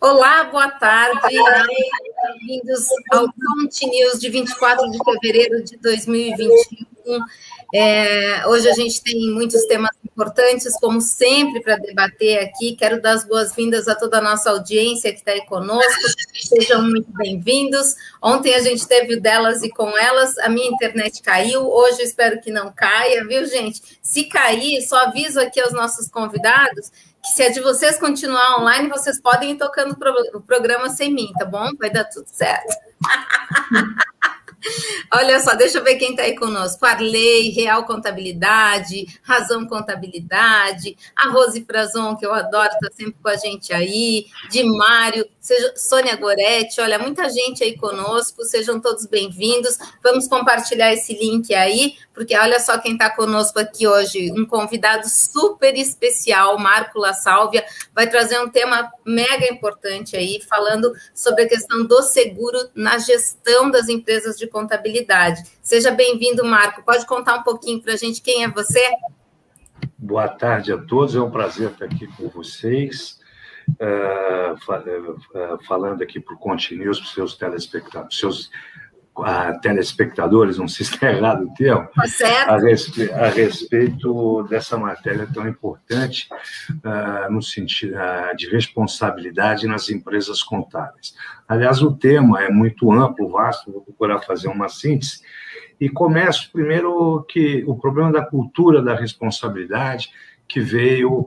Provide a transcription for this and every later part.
Olá, boa tarde. Bem-vindos ao Conte News de 24 de fevereiro de 2021. É, hoje a gente tem muitos temas importantes, como sempre, para debater aqui. Quero dar as boas-vindas a toda a nossa audiência que está aí conosco. Sejam muito bem-vindos. Ontem a gente teve o delas e com elas. A minha internet caiu. Hoje espero que não caia, viu, gente? Se cair, só aviso aqui aos nossos convidados que se é de vocês continuar online, vocês podem ir tocando o programa sem mim, tá bom? Vai dar tudo certo. Olha só, deixa eu ver quem está aí conosco. Arley, Real Contabilidade, Razão Contabilidade, a Rose Frazon, que eu adoro, está sempre com a gente aí, de Mário, seja, Sônia Goretti, olha, muita gente aí conosco, sejam todos bem-vindos. Vamos compartilhar esse link aí, porque olha só quem está conosco aqui hoje, um convidado super especial, Marco La Sálvia, vai trazer um tema mega importante aí, falando sobre a questão do seguro na gestão das empresas de contabilidade. Seja bem-vindo, Marco. Pode contar um pouquinho para a gente quem é você? Boa tarde a todos, é um prazer estar aqui com vocês, uh, uh, falando aqui para o Continuous, para os seus telespectadores, seus a telespectadores, não se está errado o termo, tá. A, respe a, respeito dessa matéria tão importante uh, no sentido uh, de responsabilidade nas empresas contábeis. Aliás, o tema é muito amplo, vasto, vou procurar fazer uma síntese, e começo primeiro que o problema da cultura da responsabilidade, que veio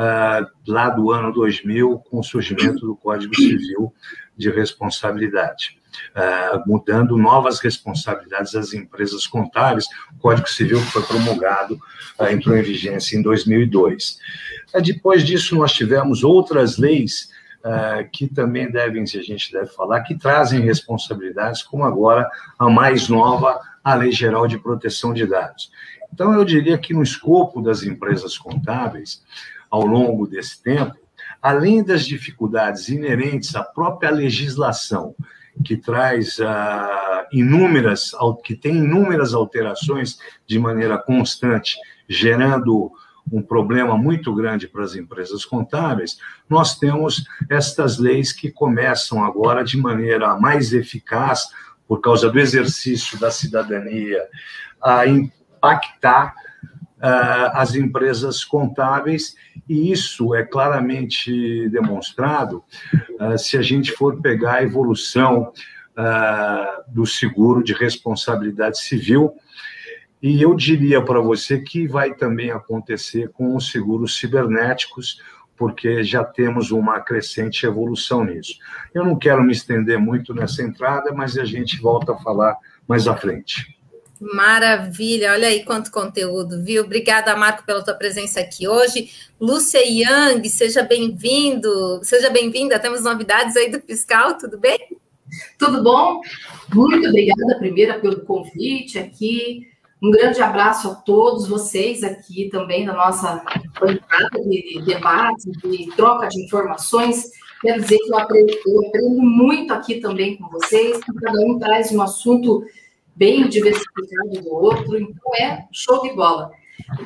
uh, lá do ano 2000 com o surgimento do Código Civil de Responsabilidade uh, mudando novas responsabilidades às empresas contábeis. O Código Civil que foi promulgado uh, entrou em vigência em 2002. Uh, ah, depois disso, nós tivemos outras leis que também devem, se a gente deve falar, que trazem responsabilidades, como agora a mais nova, a Lei Geral de Proteção de Dados. Então, eu diria que no escopo das empresas contábeis, ao longo desse tempo, além das dificuldades inerentes à própria legislação que traz uh, inúmeras, que tem inúmeras alterações de maneira constante, gerando um problema muito grande para as empresas contábeis, nós temos estas leis que começam agora de maneira mais eficaz, por causa do exercício da cidadania, a impactar as empresas contábeis, e isso é claramente demonstrado uh, se a gente for pegar a evolução uh, do seguro de responsabilidade civil. E eu diria para você que vai também acontecer com os seguros cibernéticos, porque já temos uma crescente evolução nisso. Eu não quero me estender muito nessa entrada, mas a gente volta a falar mais à frente. Maravilha, olha aí quanto conteúdo, viu? Obrigada, Marco, pela tua presença aqui hoje. Lúcia Yang, seja bem-vindo, seja bem-vinda. Temos novidades aí do fiscal, tudo bem? Tudo bom? Muito obrigada, primeira, pelo convite aqui. Um grande abraço a todos vocês aqui também da nossa bancada de debate, de troca de informações. Quero dizer que eu aprendo, eu aprendo muito aqui também com vocês, cada um traz um assunto bem diversificado do outro, então é show de bola.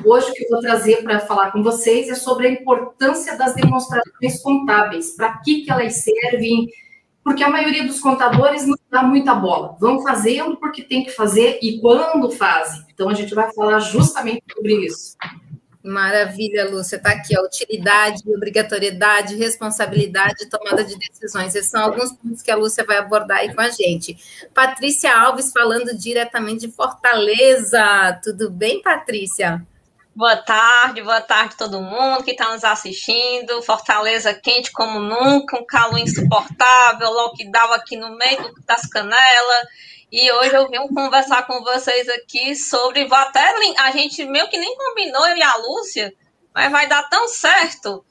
Hoje o que eu vou trazer para falar com vocês é sobre a importância das demonstrações contábeis, para que, que elas servem, porque a maioria dos contadores não dá muita bola, vão fazendo porque tem que fazer e quando fazem. Então a gente vai falar justamente sobre isso. Maravilha, Lúcia. Está aqui a utilidade, obrigatoriedade, responsabilidade tomada de decisões. Esses são alguns pontos que a Lúcia vai abordar aí com a gente. Patrícia Alves falando diretamente de Fortaleza. Tudo bem, Patrícia? Boa tarde, boa tarde todo mundo que está nos assistindo. Fortaleza quente como nunca, um calor insuportável, lockdown aqui no meio das canelas. E hoje eu vim conversar com vocês aqui sobre. Vou até. A gente meio que nem combinou, eu e a Lúcia, mas vai dar tão certo.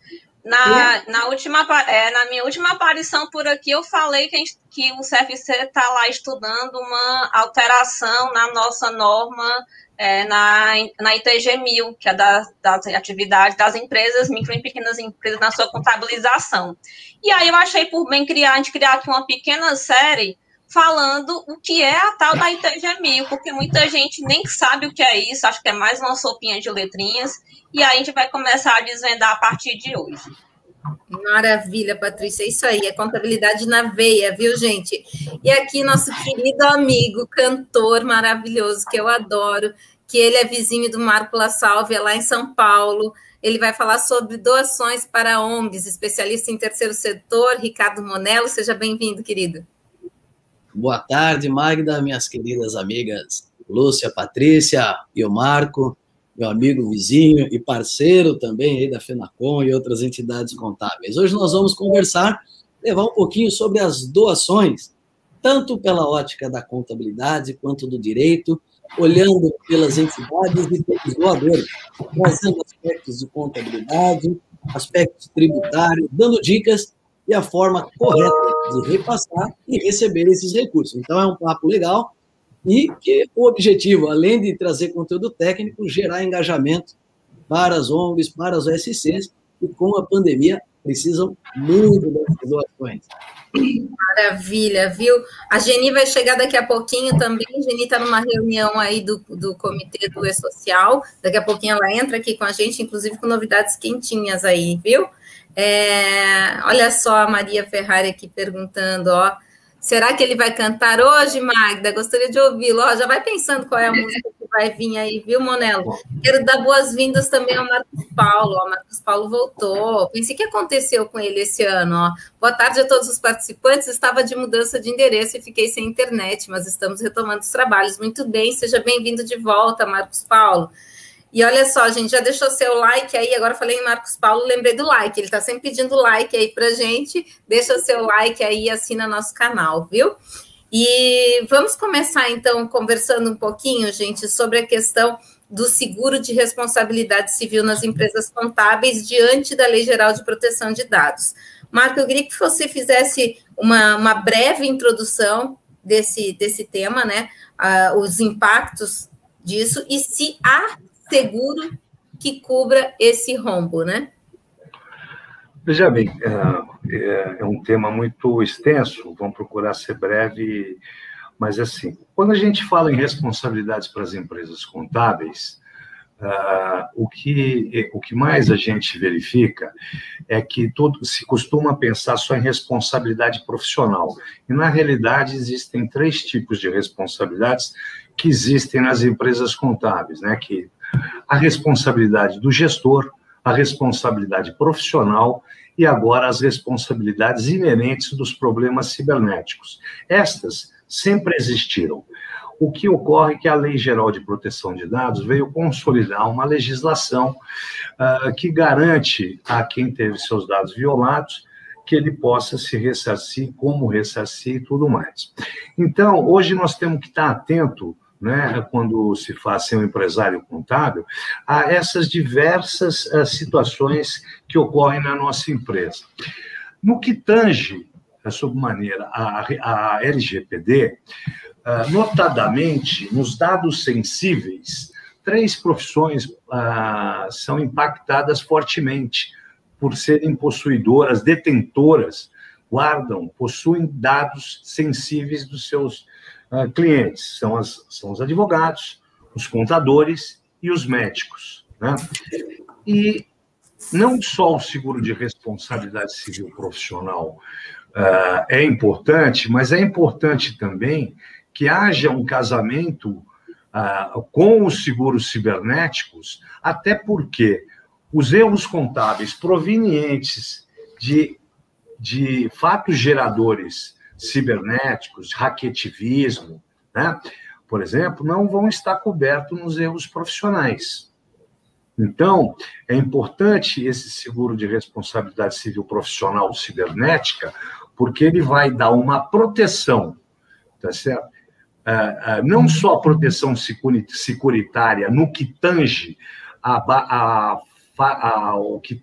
Na, na, última, é, na minha última aparição por aqui, eu falei que, gente, que o CFC está lá estudando uma alteração na nossa norma é, na, na ITG 1000, que é da, das atividades das empresas, micro e pequenas empresas, na sua contabilização. E aí eu achei por bem criar, a gente criar aqui uma pequena série falando o que é a tal da ITG porque muita gente nem sabe o que é isso, acho que é mais uma sopinha de letrinhas, e aí a gente vai começar a desvendar a partir de hoje. Maravilha, Patrícia, é isso aí, é contabilidade na veia, viu, gente? E aqui nosso querido amigo, cantor maravilhoso, que eu adoro, que ele é vizinho do Marco La Salve, lá em São Paulo. Ele vai falar sobre doações para ONGs, especialista em terceiro setor, Ricardo Monello. Seja bem-vindo, querido. Boa tarde, Magda, minhas queridas amigas Lúcia, Patrícia e o Marco meu amigo vizinho e parceiro também aí da FENACOM e outras entidades contábeis. Hoje nós vamos conversar, levar um pouquinho sobre as doações, tanto pela ótica da contabilidade quanto do direito, olhando pelas entidades e pelos doadores, trazendo aspectos de contabilidade, aspectos tributários, dando dicas e a forma correta de repassar e receber esses recursos. Então é um papo legal e que o objetivo, além de trazer conteúdo técnico, gerar engajamento para as ONGs, para as OSCs, que com a pandemia precisam muito dessas doações. Maravilha, viu? A Geni vai chegar daqui a pouquinho também. A Geni está numa reunião aí do, do comitê do E-Social. Daqui a pouquinho ela entra aqui com a gente, inclusive com novidades quentinhas aí, viu? É, olha só a Maria Ferrari aqui perguntando, ó. Será que ele vai cantar hoje, Magda? Gostaria de ouvi-lo. Já vai pensando qual é a música que vai vir aí, viu, Monelo? Quero dar boas-vindas também ao Marcos Paulo. O Marcos Paulo voltou. Pensei que aconteceu com ele esse ano. Ó. Boa tarde a todos os participantes. Estava de mudança de endereço e fiquei sem internet, mas estamos retomando os trabalhos. Muito bem, seja bem-vindo de volta, Marcos Paulo. E olha só, gente, já deixou seu like aí? Agora falei em Marcos Paulo, lembrei do like. Ele está sempre pedindo like aí para gente. Deixa seu like aí e assina nosso canal, viu? E vamos começar então conversando um pouquinho, gente, sobre a questão do seguro de responsabilidade civil nas empresas contábeis diante da Lei Geral de Proteção de Dados. Marco, eu queria que você fizesse uma, uma breve introdução desse, desse tema, né? Uh, os impactos disso e se há seguro que cubra esse rombo, né? Veja bem, é, é, é, um tema muito extenso, vamos procurar ser breve, mas assim, quando a gente fala em responsabilidades para as empresas contábeis, uh, o, que, o que mais a gente verifica é que todo, se costuma pensar só em responsabilidade profissional, e na realidade existem três tipos de responsabilidades que existem nas empresas contábeis, né, que a responsabilidade do gestor, a responsabilidade profissional e agora as responsabilidades inerentes dos problemas cibernéticos. Estas sempre existiram. O que ocorre é que a Lei Geral de Proteção de Dados veio consolidar uma legislação uh, que garante a quem teve seus dados violados que ele possa se ressarcir, como ressarcir e tudo mais. Então, hoje nós temos que estar atento né, quando se faz ser um empresário contábil, a essas diversas uh, situações que ocorrem na nossa empresa. No que tange, sob maneira, a, a LGPD, eh, notadamente, nos dados sensíveis, três profissões uh, são impactadas fortemente por serem possuidoras, detentoras, guardam, possuem dados sensíveis dos seus uh, clientes, são, as, são os advogados, os contadores e os médicos. Né? E não só o seguro de responsabilidade civil profissional uh, é importante, mas é importante também que haja um casamento uh, com os seguros cibernéticos, até porque os erros contábeis provenientes de, de fatos geradores cibernéticos, hacketivismo, né? por exemplo, não vão estar cobertos nos erros profissionais. Então, é importante esse seguro de responsabilidade civil profissional cibernética, porque ele vai dar uma proteção, tá certo? Uh, uh, não só a proteção securitária no que tange a, a, a,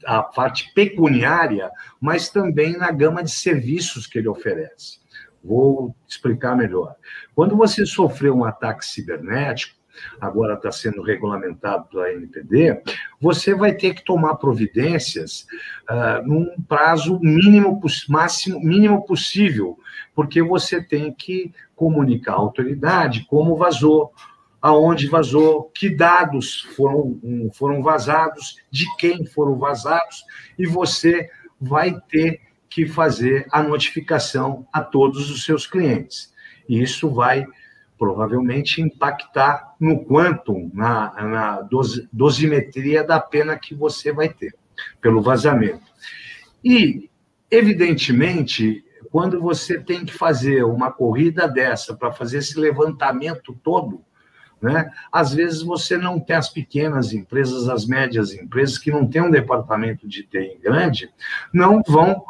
a parte pecuniária, mas também na gama de serviços que ele oferece. Vou explicar melhor. Quando você sofreu um ataque cibernético, agora está sendo regulamentado pela NPD, você vai ter que tomar providências uh, num prazo mínimo, máximo, mínimo possível, porque você tem que comunicar à autoridade como vazou, aonde vazou, que dados foram, foram vazados, de quem foram vazados, e você vai ter que fazer a notificação a todos os seus clientes. E isso vai provavelmente impactar no quantum, na, na dosimetria da pena que você vai ter pelo vazamento. E, evidentemente, quando você tem que fazer uma corrida dessa para fazer esse levantamento todo, né? Às vezes você não tem as pequenas empresas, as médias empresas que não têm um departamento de TI grande, não vão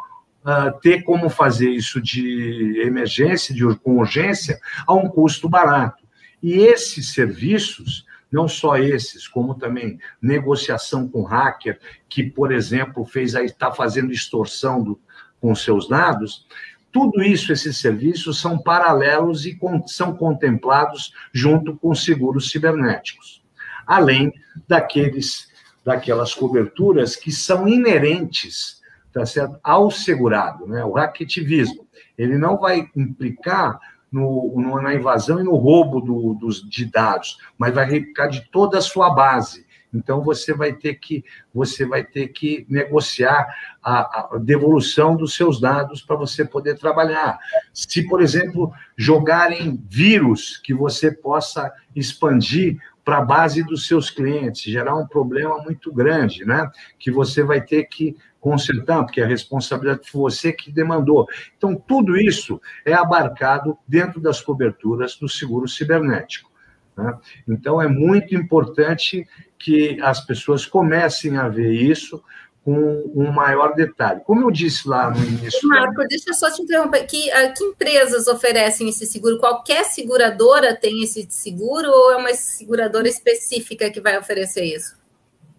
uh, ter como fazer isso de emergência, de com urgência, a um custo barato. E esses serviços, não só esses, como também negociação com hacker, que, por exemplo, fez está fazendo extorsão do, com seus dados, tudo isso, esses serviços, são paralelos e são contemplados junto com seguros cibernéticos, além daqueles, daquelas coberturas que são inerentes tá certo? ao segurado, né? o hacktivismo. Ele não vai implicar no, no, na invasão e no roubo do, dos, de dados, mas vai implicar de toda a sua base. Então você vai ter que você vai ter que negociar a, a devolução dos seus dados para você poder trabalhar. Se, por exemplo, jogarem vírus que você possa expandir para a base dos seus clientes, gerar um problema muito grande, né? Que você vai ter que consertar, porque a responsabilidade foi você que demandou. Então, tudo isso é abarcado dentro das coberturas do seguro cibernético. Né? Então, é muito importante que as pessoas comecem a ver isso com um maior detalhe. Como eu disse lá no início. Marco, deixa eu só te interromper. Que, ah, que empresas oferecem esse seguro? Qualquer seguradora tem esse seguro ou é uma seguradora específica que vai oferecer isso?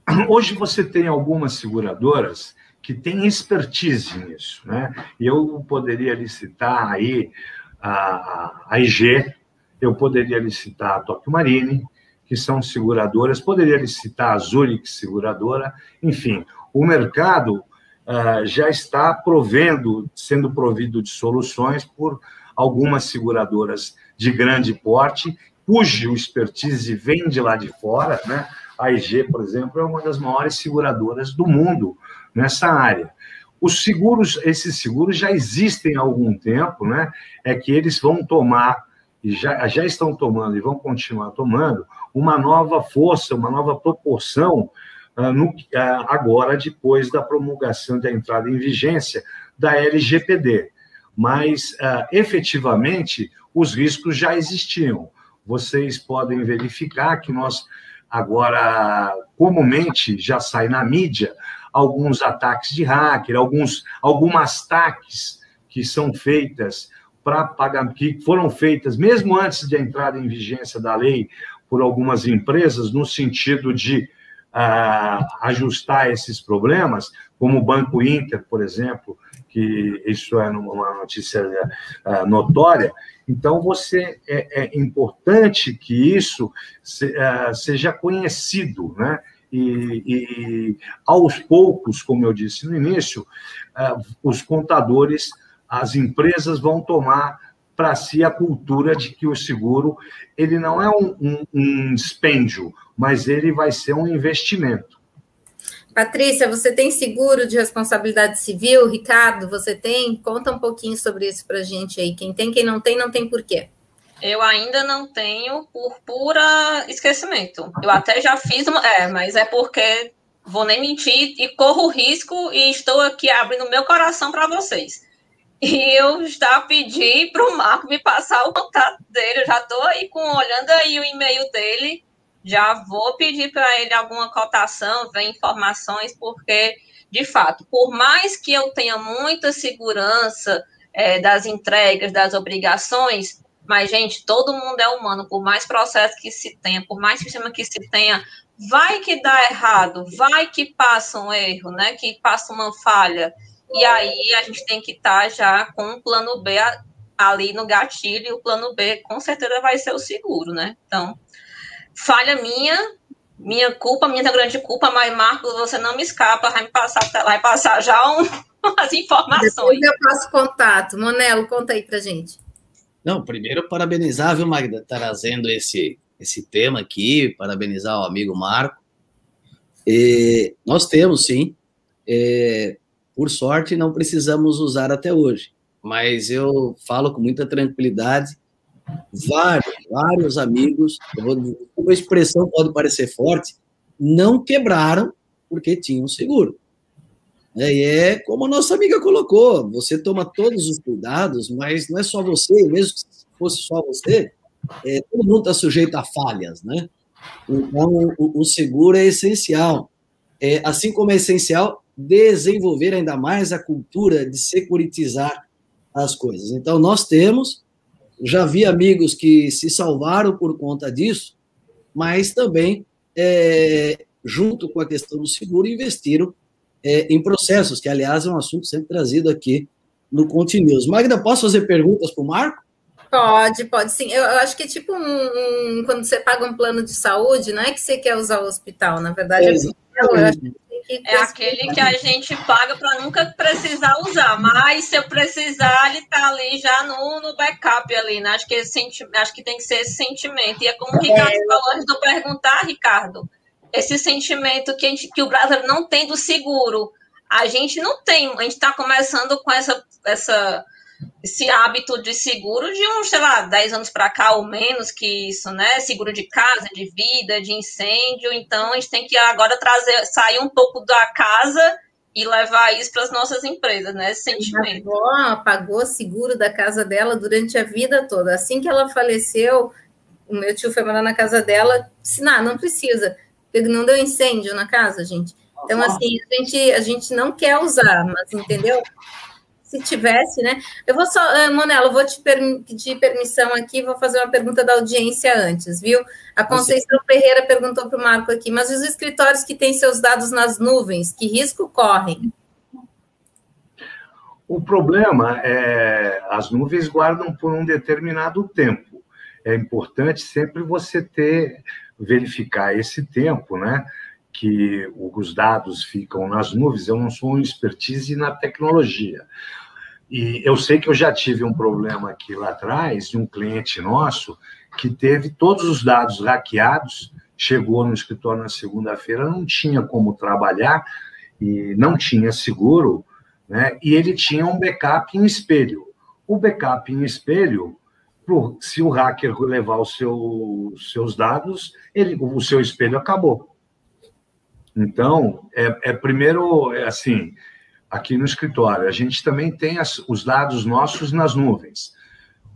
Hoje você tem algumas seguradoras que têm expertise nisso, né? Eu poderia licitar aí a, a IG, eu poderia licitar a Tokyo Marine, que são seguradoras, poderia licitar a Zurich Seguradora, enfim, o mercado uh, já está provendo, sendo provido de soluções por algumas seguradoras de grande porte, cujo expertise vem de lá de fora, né? A IG, por exemplo, é uma das maiores seguradoras do mundo nessa área. Os seguros, esses seguros já existem há algum tempo, né? É que eles vão tomar e já, já estão tomando e vão continuar tomando uma nova força, uma nova proporção no, uh, agora, depois da promulgação da entrada em vigência da LGPD. Mas, uh, efetivamente, os riscos já existiam. Vocês podem verificar que nós, agora, comumente, já sai na mídia alguns ataques de hacker, alguns, algumas ataques que são feitas para pagar, que foram feitas mesmo antes de a entrada em vigência da lei por algumas empresas, no sentido de ajustar esses problemas, como o Banco Inter, por exemplo, que isso é uma notícia uh, notória. Então, você é, é importante que isso uh, seja conhecido, né? E, e, aos poucos, como eu disse no início, os contadores as empresas vão tomar para si a cultura de que o seguro ele não é um, um, um dispêndio, mas ele vai ser um investimento. Patrícia, você tem seguro de responsabilidade civil? Ricardo, você tem? Conta um pouquinho sobre isso para a gente aí. Quem tem, quem não tem, não tem porquê. Eu ainda não tenho por pura esquecimento. Eu até já fiz uma. É, mas é porque vou nem mentir e corro risco e estou aqui abrindo meu coração para vocês. E eu já pedi para o Marco me passar o contato dele. Eu já estou aí com, olhando aí o e-mail dele. Já vou pedir para ele alguma cotação, ver informações, porque, de fato, por mais que eu tenha muita segurança é, das entregas, das obrigações, mas, gente, todo mundo é humano, por mais processo que se tenha, por mais sistema que se tenha, vai que dá errado, vai que passa um erro, né? Que passa uma falha. E aí a gente tem que estar tá já com um plano B ali no gatilho, e o plano B com certeza vai ser o seguro, né? Então, falha minha, minha culpa, minha grande culpa, mas Marcos, você não me escapa, vai me passar, vai passar já um, as informações. Depois eu passo contato. Monelo, conta aí pra gente. Não, primeiro parabenizar, viu, Magda, trazendo esse, esse tema aqui, parabenizar o amigo Marco. E nós temos, sim, é, Por sorte, não precisamos usar até hoje, mas eu falo com muita tranquilidade. Vários, vários amigos, uma expressão pode parecer forte, não quebraram porque tinham seguro. É, e é como a nossa amiga colocou: você toma todos os cuidados, mas não é só você, mesmo que fosse só você, é, todo mundo está sujeito a falhas, né? Então, o, o seguro é essencial. É, assim como é essencial desenvolver ainda mais a cultura de securitizar as coisas. Então, nós temos, já vi amigos que se salvaram por conta disso, mas também, é, junto com a questão do seguro, investiram é, em processos, que, aliás, é um assunto sempre trazido aqui no Continuous. Magda, posso fazer perguntas para o Marco? Pode, pode sim. Eu, eu acho que é tipo um, um, quando você paga um plano de saúde, não é que você quer usar o hospital, na verdade, é, é aquele que a gente paga para nunca precisar usar, mas se eu precisar, ele está ali já no, no backup ali, né? Acho que, esse acho que tem que ser esse sentimento. E é como o Ricardo é. falou antes de eu perguntar, Ricardo, esse sentimento que, a gente, que o brasileiro não tem do seguro. A gente não tem, a gente está começando com essa, essa, esse hábito de seguro de uns, sei lá, 10 anos para cá ou menos que isso, né? Seguro de casa, de vida, de incêndio. Então, a gente tem que agora trazer, sair um pouco da casa e levar isso para as nossas empresas, né? Esse sentimento. A avó pagou seguro da casa dela durante a vida toda. Assim que ela faleceu, o meu tio foi morar na casa dela, disse, não, não precisa não deu incêndio na casa, gente. Então, assim, a gente, a gente não quer usar, mas entendeu? Se tivesse, né? Eu vou só, Monela, eu vou te pedir permissão aqui, vou fazer uma pergunta da audiência antes, viu? A Conceição Você... Ferreira perguntou para o Marco aqui, mas os escritórios que têm seus dados nas nuvens, que risco correm? O problema é as nuvens guardam por um determinado tempo. É importante sempre você ter verificar esse tempo, né? Que os dados ficam nas nuvens. Eu não sou um expertise na tecnologia. E eu sei que eu já tive um problema aqui lá atrás de um cliente nosso que teve todos os dados hackeados, chegou no escritório na segunda-feira, não tinha como trabalhar e não tinha seguro, né? E ele tinha um backup em espelho. O backup em espelho se o hacker levar os seu, seus dados, ele, o seu espelho acabou. Então, é, é primeiro, é assim, aqui no escritório, a gente também tem as, os dados nossos nas nuvens.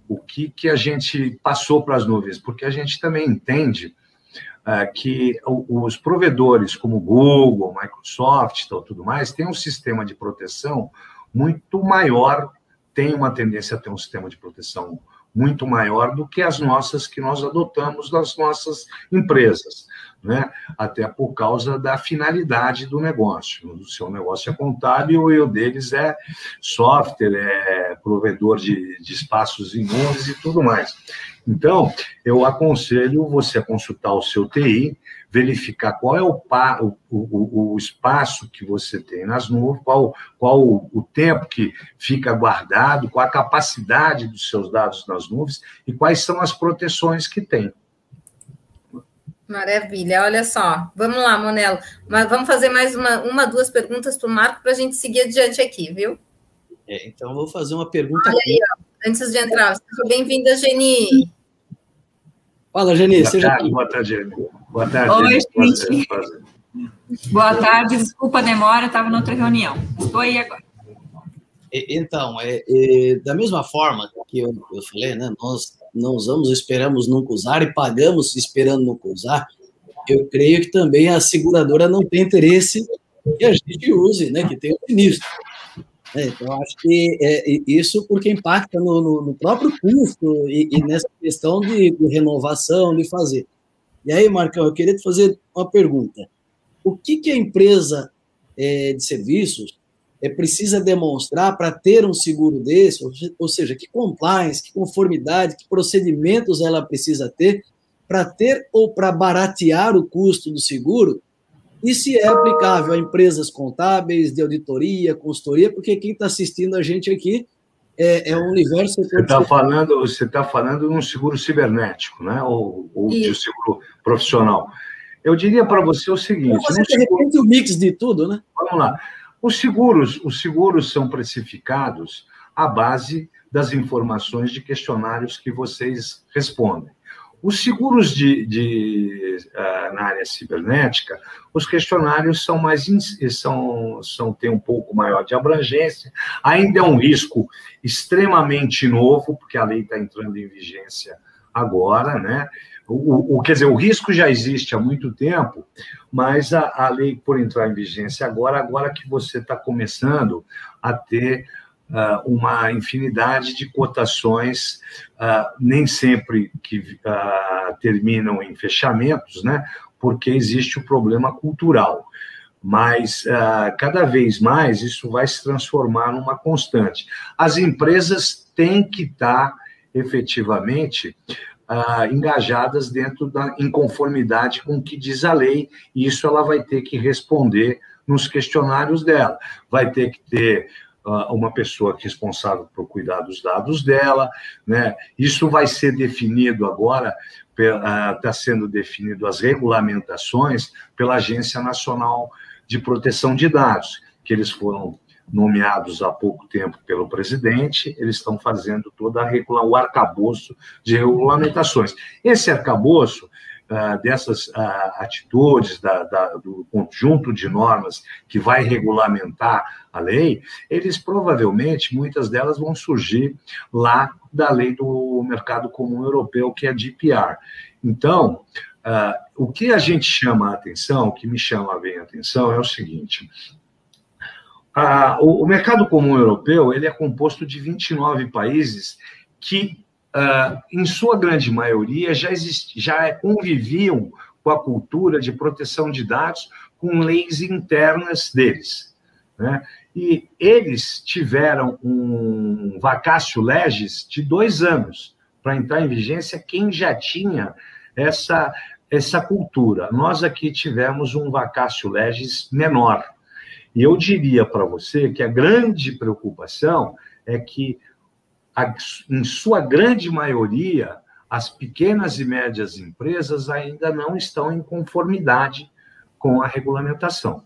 O que, que a gente passou para as nuvens? Porque a gente também entende uh, que os provedores como Google, Microsoft e tudo mais, têm um sistema de proteção muito maior, tem uma tendência a ter um sistema de proteção muito maior do que as nossas que nós adotamos das nossas empresas, né? até por causa da finalidade do negócio. O seu negócio é contábil e o deles é software, é provedor de, de espaços imóveis e tudo mais. Então, eu aconselho você a consultar o seu TI, verificar qual é o, o, o, o espaço que você tem nas nuvens, qual, qual o tempo que fica guardado, qual a capacidade dos seus dados nas nuvens e quais são as proteções que tem. Maravilha, olha só. Vamos lá, Monelo. Mas vamos fazer mais uma, uma duas perguntas para o Marco para a gente seguir adiante aqui, viu? É, então, vou fazer uma pergunta. Olha aí, ó, antes de entrar, seja bem-vinda, Geni. Fala, Geni. Boa seja tarde, boa tarde, Geni. Boa tarde. Oi, gente. Boa tarde, desculpa a demora, estava noutra reunião. Estou aí agora. Então, é, é, da mesma forma que eu, eu falei, né, nós não usamos, esperamos nunca usar e pagamos esperando nunca usar, eu creio que também a seguradora não tem interesse que a gente use, né, que tem o sinistro. É, então, acho que é, isso porque impacta no, no, no próprio custo e, e, nessa questão de, de renovação, de fazer. E aí, Marcão, eu queria te fazer uma pergunta. O que, que a empresa é, de serviços é, precisa demonstrar para ter um seguro desse? Ou seja, que compliance, que conformidade, que procedimentos ela precisa ter para ter ou para baratear o custo do seguro? E se é aplicável a empresas contábeis, de auditoria, consultoria, porque quem está assistindo a gente aqui é, é um universo. Você está falando, você está falando de um seguro cibernético, né? Ou, ou de um seguro profissional. Eu diria para você o seguinte: você de repente o mix de tudo, né? Vamos lá. Os seguros, os seguros são precificados à base das informações de questionários que vocês respondem. Os seguros de, de uh, na área cibernética, os questionários são mais são, são têm um pouco maior de abrangência. Ainda é um risco extremamente novo, porque a lei está entrando em vigência agora, né? O, o, quer dizer, o risco já existe há muito tempo, mas a, a lei, por entrar em vigência agora, agora que você está começando a ter uh, uma infinidade de cotações, uh, nem sempre que uh, terminam em fechamentos, né? Porque existe o problema cultural. Mas cada vez mais isso vai se transformar numa constante. As empresas têm que estar tá, efetivamente ah, engajadas dentro da inconformidade com o que diz a lei, e isso ela vai ter que responder nos questionários dela. Vai ter que ter ah, uma pessoa responsável por cuidar dos dados dela, né? Isso vai ser definido agora, está sendo definido as regulamentações pela Agência Nacional de Proteção de Dados, que eles foram nomeados há pouco tempo pelo presidente, eles estão fazendo regula, o arcabouço de regulamentações. Esse arcabouço uh, dessas uh, atitudes, da, da, do conjunto de normas que vai regulamentar a lei, eles provavelmente, muitas delas vão surgir lá da lei do mercado comum europeu, que é a GDPR. Então, uh, o que a gente chama a atenção, o que me chama bem a atenção é o seguinte, ah, o, o, mercado comum europeu ele é composto de 29 países que, ah, em sua grande maioria, já, exist, já conviviam com a cultura de proteção de dados com leis internas deles. Né? E eles tiveram um vacácio legis de dois anos para entrar em vigência quem já tinha essa, essa cultura. Nós aqui tivemos um vacácio legis menor, e eu diria para você que a grande preocupação é que, a, em sua grande maioria, as pequenas e médias empresas ainda não estão em conformidade com a regulamentação.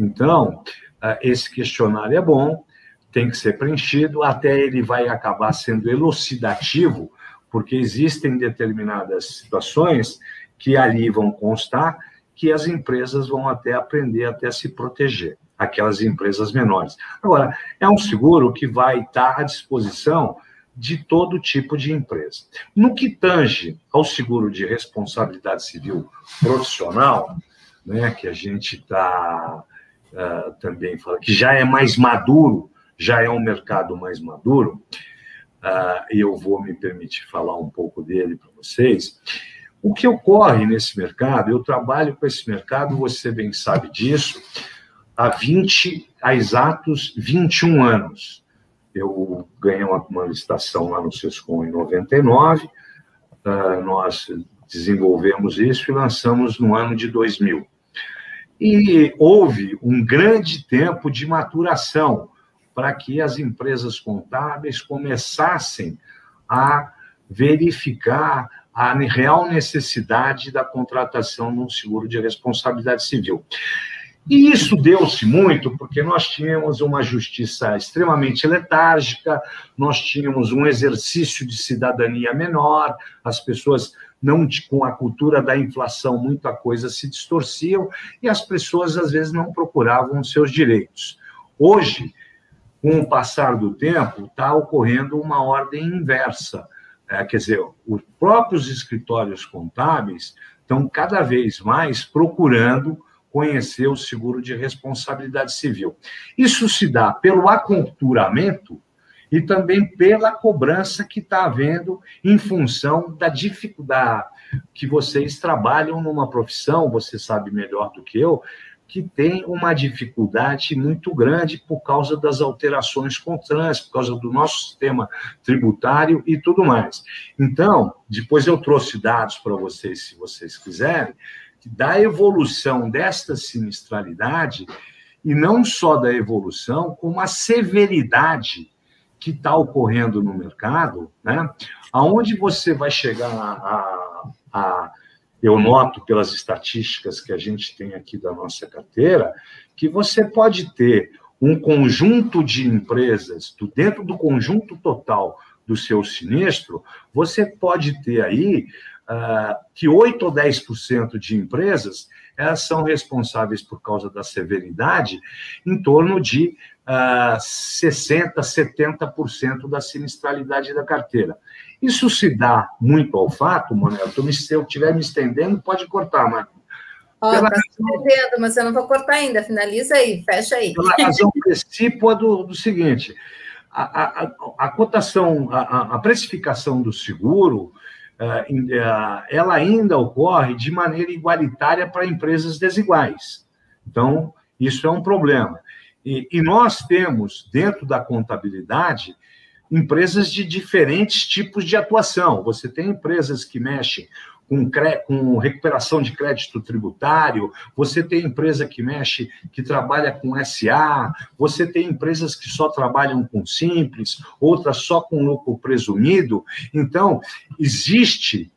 Então, eh, esse questionário é bom, tem que ser preenchido, até ele vai acabar sendo elucidativo, porque existem determinadas situações que ali vão constar que as empresas vão até aprender até se proteger aquelas empresas menores. Agora, é um seguro que vai estar à disposição de todo tipo de empresa. No que tange ao seguro de responsabilidade civil profissional, né, que a gente está uh, também falando, que já é mais maduro, já é um mercado mais maduro, uh, e eu vou me permitir falar um pouco dele para vocês. O que ocorre nesse mercado, eu trabalho com esse mercado, você bem sabe disso, há 20, há exatos 21 anos. Eu ganhei uma, uma licitação lá no Sescom em 99, uh, ah, nós desenvolvemos isso e lançamos no ano de 2000. E houve um grande tempo de maturação para que as empresas contábeis começassem a verificar a real necessidade da contratação de um seguro de responsabilidade civil. E isso deu-se muito porque nós tínhamos uma justiça extremamente letárgica, nós tínhamos um exercício de cidadania menor, as pessoas não com a cultura da inflação, muita coisa se distorciam e as pessoas às vezes não procuravam os seus direitos. Hoje, com o passar do tempo, está ocorrendo uma ordem inversa. É, quer dizer, os próprios escritórios contábeis estão cada vez mais procurando conhecer o seguro de responsabilidade civil. Isso se dá pelo aculturamento e também pela cobrança que está havendo em função da dificuldade que vocês trabalham numa profissão, você sabe melhor do que eu, que tem uma dificuldade muito grande por causa das alterações constantes, por causa do nosso sistema tributário e tudo mais. Então, depois eu trouxe dados para vocês, se vocês quiserem, da evolução desta sinistralidade, e não só da evolução, como a severidade que está ocorrendo no mercado, né? aonde você vai chegar a, a, a, eu noto pelas estatísticas que a gente tem aqui da nossa carteira, que você pode ter um conjunto de empresas, dentro do conjunto total do seu sinistro, você pode ter aí uh, que 8 ou 10% de empresas elas são responsáveis por causa da severidade em torno de uh, 60%, 70% da sinistralidade da carteira. Isso se dá muito ao fato, Manuel, se eu estiver me estendendo, pode cortar, mas Ó, oh, tá entendendo, mas eu não vou cortar ainda. Finaliza aí, fecha aí. Pela razão principal do, do seguinte: a, a, a cotação, a, a, precificação do seguro, ela ainda ocorre de maneira igualitária para empresas desiguais. Então, isso é um problema. E, e nós temos, dentro da contabilidade, empresas de diferentes tipos de atuação. Você tem empresas que mexem com, com, recuperação de crédito tributário, você tem empresa que mexe, que trabalha com SA, você tem empresas que só trabalham com simples, outras só com lucro presumido. Então, existe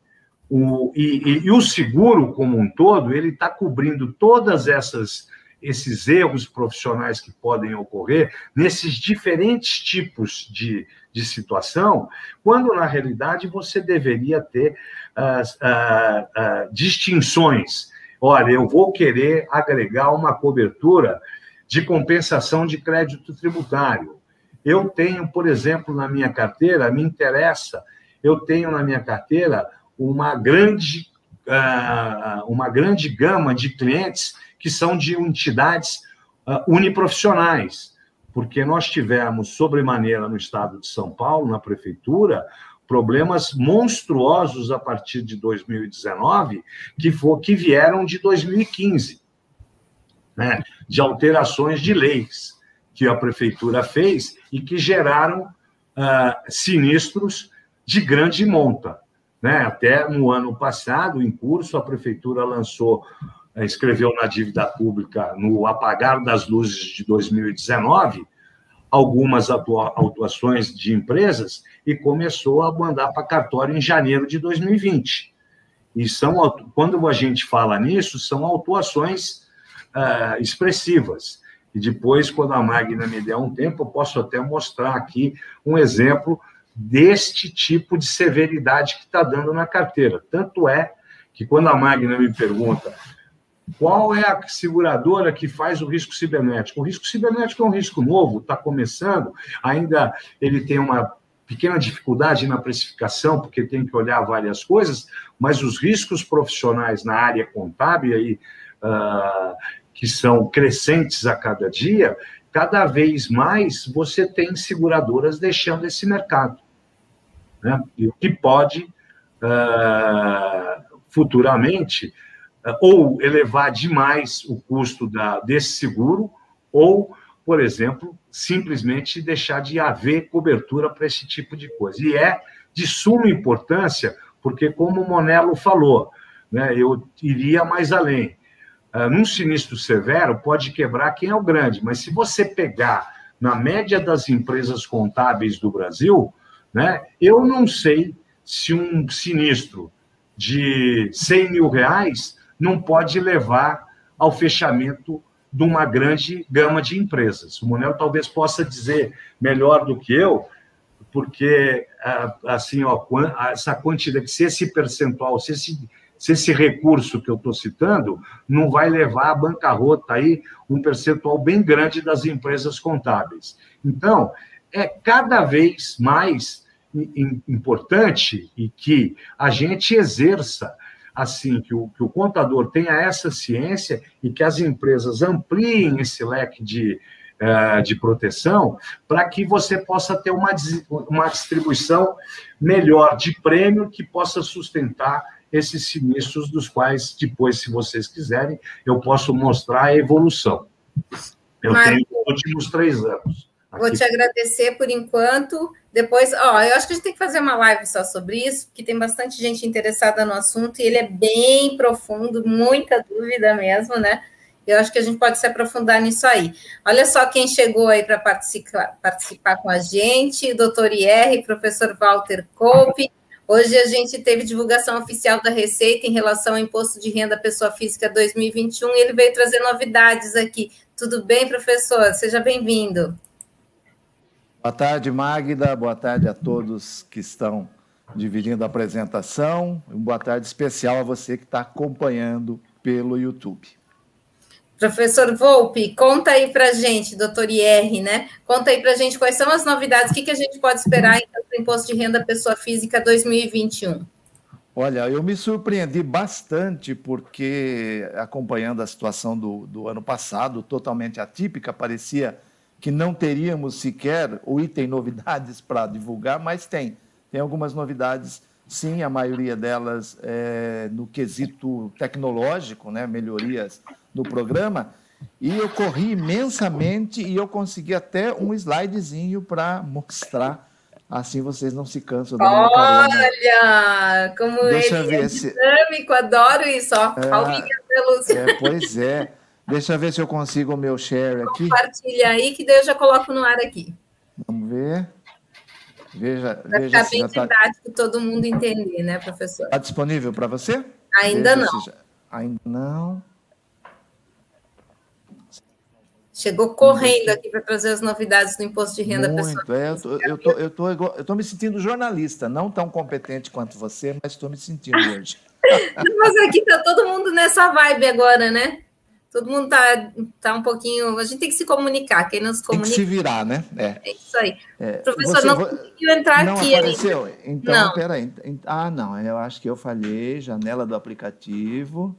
o, e, e, e o seguro como um todo, ele está cobrindo todas essas esses erros profissionais que podem ocorrer nesses diferentes tipos de, de situação, quando na realidade você deveria ter uh, uh, uh, distinções. Olha, eu vou querer agregar uma cobertura de compensação de crédito tributário. Eu tenho, por exemplo, na minha carteira, me interessa, eu tenho na minha carteira uma grande, uma grande gama de clientes que são de entidades uniprofissionais porque nós tivemos, sobremaneira, no estado de São Paulo, na prefeitura, problemas monstruosos a partir de 2019, que, for, que vieram de 2015, né? de alterações de leis que a prefeitura fez e que geraram uh, sinistros de grande monta. Né? Até no ano passado, em curso, a prefeitura lançou escreveu na dívida pública, no apagar das luzes de 2019, algumas atuações de empresas e começou a mandar para cartório em janeiro de 2020. E são, quando a gente fala nisso, são autuações uh, expressivas. E depois, quando a Magna me der um tempo, eu posso até mostrar aqui um exemplo deste tipo de severidade que está dando na carteira. Tanto é que quando a Magna me pergunta qual é a seguradora que faz o risco cibernético? O risco cibernético é um risco novo, está começando, ainda ele tem uma pequena dificuldade na precificação, porque tem que olhar várias coisas, mas os riscos profissionais na área contábil, aí, uh, que são crescentes a cada dia, cada vez mais você tem seguradoras deixando esse mercado. Né? E o que pode, uh, futuramente, ou elevar demais o custo da, desse seguro, ou, por exemplo, simplesmente deixar de haver cobertura para esse tipo de coisa. E é de suma importância, porque, como o Monello falou, né, eu iria mais além. Uh, num sinistro severo, pode quebrar quem é o grande, mas se você pegar na média das empresas contábeis do Brasil, né, eu não sei se um sinistro de 100 mil reais não pode levar ao fechamento de uma grande gama de empresas. O Monel talvez possa dizer melhor do que eu, porque assim, ó, essa quantidade, se esse percentual, se esse, se esse recurso que eu estou citando não vai levar à bancarrota aí um percentual bem grande das empresas contábeis. Então, é cada vez mais importante e que a gente exerça assim que o, que o contador tenha essa ciência e que as empresas ampliem esse leque de, uh, de proteção para que você possa ter uma, uma distribuição melhor de prêmio que possa sustentar esses sinistros dos quais depois, se vocês quiserem, eu posso mostrar a evolução. Eu tenho os últimos três anos. Vou te agradecer por enquanto. Depois, ó, eu acho que a gente tem que fazer uma live só sobre isso, porque tem bastante gente interessada no assunto e ele é bem profundo, muita dúvida mesmo, né? Eu acho que a gente pode se aprofundar nisso aí. Olha só quem chegou aí para participar, participar com a gente: o doutor IR, professor Walter Coupe, Hoje a gente teve divulgação oficial da Receita em relação ao imposto de renda pessoa física 2021 e ele veio trazer novidades aqui. Tudo bem, professor? Seja bem-vindo. Boa tarde, Magda. Boa tarde a todos que estão dividindo a apresentação. Boa tarde especial a você que está acompanhando pelo YouTube. Professor Volpe, conta aí para gente, doutor IR, né? Conta aí para gente quais são as novidades, o que, que a gente pode esperar em do Imposto de Renda Pessoa Física 2021. Olha, eu me surpreendi bastante porque, acompanhando a situação do, do ano passado, totalmente atípica, parecia que não teríamos sequer o item novidades para divulgar, mas tem. Tem algumas novidades, sim, a maioria delas é, no quesito tecnológico, né, melhorias do programa, e eu corri imensamente e eu consegui até um slidezinho para mostrar. Assim vocês não se cansam da minha Olha, como Deixa ele é dinâmico, adoro isso, ó. É, é, pois é. Deixa eu ver se eu consigo o meu share aqui. Compartilha aí, que daí eu já coloco no ar aqui. Vamos ver. Veja, veja ficar bem tá didático tá... todo mundo entender, né, professor? Está disponível para você? Ainda veja não. Já... Ainda não. Chegou correndo aqui para trazer as novidades do imposto de renda Muito, pessoal. É, eu tô, eu tô, eu tô, eu tô me sentindo jornalista, não tão competente quanto você, mas estou me sentindo hoje. mas aqui está todo mundo nessa vibe agora, né? Todo mundo tá, tá um pouquinho. A gente tem que se comunicar. Quem não se comunica. Tem que se virar, né? É, é isso aí. É, Professor, você, não conseguiu entrar não aqui apareceu? ainda. Então, não. peraí. Ah, não. Eu acho que eu falhei. Janela do aplicativo.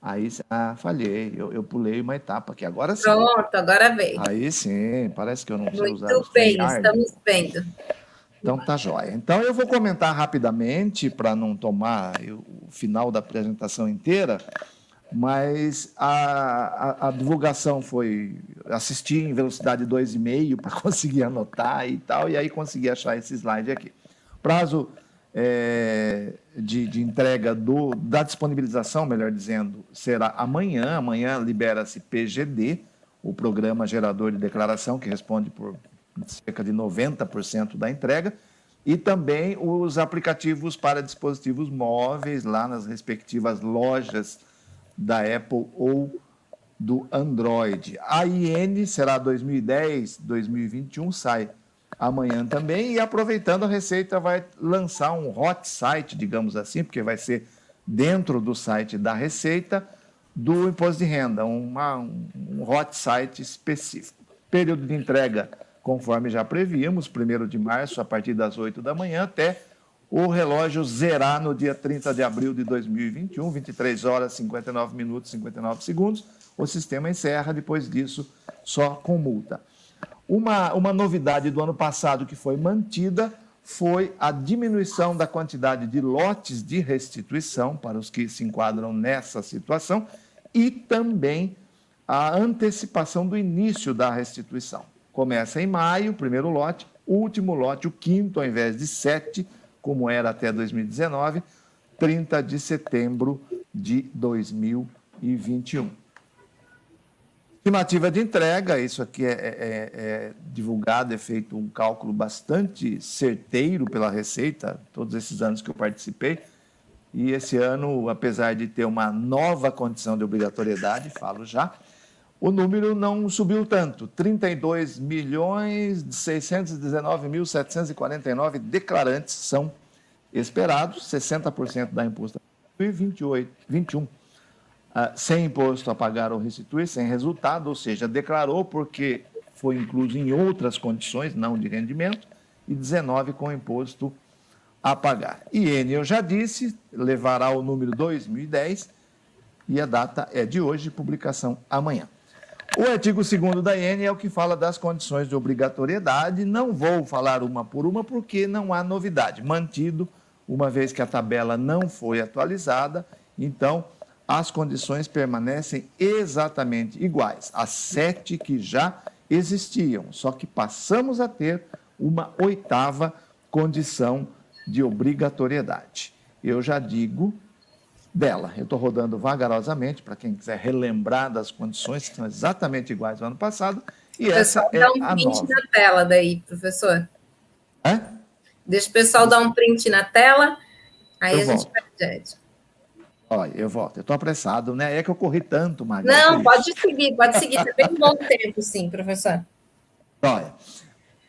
Aí, ah, falhei. Eu, eu pulei uma etapa aqui. Agora sim. Pronto, agora veio. Aí sim. Parece que eu não preciso Muito usar. Muito bem, estamos vendo. Então tá jóia. Então eu vou comentar rapidamente para não tomar o final da apresentação inteira mas a, a, a, divulgação foi assistir em velocidade 2,5 para conseguir anotar e tal, e aí consegui achar esse slide aqui. Prazo é, de, de, entrega do, da disponibilização, melhor dizendo, será amanhã. Amanhã libera-se PGD, o Programa Gerador de Declaração, que responde por cerca de 90% da entrega, e também os aplicativos para dispositivos móveis lá nas respectivas lojas da Apple ou do Android. A IN será 2010, 2021, sai amanhã também. E aproveitando, a Receita vai lançar um hot site, digamos assim, porque vai ser dentro do site da Receita do Imposto de Renda, uma, um hot site específico. Período de entrega, conforme já prevíamos, 1 de março, a partir das 8 da manhã até o relógio zerar no dia 30 de abril de 2021, 23 horas 59 minutos e 59 segundos. O sistema encerra, depois disso, só com multa. Uma, uma novidade do ano passado que foi mantida foi a diminuição da quantidade de lotes de restituição para os que se enquadram nessa situação e também a antecipação do início da restituição. Começa em maio, primeiro lote, último lote, o quinto, ao invés de sete, como era até 2019, 30 de setembro de 2021. Estimativa de entrega, isso aqui é, é, é, divulgado, é feito um cálculo bastante certeiro pela Receita, todos esses anos que eu participei. E esse ano, apesar de ter uma nova condição de obrigatoriedade, falo já, o número não subiu tanto. 32 milhões 619 mil 749 declarantes são esperados, 60% da imposto e 28, 21 uh, sem imposto a pagar ou restituir, sem resultado, ou seja, declarou porque foi incluso em outras condições, não de rendimento, e 19 com imposto a pagar. IN, eu já disse, levará o número 2010 e a data é de hoje, publicação amanhã. O artigo 2 da IN é o que fala das condições de obrigatoriedade. Não vou falar uma por uma porque não há novidade. Mantido, uma vez que a tabela não foi atualizada, então as condições permanecem exatamente iguais, as sete que já existiam, só que passamos a ter uma oitava condição de obrigatoriedade. Eu já digo dela. Eu estou rodando vagarosamente para quem quiser relembrar das condições que são exatamente iguais ao ano passado. E essa é dá um a nova. na tela daí, professor. É? Deixa o pessoal dar um print na tela, aí eu a volto. gente pede. Olha, eu volto. Eu estou apressado, né? É que eu corri tanto, Maria. Não, pode seguir, pode seguir. Tem um bom tempo, sim, professor. Olha,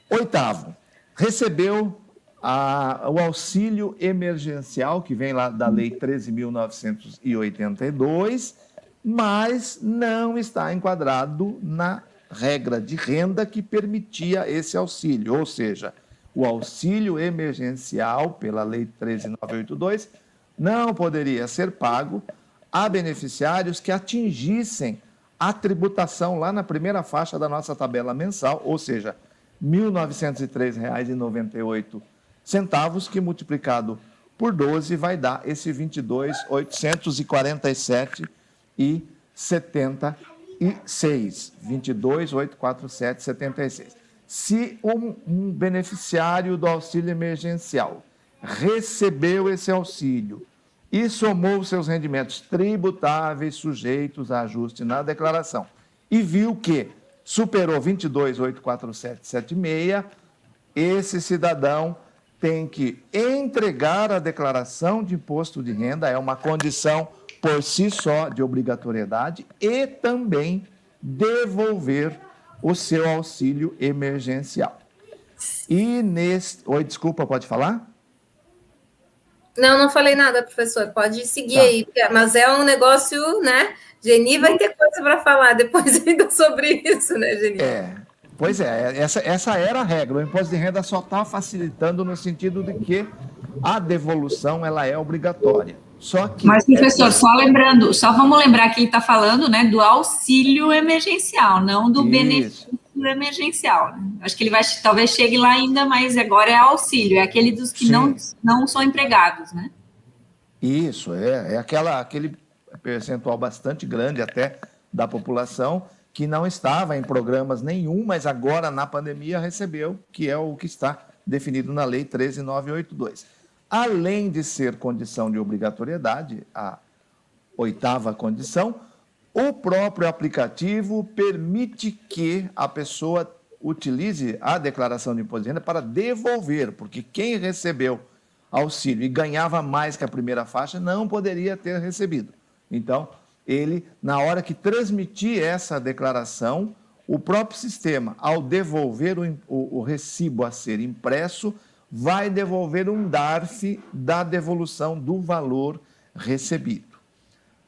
oitavo, recebeu a, o auxílio emergencial, que vem lá da Lei 13.982, mas não está enquadrado na regra de renda que permitia esse auxílio, ou seja, o auxílio emergencial pela Lei 13982 não poderia ser pago a beneficiários que atingissem a tributação lá na primeira faixa da nossa tabela mensal, ou seja, R$ 1.903,98, que multiplicado por 12 vai dar esse 22.847 e 76. 22.847 76. Se um, um beneficiário do auxílio emergencial recebeu esse auxílio e somou seus rendimentos tributáveis sujeitos a ajuste na declaração e viu que superou 22.84776, esse cidadão tem que entregar a declaração de imposto de renda, é uma condição por si só de obrigatoriedade, e também devolver o seu auxílio emergencial. E nesse. Oi, desculpa, pode falar? Não, não falei nada, professor. Pode seguir tá. aí, mas é um negócio, né? Geni vai ter coisa para falar depois ainda sobre isso, né, Geni? É. Pois é, essa, essa era a regra. O imposto de renda só está facilitando no sentido de que a devolução ela é obrigatória. Só que Mas, professor, é... só lembrando, só vamos lembrar que ele está falando né, do auxílio emergencial, não do Isso. benefício emergencial. Né? Acho que ele vai, talvez chegue lá ainda, mas agora é auxílio, é aquele dos que não, não são empregados, né? Isso, é, é aquela, aquele percentual bastante grande até da população que não estava em programas nenhum, mas agora na pandemia recebeu, que é o que está definido na Lei 13982. Além de ser condição de obrigatoriedade, a oitava condição, o próprio aplicativo permite que a pessoa utilize a declaração de imposto de renda para devolver, porque quem recebeu auxílio e ganhava mais que a primeira faixa não poderia ter recebido. Então, ele, na hora que transmitir essa declaração, o próprio sistema, ao devolver o, o, o recibo a ser impresso, vai devolver um DARF da devolução do valor recebido.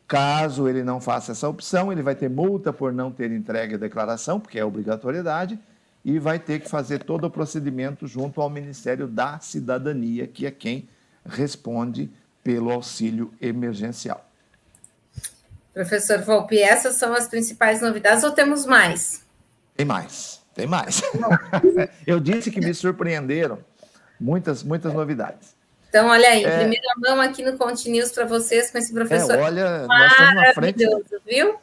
Caso ele não faça essa opção, ele vai ter multa por não ter entregue a declaração, porque é obrigatoriedade, e vai ter que fazer todo o procedimento junto ao Ministério da Cidadania, que é quem responde pelo auxílio emergencial. Professor Volpe, essas são as principais novidades ou temos mais? Tem mais, tem mais. Eu disse que me surpreenderam muitas, muitas novidades. Então, olha aí, é... primeira mão aqui no Conte News para vocês com esse professor. É, olha, nós estamos na frente. Viu?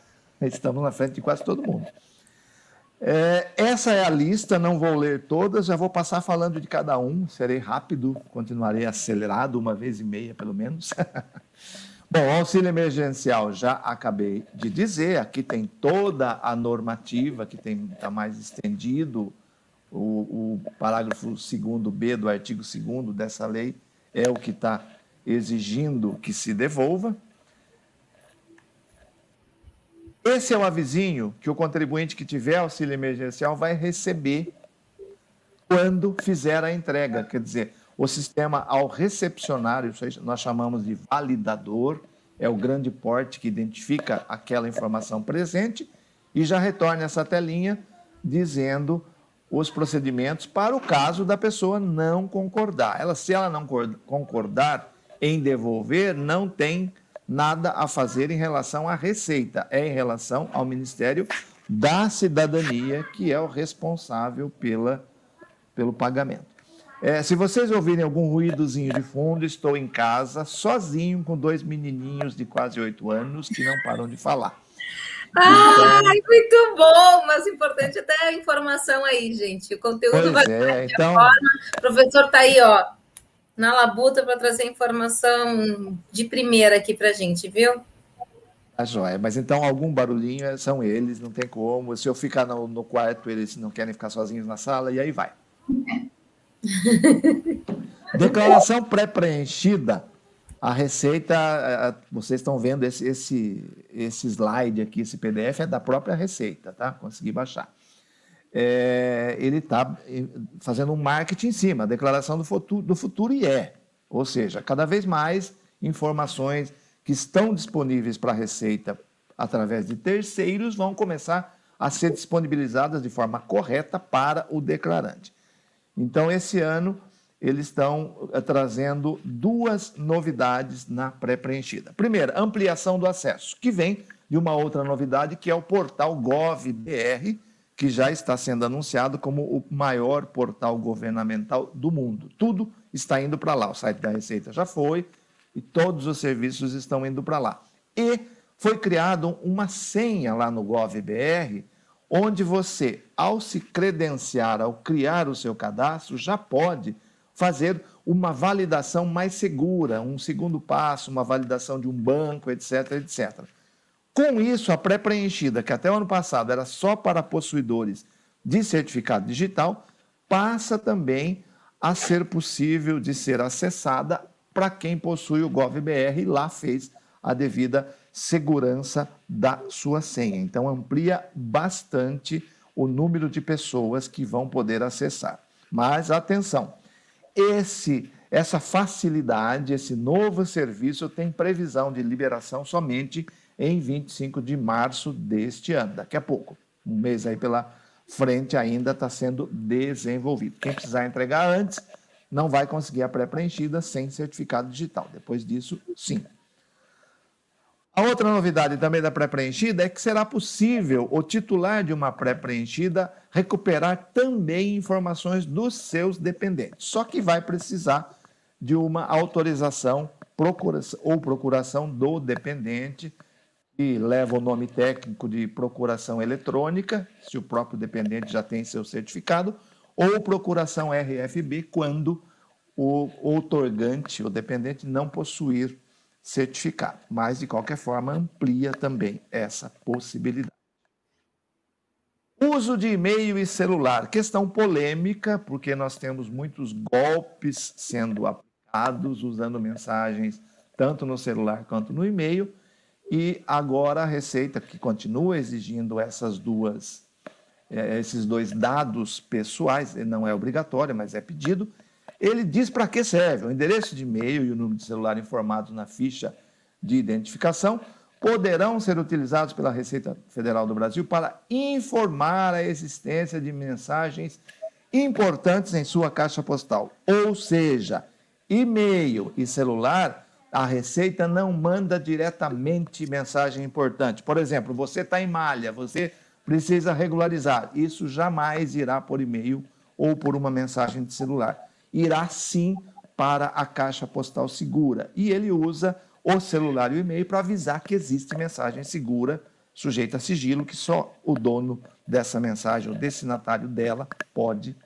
Estamos na frente de quase todo mundo. É, essa é a lista, não vou ler todas, já vou passar falando de cada um, serei rápido, continuarei acelerado, uma vez e meia pelo menos. Bom, auxílio emergencial já acabei de dizer, aqui tem toda a normativa que está mais estendido, o, o parágrafo 2b do artigo 2 dessa lei é o que está exigindo que se devolva. Esse é o avisinho que o contribuinte que tiver auxílio emergencial vai receber quando fizer a entrega. Quer dizer, o sistema ao recepcionário, nós chamamos de validador, é o grande porte que identifica aquela informação presente e já retorna essa telinha dizendo os procedimentos para o caso da pessoa não concordar. Ela, se ela não concordar em devolver, não tem nada a fazer em relação à receita, é em relação ao Ministério da Cidadania, que é o responsável pela, pelo pagamento. É, se vocês ouvirem algum ruídozinho de fundo, estou em casa, sozinho, com dois menininhos de quase oito anos que não param de falar. Ai, muito bom! Mas importante até a informação aí, gente. O conteúdo pois vai é, então... forma. O professor está aí, ó, na labuta para trazer informação de primeira aqui para gente, viu? Tá joia. Mas então, algum barulhinho é, são eles, não tem como. Se eu ficar no, no quarto, eles não querem ficar sozinhos na sala, e aí vai. Declaração pré-preenchida. A receita, vocês estão vendo esse, esse, esse slide aqui, esse PDF é da própria receita, tá? Consegui baixar. É, ele está fazendo um marketing em cima, a declaração do futuro, do futuro e é. Ou seja, cada vez mais informações que estão disponíveis para a Receita através de terceiros vão começar a ser disponibilizadas de forma correta para o declarante. Então, esse ano, eles estão eh, trazendo duas novidades na pré-preenchida. Primeiro, ampliação do acesso, que vem de uma outra novidade, que é o portal GovBR, que já está sendo anunciado como o maior portal governamental do mundo. Tudo está indo para lá. O site da Receita já foi e todos os serviços estão indo para lá. E foi criado uma senha lá no GovBR, onde você, ao se credenciar, ao criar o seu cadastro, já pode fazer uma validação mais segura, um segundo passo, uma validação de um banco, etc, etc. Com isso, a pré-preenchida, que até o ano passado era só para possuidores de certificado digital, passa também a ser possível de ser acessada para quem possui o GovBR e lá fez a devida segurança da sua senha. Então, amplia bastante o número de pessoas que vão poder acessar. Mas atenção, esse essa facilidade, esse novo serviço tem previsão de liberação somente em 25 de março deste ano, daqui a pouco. Um mês aí pela frente ainda está sendo desenvolvido. Quem precisar entregar antes não vai conseguir a pré-preenchida sem certificado digital. Depois disso, sim. A outra novidade também da pré-preenchida é que será possível o titular de uma pré-preenchida recuperar também informações dos seus dependentes. Só que vai precisar de uma autorização ou procuração do dependente que leva o nome técnico de procuração eletrônica, se o próprio dependente já tem seu certificado, ou procuração RFB, quando o outorgante, o dependente, não possuir certificado. Mas, de qualquer forma, amplia também essa possibilidade. Uso de e-mail e celular. Questão polêmica, porque nós temos muitos golpes sendo aplicados usando mensagens tanto no celular quanto no e-mail. E agora a Receita, que continua exigindo essas duas, é, esses dois dados pessoais, não é obrigatório, mas é pedido, ele diz para que serve. O endereço de e-mail e o número de celular informados na ficha de identificação poderão ser utilizados pela Receita Federal do Brasil para informar a existência de mensagens importantes em sua caixa postal. Ou seja, e-mail e celular a Receita não manda diretamente mensagem importante. Por exemplo, você está em malha, você precisa regularizar. Isso jamais irá por e-mail ou por uma mensagem de celular. Irá sim para a caixa postal segura. E ele usa o celular e o e-mail para avisar que existe mensagem segura, sujeita a sigilo, que só o dono dessa mensagem, o destinatário dela, pode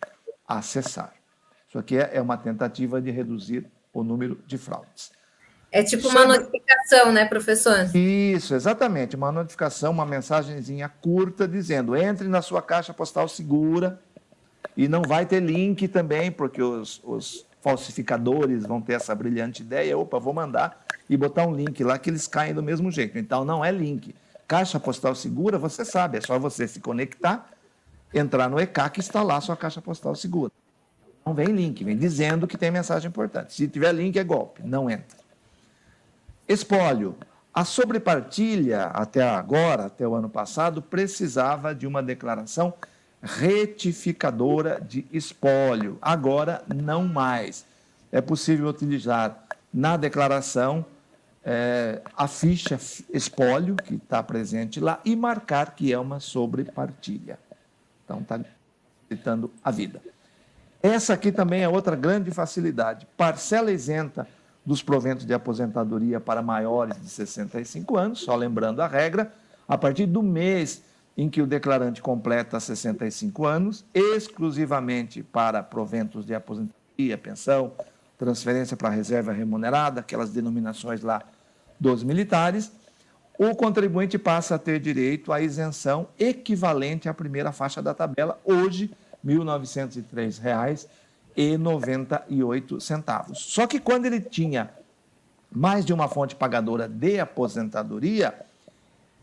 acessar. Isso aqui é uma tentativa de reduzir o número de fraudes. É tipo uma notificação, né, professor? Isso, exatamente. Uma notificação, uma mensagenzinha curta dizendo: entre na sua caixa postal segura e não vai ter link também, porque os, os falsificadores vão ter essa brilhante ideia. Opa, vou mandar e botar um link lá que eles caem do mesmo jeito. Então não é link. Caixa postal segura, você sabe, é só você se conectar, entrar no ECAC e instalar sua caixa postal segura. Não vem link, vem dizendo que tem mensagem importante. Se tiver link, é golpe, não entra. Espólio. A sobrepartilha, até agora, até o ano passado, precisava de uma declaração retificadora de espólio. Agora, não mais. É possível utilizar na declaração é, a ficha espólio, que está presente lá, e marcar que é uma sobrepartilha. Então, está facilitando a vida. Essa aqui também é outra grande facilidade. Parcela isenta dos proventos de aposentadoria para maiores de 65 anos, só lembrando a regra, a partir do mês em que o declarante completa 65 anos, exclusivamente para proventos de aposentadoria, pensão, transferência para reserva remunerada, aquelas denominações lá dos militares, o contribuinte passa a ter direito à isenção equivalente à primeira faixa da tabela, hoje R$ 1.903 centavos. Só que quando ele tinha mais de uma fonte pagadora de aposentadoria,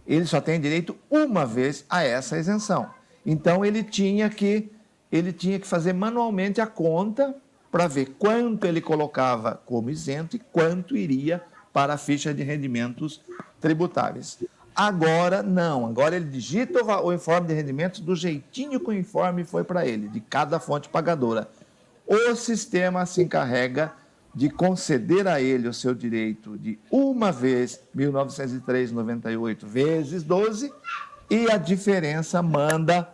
ele só tem direito uma vez a essa isenção. Então ele tinha que ele tinha que fazer manualmente a conta para ver quanto ele colocava como isento e quanto iria para a ficha de rendimentos tributáveis. Agora não, agora ele digita o informe de rendimentos do jeitinho que o informe foi para ele, de cada fonte pagadora. O sistema se encarrega de conceder a ele o seu direito de uma vez 1903,98 vezes 12 e a diferença manda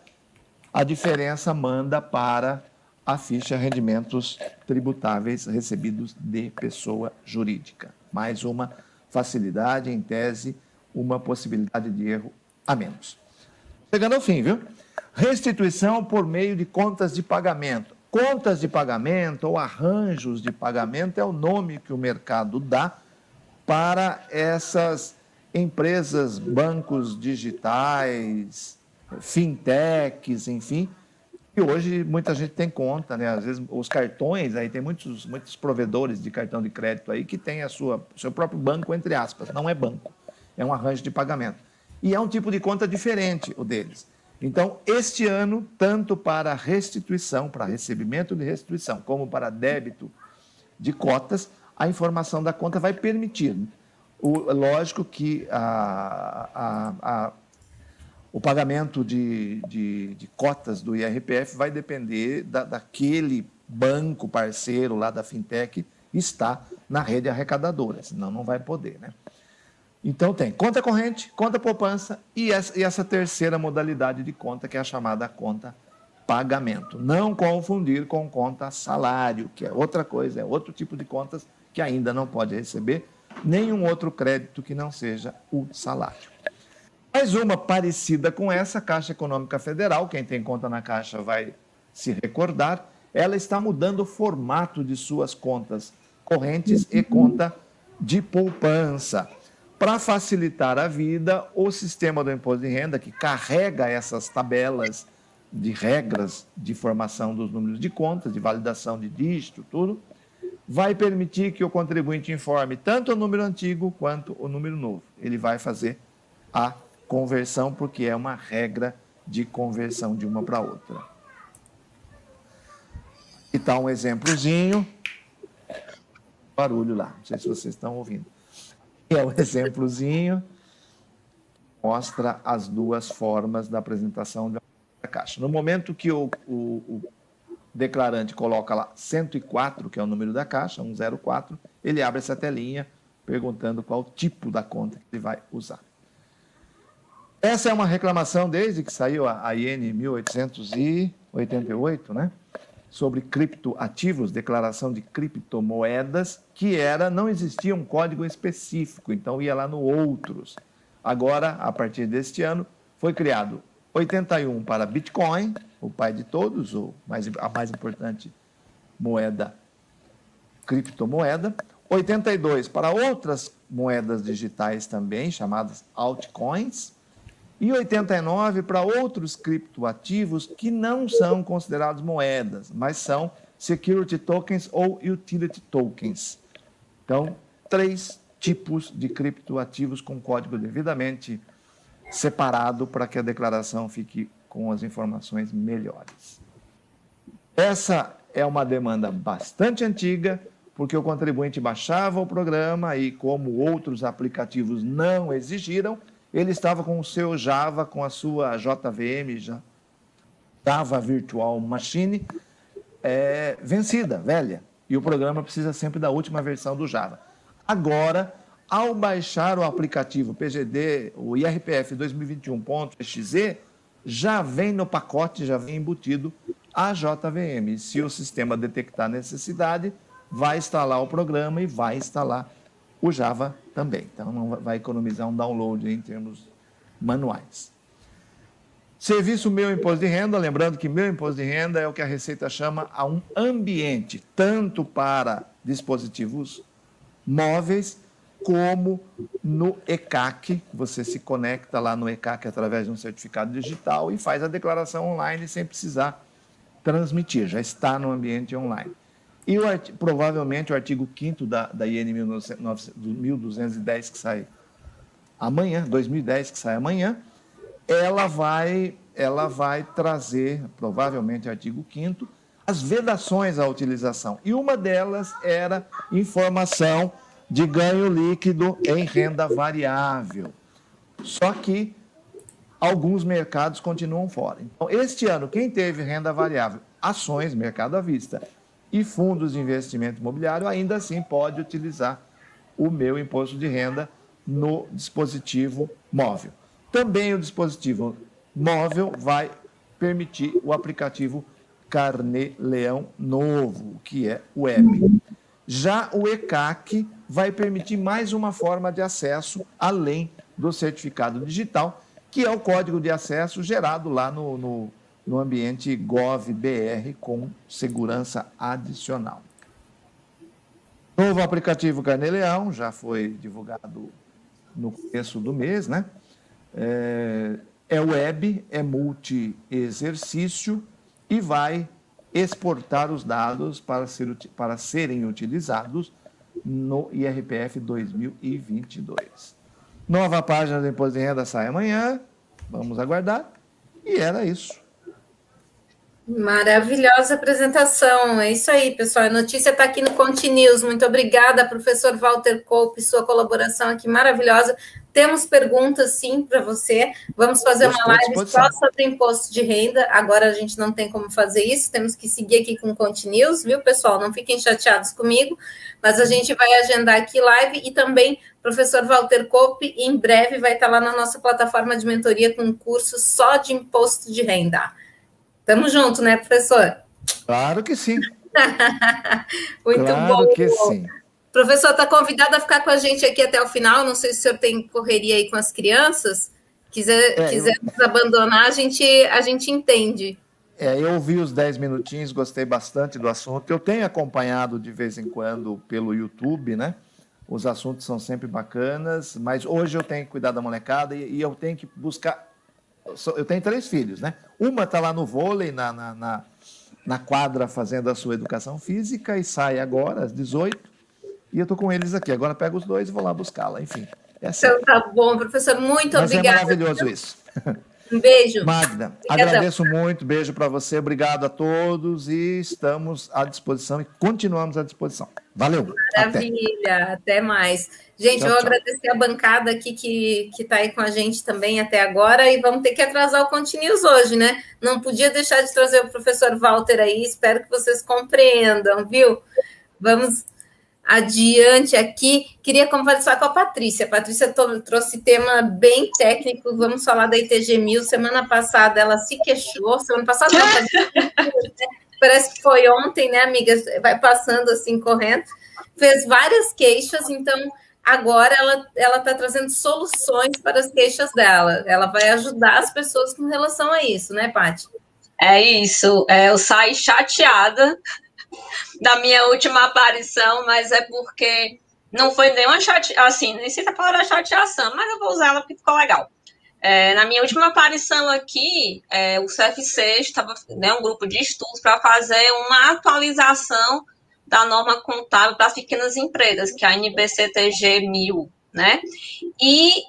a diferença manda para a ficha rendimentos tributáveis recebidos de pessoa jurídica. Mais uma facilidade, em tese, uma possibilidade de erro a menos. Chegando ao fim, viu? Restituição por meio de contas de pagamento. Contas de pagamento ou arranjos de pagamento é o nome que o mercado dá para essas empresas, bancos digitais, fintechs, enfim, e hoje muita gente tem conta, né? Às vezes os cartões, aí tem muitos, muitos provedores de cartão de crédito aí que tem a sua seu próprio banco entre aspas, não é banco, é um arranjo de pagamento. E é um tipo de conta diferente o deles. Então, este ano, tanto para restituição, para recebimento de restituição, como para débito de cotas, a informação da conta vai permitir. O, lógico que a, a, a o pagamento de, de, de, cotas do IRPF vai depender da, daquele banco parceiro lá da fintech está na rede arrecadadora, senão não vai poder, né? Então tem conta corrente, conta poupança e essa, terceira modalidade de conta que é a chamada conta pagamento. Não confundir com conta salário, que é outra coisa, é outro tipo de contas que ainda não pode receber nenhum outro crédito que não seja o salário. Mais uma parecida com essa, Caixa Econômica Federal, quem tem conta na Caixa vai se recordar, ela está mudando o formato de suas contas correntes e conta de poupança. Para facilitar a vida, o sistema do imposto de renda, que carrega essas tabelas de regras de formação dos números de contas, de validação de dígito, tudo, vai permitir que o contribuinte informe tanto o número antigo quanto o número novo. Ele vai fazer a conversão, porque é uma regra de conversão de uma para outra. E está um exemplozinho. Barulho lá, não sei se vocês estão ouvindo. É um exemplozinho, mostra as duas formas da apresentação da caixa. No momento que o, o, o declarante coloca lá 104, que é o número da caixa, 104, ele abre essa telinha perguntando qual tipo da conta que ele vai usar. Essa é uma reclamação desde que saiu a IN 1888, né? Sobre criptoativos, declaração de criptomoedas, que era, não existia um código específico, então ia lá no outros. Agora, a partir deste ano, foi criado 81 para Bitcoin, o pai de todos, ou mais, a mais importante moeda, criptomoeda. 82 para outras moedas digitais também, chamadas altcoins e 89 para outros criptoativos que não são considerados moedas, mas são security tokens ou utility tokens. Então, três tipos de criptoativos com código devidamente separado para que a declaração fique com as informações melhores. Essa é uma demanda bastante antiga, porque o contribuinte baixava o programa e, como outros aplicativos não exigiram, ele estava com o seu Java, com a sua JVM, Java Virtual Machine, é, vencida, velha. E o programa precisa sempre da última versão do Java. Agora, ao baixar o aplicativo PGD, o IRPF 2021.exe, já vem no pacote, já vem embutido a JVM. Se o sistema detectar necessidade, vai instalar o programa e vai instalar o Java também. Então, não vai economizar um download em termos manuais. Serviço Meu Imposto de Renda, lembrando que Meu Imposto de Renda é o que a Receita chama a um ambiente, tanto para dispositivos móveis, como no ECAC. Você se conecta lá no ECAC através de um certificado digital e faz a declaração online sem precisar transmitir, já está no ambiente online. E o, provavelmente o artigo 5 da, da IN 1210, que sai amanhã, 2010, que sai amanhã, ela vai, ela vai trazer, provavelmente, artigo 5 as vedações à utilização. E uma delas era informação de ganho líquido em renda variável. Só que alguns mercados continuam fora. Então, este ano, quem teve renda variável, ações, mercado à vista e fundos de investimento imobiliário, ainda assim pode utilizar o meu imposto de renda no dispositivo móvel. Também o dispositivo móvel vai permitir o aplicativo Carnê Leão Novo, que é web. Já o ECAC vai permitir mais uma forma de acesso além do certificado digital, que é o código de acesso gerado lá no, no, no ambiente GovBR com segurança adicional. Novo aplicativo Carneleão, já foi divulgado no começo do mês, né? É, é web, é multi-exercício e vai exportar os dados para, ser, para serem utilizados no IRPF 2022. Nova página do Imposto de Renda sai amanhã. Vamos aguardar. E era isso. Maravilhosa apresentação. É isso aí, pessoal. A notícia está aqui no Conte News. Muito obrigada, professor Walter Coupe, sua colaboração aqui maravilhosa. Temos perguntas, sim, para você. Vamos fazer uma live só sobre imposto de renda. Agora a gente não tem como fazer isso, temos que seguir aqui com o Conte News, viu, pessoal? Não fiquem chateados comigo, mas a gente vai agendar aqui live e também professor Walter Coupe, em breve vai estar lá na nossa plataforma de mentoria com um curso só de imposto de renda. Tamo junto, né, professor? Claro que sim. Muito claro bom. que sim. Professor, está convidado a ficar com a gente aqui até o final. Não sei se o senhor tem correria aí com as crianças. Quiser, é, quiser eu... nos abandonar, a gente, a gente entende. É, eu ouvi os 10 minutinhos, gostei bastante do assunto. Eu tenho acompanhado de vez em quando pelo YouTube, né? Os assuntos são sempre bacanas, mas hoje eu tenho que cuidar da molecada e, e eu tenho que buscar eu tenho três filhos, né? Uma está lá no vôlei, na, na, na, na, quadra, fazendo a sua educação física, e sai agora, às 18, e eu estou com eles aqui. Agora pego os dois e vou lá buscá-la. Enfim. É assim. Então tá bom, professor. Muito Mas é obrigada. É maravilhoso isso. Um beijo. Magda, Obrigadão. agradeço muito, beijo para você, obrigado a todos e estamos à disposição e continuamos à disposição. Valeu. Maravilha, até, até mais. Gente, tchau, eu vou tchau. agradecer a bancada aqui que está aí com a gente também até agora e vamos ter que atrasar o Continuous hoje, né? Não podia deixar de trazer o professor Walter aí, espero que vocês compreendam, viu? Vamos adiante aqui. Queria conversar com a Patrícia. A Patrícia trouxe tema bem técnico. Vamos falar da ITG Mil. Semana passada ela se queixou. Semana passada parece que foi ontem, né, amiga? Vai passando assim, correndo. Fez várias queixas, então agora ela está trazendo soluções para as queixas dela. Ela vai ajudar as pessoas com relação a isso, né, Paty? É isso. É, eu saí chateada da minha última aparição, mas é porque não foi nenhuma chateação, assim, nem sei se a palavra chateação, mas eu vou usar ela porque ficou legal. É, na minha última aparição aqui, é, o CFC estava né, um grupo de estudos para fazer uma atualização da norma contábil para as pequenas empresas, que é a NBCTG 1000, né? E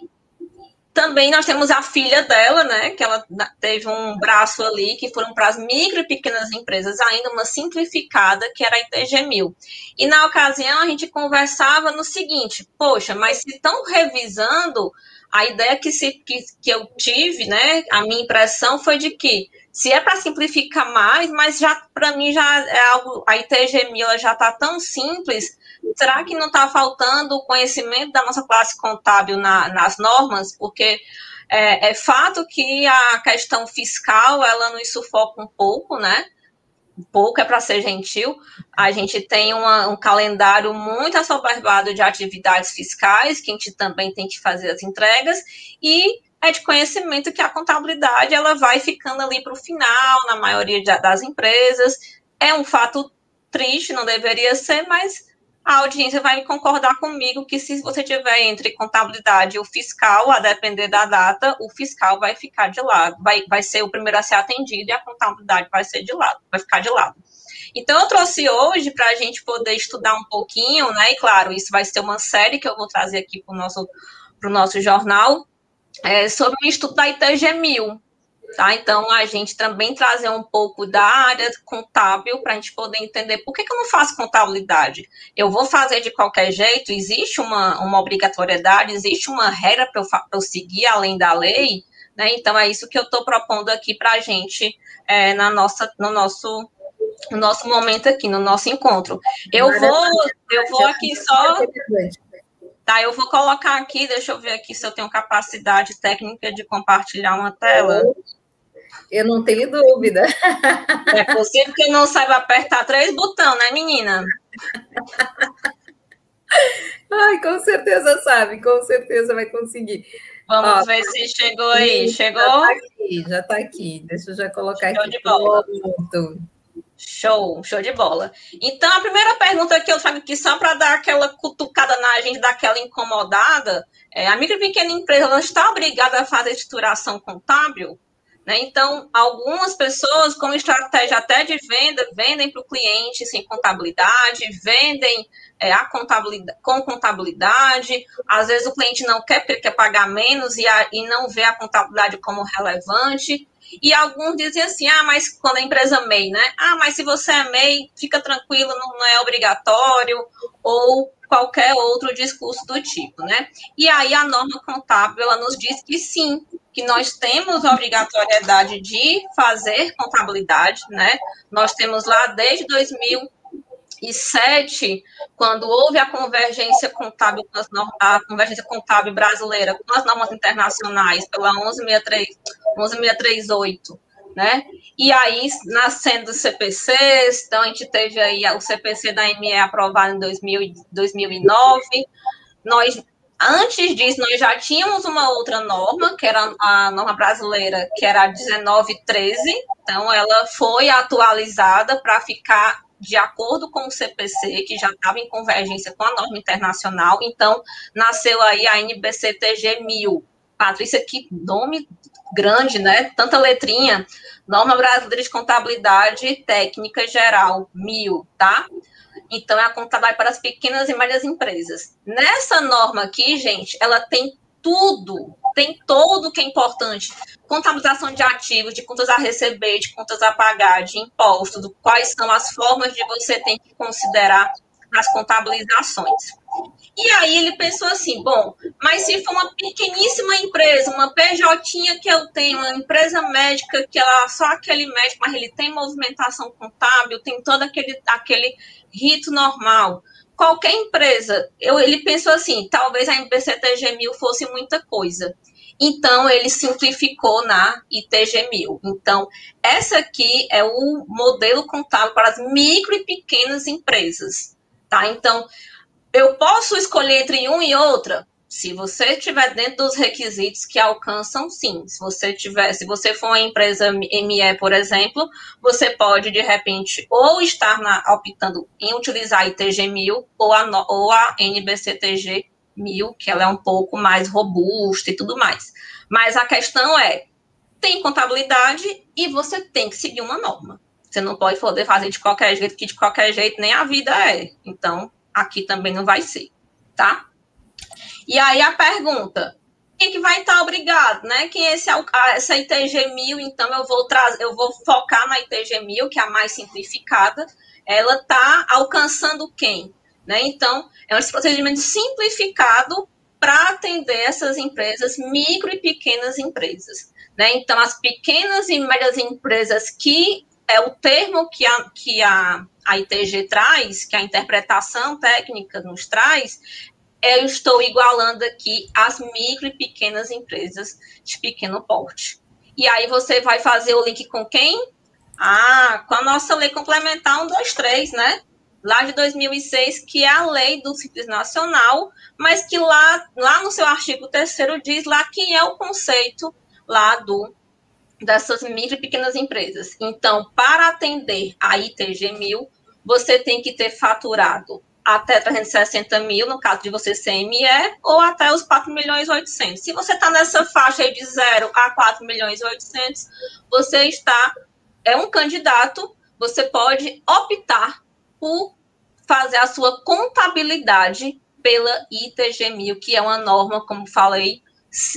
também nós temos a filha dela, né, que ela teve um braço ali, que foram para as micro e pequenas empresas, ainda uma simplificada, que era a ITG 1000. E na ocasião a gente conversava no seguinte, poxa, mas se estão revisando, a ideia que, se, que, que eu tive, né, a minha impressão foi de que se é para simplificar mais, mas já para mim já é algo, a ITG 1000 já está tão simples será que não está faltando o conhecimento da nossa classe contábil na, nas normas? Porque é, é, fato que a questão fiscal ela nos sufoca um pouco, né? Pouco é para ser gentil. A gente tem uma, um calendário muito assoberbado de atividades fiscais, que a gente também tem que fazer as entregas, e é de conhecimento que a contabilidade ela vai ficando ali para o final, na maioria das empresas. É um fato triste, não deveria ser, mas a audiência vai concordar comigo que se você tiver entre contabilidade e o fiscal, a depender da data, o fiscal vai ficar de lado, vai, vai ser o primeiro a ser atendido e a contabilidade vai ser de lado, vai ficar de lado. Então, eu trouxe hoje para a gente poder estudar um pouquinho, né? E claro, isso vai ser uma série que eu vou trazer aqui para o nosso, nosso jornal, é, sobre o estudo da ITG 1000, Tá? Então, a gente também trazer um pouco da área contábil para a gente poder entender por que, que, eu não faço contabilidade. Eu vou fazer de qualquer jeito, existe uma, uma obrigatoriedade, existe uma regra para eu, eu, seguir além da lei, né? Então, é isso que eu estou propondo aqui para a gente é, na nossa, no nosso no nosso momento aqui, no nosso encontro. Eu vou, eu vou aqui só. Tá, eu vou colocar aqui, deixa eu ver aqui se eu tenho capacidade técnica de compartilhar uma tela. Eu não tenho dúvida. É possível que não saiba apertar três botões, né, menina? Ai, com certeza sabe, com certeza vai conseguir. Vamos Ó, ver se chegou aí. Chegou? Já está aqui, já está aqui. Deixa eu já colocar show aqui. De bola. Show, show de bola. Então, a primeira pergunta que eu trago aqui, só para dar aquela cutucada na gente, dar aquela incomodada, é, a micro e pequena empresa ela está obrigada a fazer estruturação contábil? Né? Então, algumas pessoas, como estratégia até de venda, vendem para o cliente sem contabilidade, vendem é, a contabilidade, com contabilidade. Às vezes o cliente não quer, quer pagar menos e, a, e não vê a contabilidade como relevante. E alguns dizem assim: ah, mas quando a empresa MEI, né? Ah, mas se você é MEI, fica tranquilo, não, não é obrigatório, ou qualquer outro discurso do tipo, né? E aí a norma contábil ela nos diz que sim, que nós temos a obrigatoriedade de fazer contabilidade, né? Nós temos lá desde 2007, quando houve a convergência contábil, a convergência contábil brasileira com as normas internacionais pela 11638, 11638 né? E aí, nascendo os CPCs, então a gente teve aí o CPC da ME aprovado em 2000, 2009, nós Antes disso, nós já tínhamos uma outra norma, que era a norma brasileira, que era a 1913. Então, ela foi atualizada para ficar de acordo com o CPC, que já estava em convergência com a norma internacional. Então, nasceu aí a NBCTG 1000. Patrícia, que nome grande, né? Tanta letrinha. Norma Brasileira de Contabilidade Técnica Geral, 1000, tá? Então, é a contabilidade para as pequenas e médias empresas. Nessa norma aqui, gente, ela tem tudo, tem todo o que é importante. Contabilização de ativos, de contas a receber, de contas a pagar, de impostos, quais são as formas de você ter que considerar nas contabilizações. E aí ele pensou assim, bom, mas se for uma pequeníssima empresa, uma PJ que eu tenho, uma empresa médica que ela só aquele médico, mas ele tem movimentação contábil, tem todo aquele, aquele rito normal. Qualquer empresa, eu, ele pensou assim, talvez a MBCTG 1000 fosse muita coisa. Então, ele simplificou na ITG 1000. Então, essa aqui é o modelo contábil para as micro e pequenas empresas. Tá? Então, eu posso escolher entre um e outra? Se você estiver dentro dos requisitos que alcançam, sim. Se você tiver, se você for uma empresa ME, por exemplo, você pode de repente ou estar na, optando em utilizar a ITG 1000 ou a, ou a NBCTG 1000, que ela é um pouco mais robusta e tudo mais. Mas a questão é, tem contabilidade e você tem que seguir uma norma. Você não pode poder fazer de qualquer jeito, que de qualquer jeito nem a vida é. Então, aqui também não vai ser, tá? E aí a pergunta, quem é que vai estar obrigado, né? Quem é esse, essa ITG 1000, então eu vou trazer, eu vou focar na ITG 1000, que é a mais simplificada. Ela está alcançando quem? Né? Então, é um procedimento simplificado para atender essas empresas, micro e pequenas empresas. Né? Então, as pequenas e médias empresas que é o termo que a, que a, a ITG traz, que a interpretação técnica nos traz, eu estou igualando aqui as micro e pequenas empresas de pequeno porte. E aí você vai fazer o link com quem? Ah, com a nossa lei complementar 123, né? Lá de 2006, que é a lei do Simples Nacional, mas que lá, lá no seu artigo 3 diz lá que é o conceito lá do dessas micro e pequenas empresas. Então, para atender a ITG 1000, você tem que ter faturado até 360 mil, no caso de você CME, ou até os 4 milhões e 800. Se você está nessa faixa aí de 0 a 4 milhões e 800, você está, é um candidato, você pode optar por fazer a sua contabilidade pela ITG 1000, que é uma norma, como falei,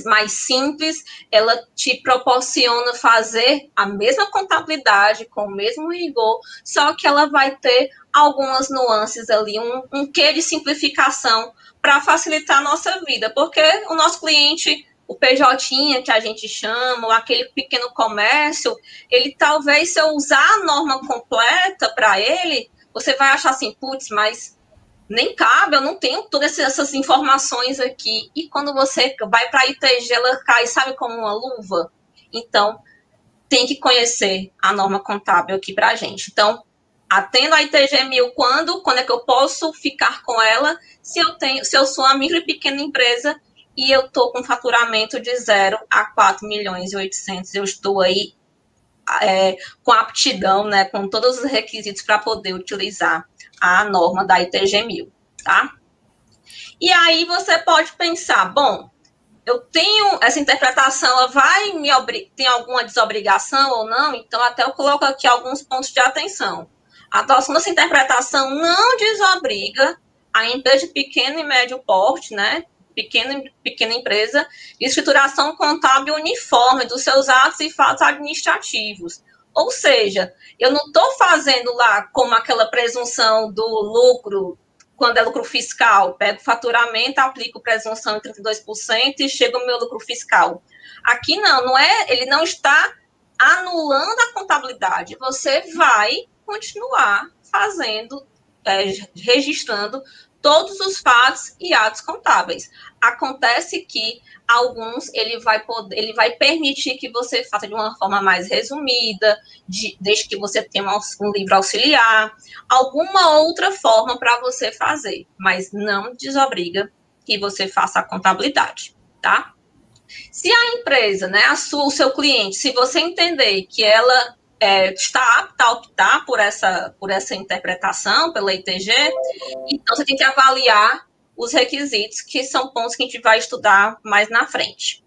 mais simples, ela te proporciona fazer a mesma contabilidade, com o mesmo rigor, só que ela vai ter algumas nuances ali, um, um quê de simplificação para facilitar a nossa vida, porque o nosso cliente, o PJ que a gente chama, ou aquele pequeno comércio, ele talvez, se eu usar a norma completa para ele, você vai achar assim, putz, mas nem cabe, eu não tenho todas essas informações aqui. E quando você vai para a ITG, ela cai, sabe, como uma luva? Então, tem que conhecer a norma contábil aqui para a gente. Então, atendo a ITG 1000 quando? Quando é que eu posso ficar com ela? Se eu tenho, se eu sou uma micro e pequena empresa e eu estou com faturamento de 0 a 4 milhões e 800, eu estou aí é, com aptidão, né, com todos os requisitos para poder utilizar a norma da ITG 1000, tá? E aí você pode pensar, bom, eu tenho essa interpretação, ela vai me tem alguma desobrigação ou não? Então até eu coloco aqui alguns pontos de atenção. A dessa interpretação não desobriga a empresa de pequeno e médio porte, né? Pequena, pequena empresa, de escrituração contábil uniforme dos seus atos e fatos administrativos. Ou seja, eu não estou fazendo lá como aquela presunção do lucro, quando é lucro fiscal. Pego faturamento, aplico presunção em 32% e chega o meu lucro fiscal. Aqui não, não é, ele não está anulando a contabilidade. Você vai continuar fazendo, é, registrando todos os fatos e atos contábeis. Acontece que alguns ele vai poder, ele vai permitir que você faça de uma forma mais resumida, de, desde que você tenha um, um livro auxiliar, alguma outra forma para você fazer, mas não desobriga que você faça a contabilidade, tá? Se a empresa, né, a sua, o seu cliente, se você entender que ela é, está apta a optar por essa, por essa interpretação, pela ITG, então você tem que avaliar os requisitos, que são pontos que a gente vai estudar mais na frente.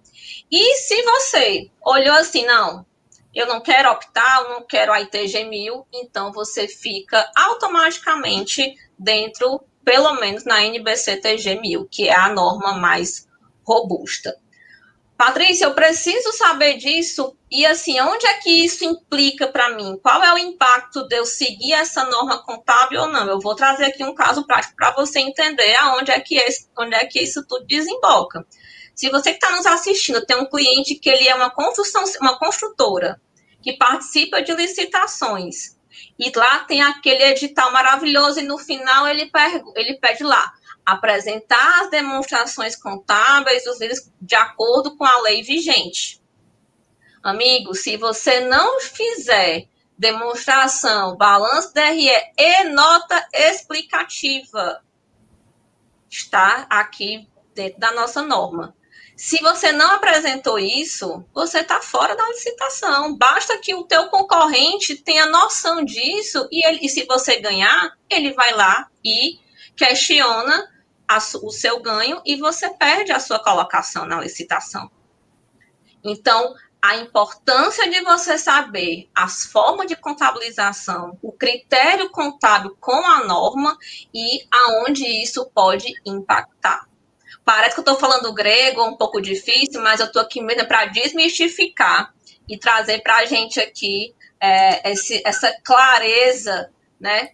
E se você olhou assim, não, eu não quero optar, eu não quero a ITG 1000, então você fica automaticamente dentro, pelo menos na NBC TG 1000, que é a norma mais robusta. Patrícia, eu preciso saber disso e assim, onde é que isso implica para mim? Qual é o impacto de eu seguir essa norma contábil ou não? Eu vou trazer aqui um caso prático para você entender aonde é que esse, onde é que isso tudo desemboca. Se você que está nos assistindo tem um cliente que ele é uma construção, uma construtora que participa de licitações e lá tem aquele edital maravilhoso e no final ele, ele pede lá apresentar as demonstrações contábeis dos líderes de acordo com a lei vigente. Amigo, se você não fizer demonstração, balanço DRE e nota explicativa, está aqui dentro da nossa norma. Se você não apresentou isso, você está fora da licitação. Basta que o teu concorrente tenha noção disso e, ele, e se você ganhar, ele vai lá e questiona a, o seu ganho e você perde a sua colocação na licitação. Então, a importância de você saber as formas de contabilização, o critério contábil com a norma e aonde isso pode impactar. Parece que eu estou falando grego, um pouco difícil, mas eu estou aqui mesmo para desmistificar e trazer para a gente aqui é, esse, essa clareza né,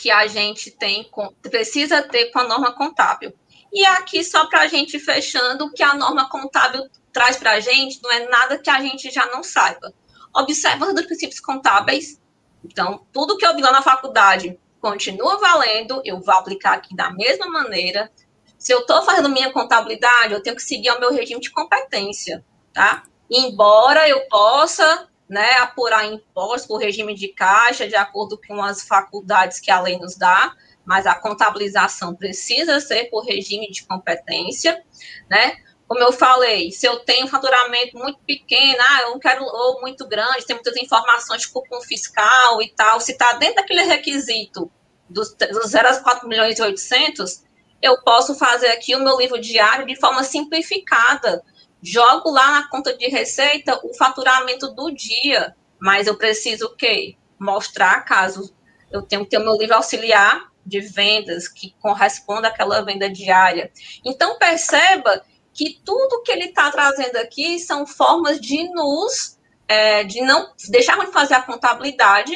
que a gente tem, com, precisa ter com a norma contábil. E aqui, só para a gente fechando, o que a norma contábil traz para a gente não é nada que a gente já não saiba. Observa os princípios contábeis. Então, tudo que eu vi lá na faculdade continua valendo, eu vou aplicar aqui da mesma maneira. Se eu estou fazendo minha contabilidade, eu tenho que seguir o meu regime de competência, tá? Embora eu possa né, apurar impostos por regime de caixa, de acordo com as faculdades que a lei nos dá, mas a contabilização precisa ser por regime de competência, né? Como eu falei, se eu tenho um faturamento muito pequeno, ah, eu quero ou muito grande, tem muitas informações de cupom fiscal e tal, se está dentro daquele requisito, dos, dos 0 a 4 milhões e 800, eu posso fazer aqui o meu livro diário de forma simplificada. Jogo lá na conta de receita o faturamento do dia, mas eu preciso o quê? Mostrar caso eu tenho que ter o meu livro auxiliar de vendas que corresponda àquela venda diária. Então perceba que tudo que ele está trazendo aqui são formas de nos é, de não deixar de fazer a contabilidade,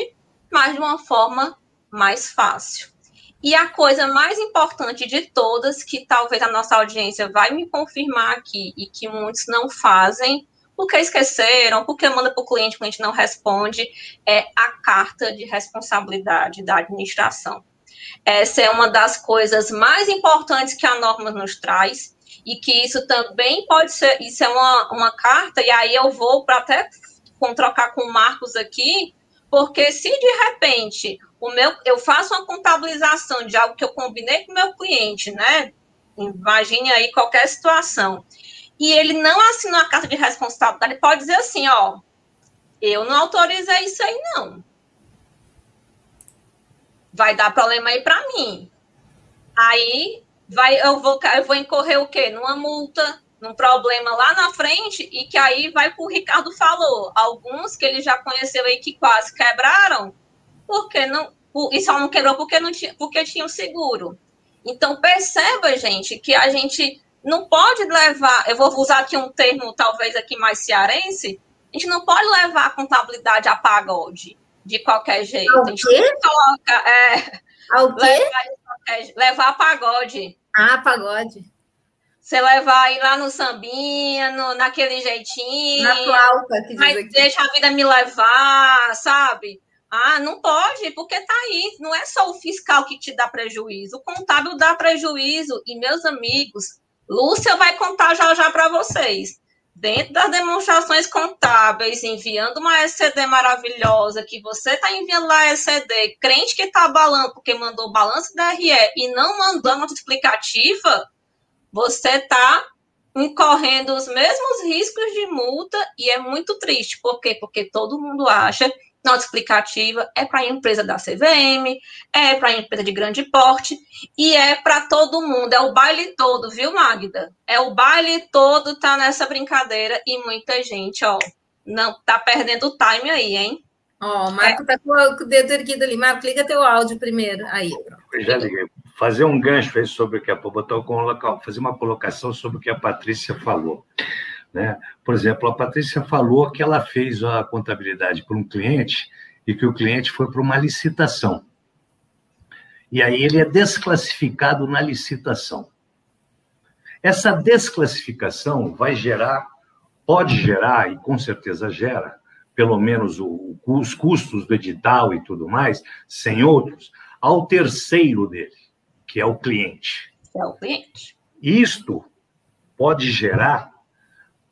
mas de uma forma mais fácil. E a coisa mais importante de todas, que talvez a nossa audiência vai me confirmar aqui e que muitos não fazem, porque esqueceram, porque manda para o cliente, o cliente não responde, é a carta de responsabilidade da administração. Essa é uma das coisas mais importantes que a norma nos traz, e que isso também pode ser, isso é uma, uma carta, e aí eu vou para até trocar com o Marcos aqui, porque se de repente o meu, eu faço uma contabilização de algo que eu combinei com o meu cliente, né? Imagine aí qualquer situação. E ele não assinou a carta de responsabilidade, ele pode dizer assim, ó, eu não autorizei isso aí, não. Vai dar problema aí para mim. Aí vai, eu vou, eu vou incorrer o quê? Numa multa, num problema lá na frente, e que aí vai para o Ricardo falou. Alguns que ele já conheceu aí que quase quebraram, porque não. E só não quebrou porque não tinha, porque tinha o seguro. Então perceba, gente, que a gente não pode levar. Eu vou usar aqui um termo, talvez aqui mais cearense. A gente não pode levar a contabilidade a pagode de qualquer jeito. Ao a gente quê? coloca. É, Ao quê? Levar, levar a pagode. Ah, pagode. Você levar aí lá no sambinha, no, naquele jeitinho. Na flauta, que mas aqui. deixa a vida me levar, sabe? Ah, não pode, porque tá aí. Não é só o fiscal que te dá prejuízo. O contábil dá prejuízo. E, meus amigos, Lúcia vai contar já já para vocês. Dentro das demonstrações contábeis, enviando uma SCD maravilhosa, que você está enviando lá a SCD, crente que está abalando porque mandou balanço da RE e não mandou a nota explicativa, você está incorrendo os mesmos riscos de multa e é muito triste. Por quê? Porque todo mundo acha nota explicativa é para a empresa da CVM, é para a empresa de grande porte e é para todo mundo, é o baile todo, viu, Magda? É o baile todo tá nessa brincadeira e muita gente, ó, não tá perdendo o time aí, hein? Ó, o Marco é. tá com o dedo erguido ali. Marco, liga teu áudio primeiro. Aí, pronto. Eu já liguei fazer um gancho aí sobre o que a botar fazer uma colocação sobre o que a Patrícia falou. Né? Por exemplo, a Patrícia falou que ela fez a contabilidade para um cliente e que o cliente foi para uma licitação. E aí ele é desclassificado na licitação. Essa desclassificação vai gerar, pode gerar, e com certeza gera, pelo menos o, os custos do edital e tudo mais, sem outros, ao terceiro dele que é o cliente. É o cliente. Isto pode gerar,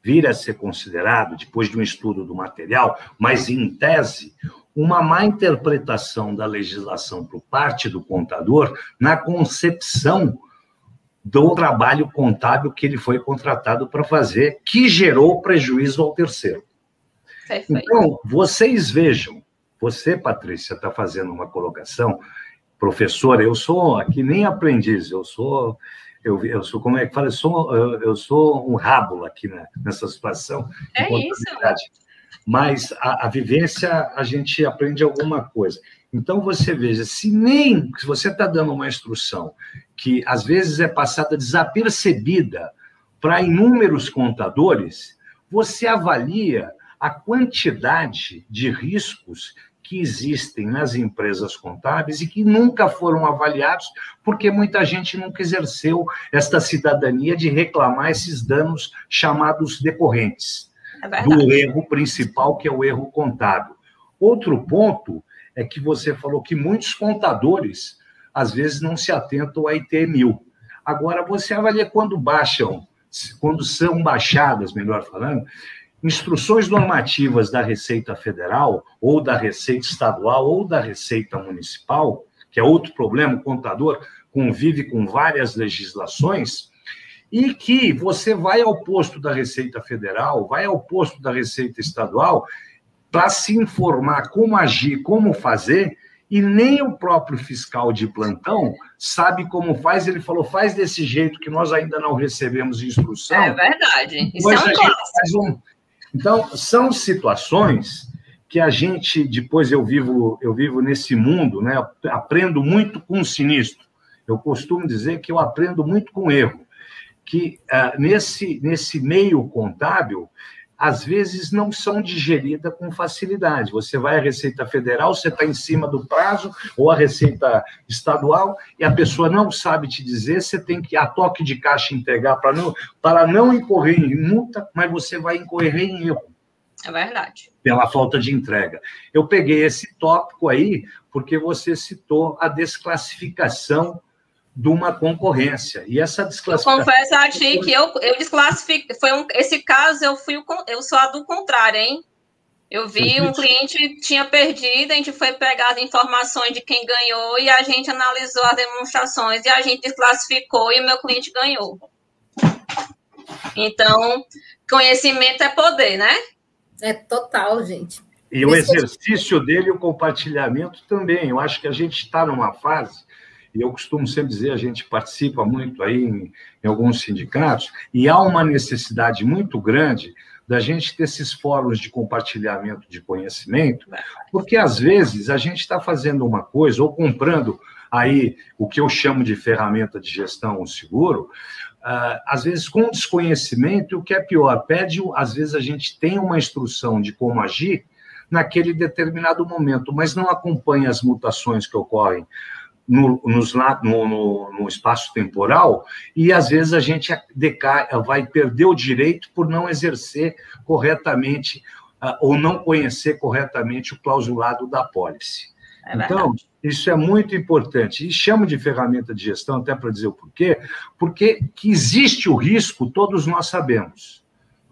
vir a ser considerado, depois de um estudo do material, mas em tese, uma má interpretação da legislação por parte do contador na concepção do trabalho contábil que ele foi contratado para fazer, que gerou prejuízo ao terceiro. Perfeito. Então, vocês vejam, você, Patrícia, está fazendo uma colocação professor, eu sou aqui nem aprendiz, eu sou eu, eu sou como é que fala, eu sou eu, eu sou um rábulo aqui né, nessa situação. É isso. Mas a, a, vivência a gente aprende alguma coisa. Então você veja, se nem se você está dando uma instrução que às vezes é passada desapercebida para inúmeros contadores, você avalia a quantidade de riscos que existem nas empresas contábeis e que nunca foram avaliados, porque muita gente nunca exerceu esta cidadania de reclamar esses danos chamados decorrentes é do erro principal, que é o erro contábil. Outro ponto é que você falou que muitos contadores às vezes não se atentam a IT1000. Agora, você avalia quando baixam, quando são baixadas, melhor falando, instruções normativas da Receita Federal, ou da Receita Estadual, ou da Receita Municipal, que é outro problema, o contador convive com várias legislações, e que você vai ao posto da Receita Federal, vai ao posto da Receita Estadual, para se informar como agir, como fazer, e nem o próprio fiscal de plantão sabe como faz. Ele falou, faz desse jeito que nós ainda não recebemos instrução. É verdade. Isso é um um... Então, são situações que a gente, depois eu vivo, eu vivo nesse mundo, né? aprendo muito com o sinistro. Eu costumo dizer que eu aprendo muito com erro. Que uh, nesse, nesse meio contábil, às vezes não são digeridas com facilidade. Você vai à Receita Federal, você está em cima do prazo, ou a Receita Estadual, e a pessoa não sabe te dizer, você tem que a toque de caixa entregar para não, para não incorrer em multa, mas você vai incorrer em erro. É verdade. Pela falta de entrega. Eu peguei esse tópico aí porque você citou a desclassificação de uma concorrência. E essa desclassificação. Eu confesso a ti que eu, eu desclassifiquei. Foi um, esse caso, eu fui eu sou a do contrário, hein? Eu vi um cliente tinha perdido, a gente foi pegar as informações de quem ganhou e a gente analisou as demonstrações e a gente desclassificou e o meu cliente ganhou. Então, conhecimento é poder, né? É total, gente. E o exercício dele, o compartilhamento também. Eu acho que a gente está numa fase e eu costumo sempre dizer, a gente participa muito aí em, em alguns sindicatos, e há uma necessidade muito grande da gente ter esses fóruns de compartilhamento de conhecimento, porque às vezes a gente está fazendo uma coisa ou comprando aí o que eu chamo de ferramenta de gestão seguro, uh, às vezes com desconhecimento, e o que é pior, pede, às vezes a gente tem uma instrução de como agir naquele determinado momento, mas não acompanha as mutações que ocorrem no, nos, no, no, no, espaço temporal e às vezes a gente decai, vai perder o direito por não exercer corretamente uh, ou não conhecer corretamente o clausulado da pólice. É então, isso é muito importante. E chamo de ferramenta de gestão, até para dizer o porquê, porque que existe o risco, todos nós sabemos.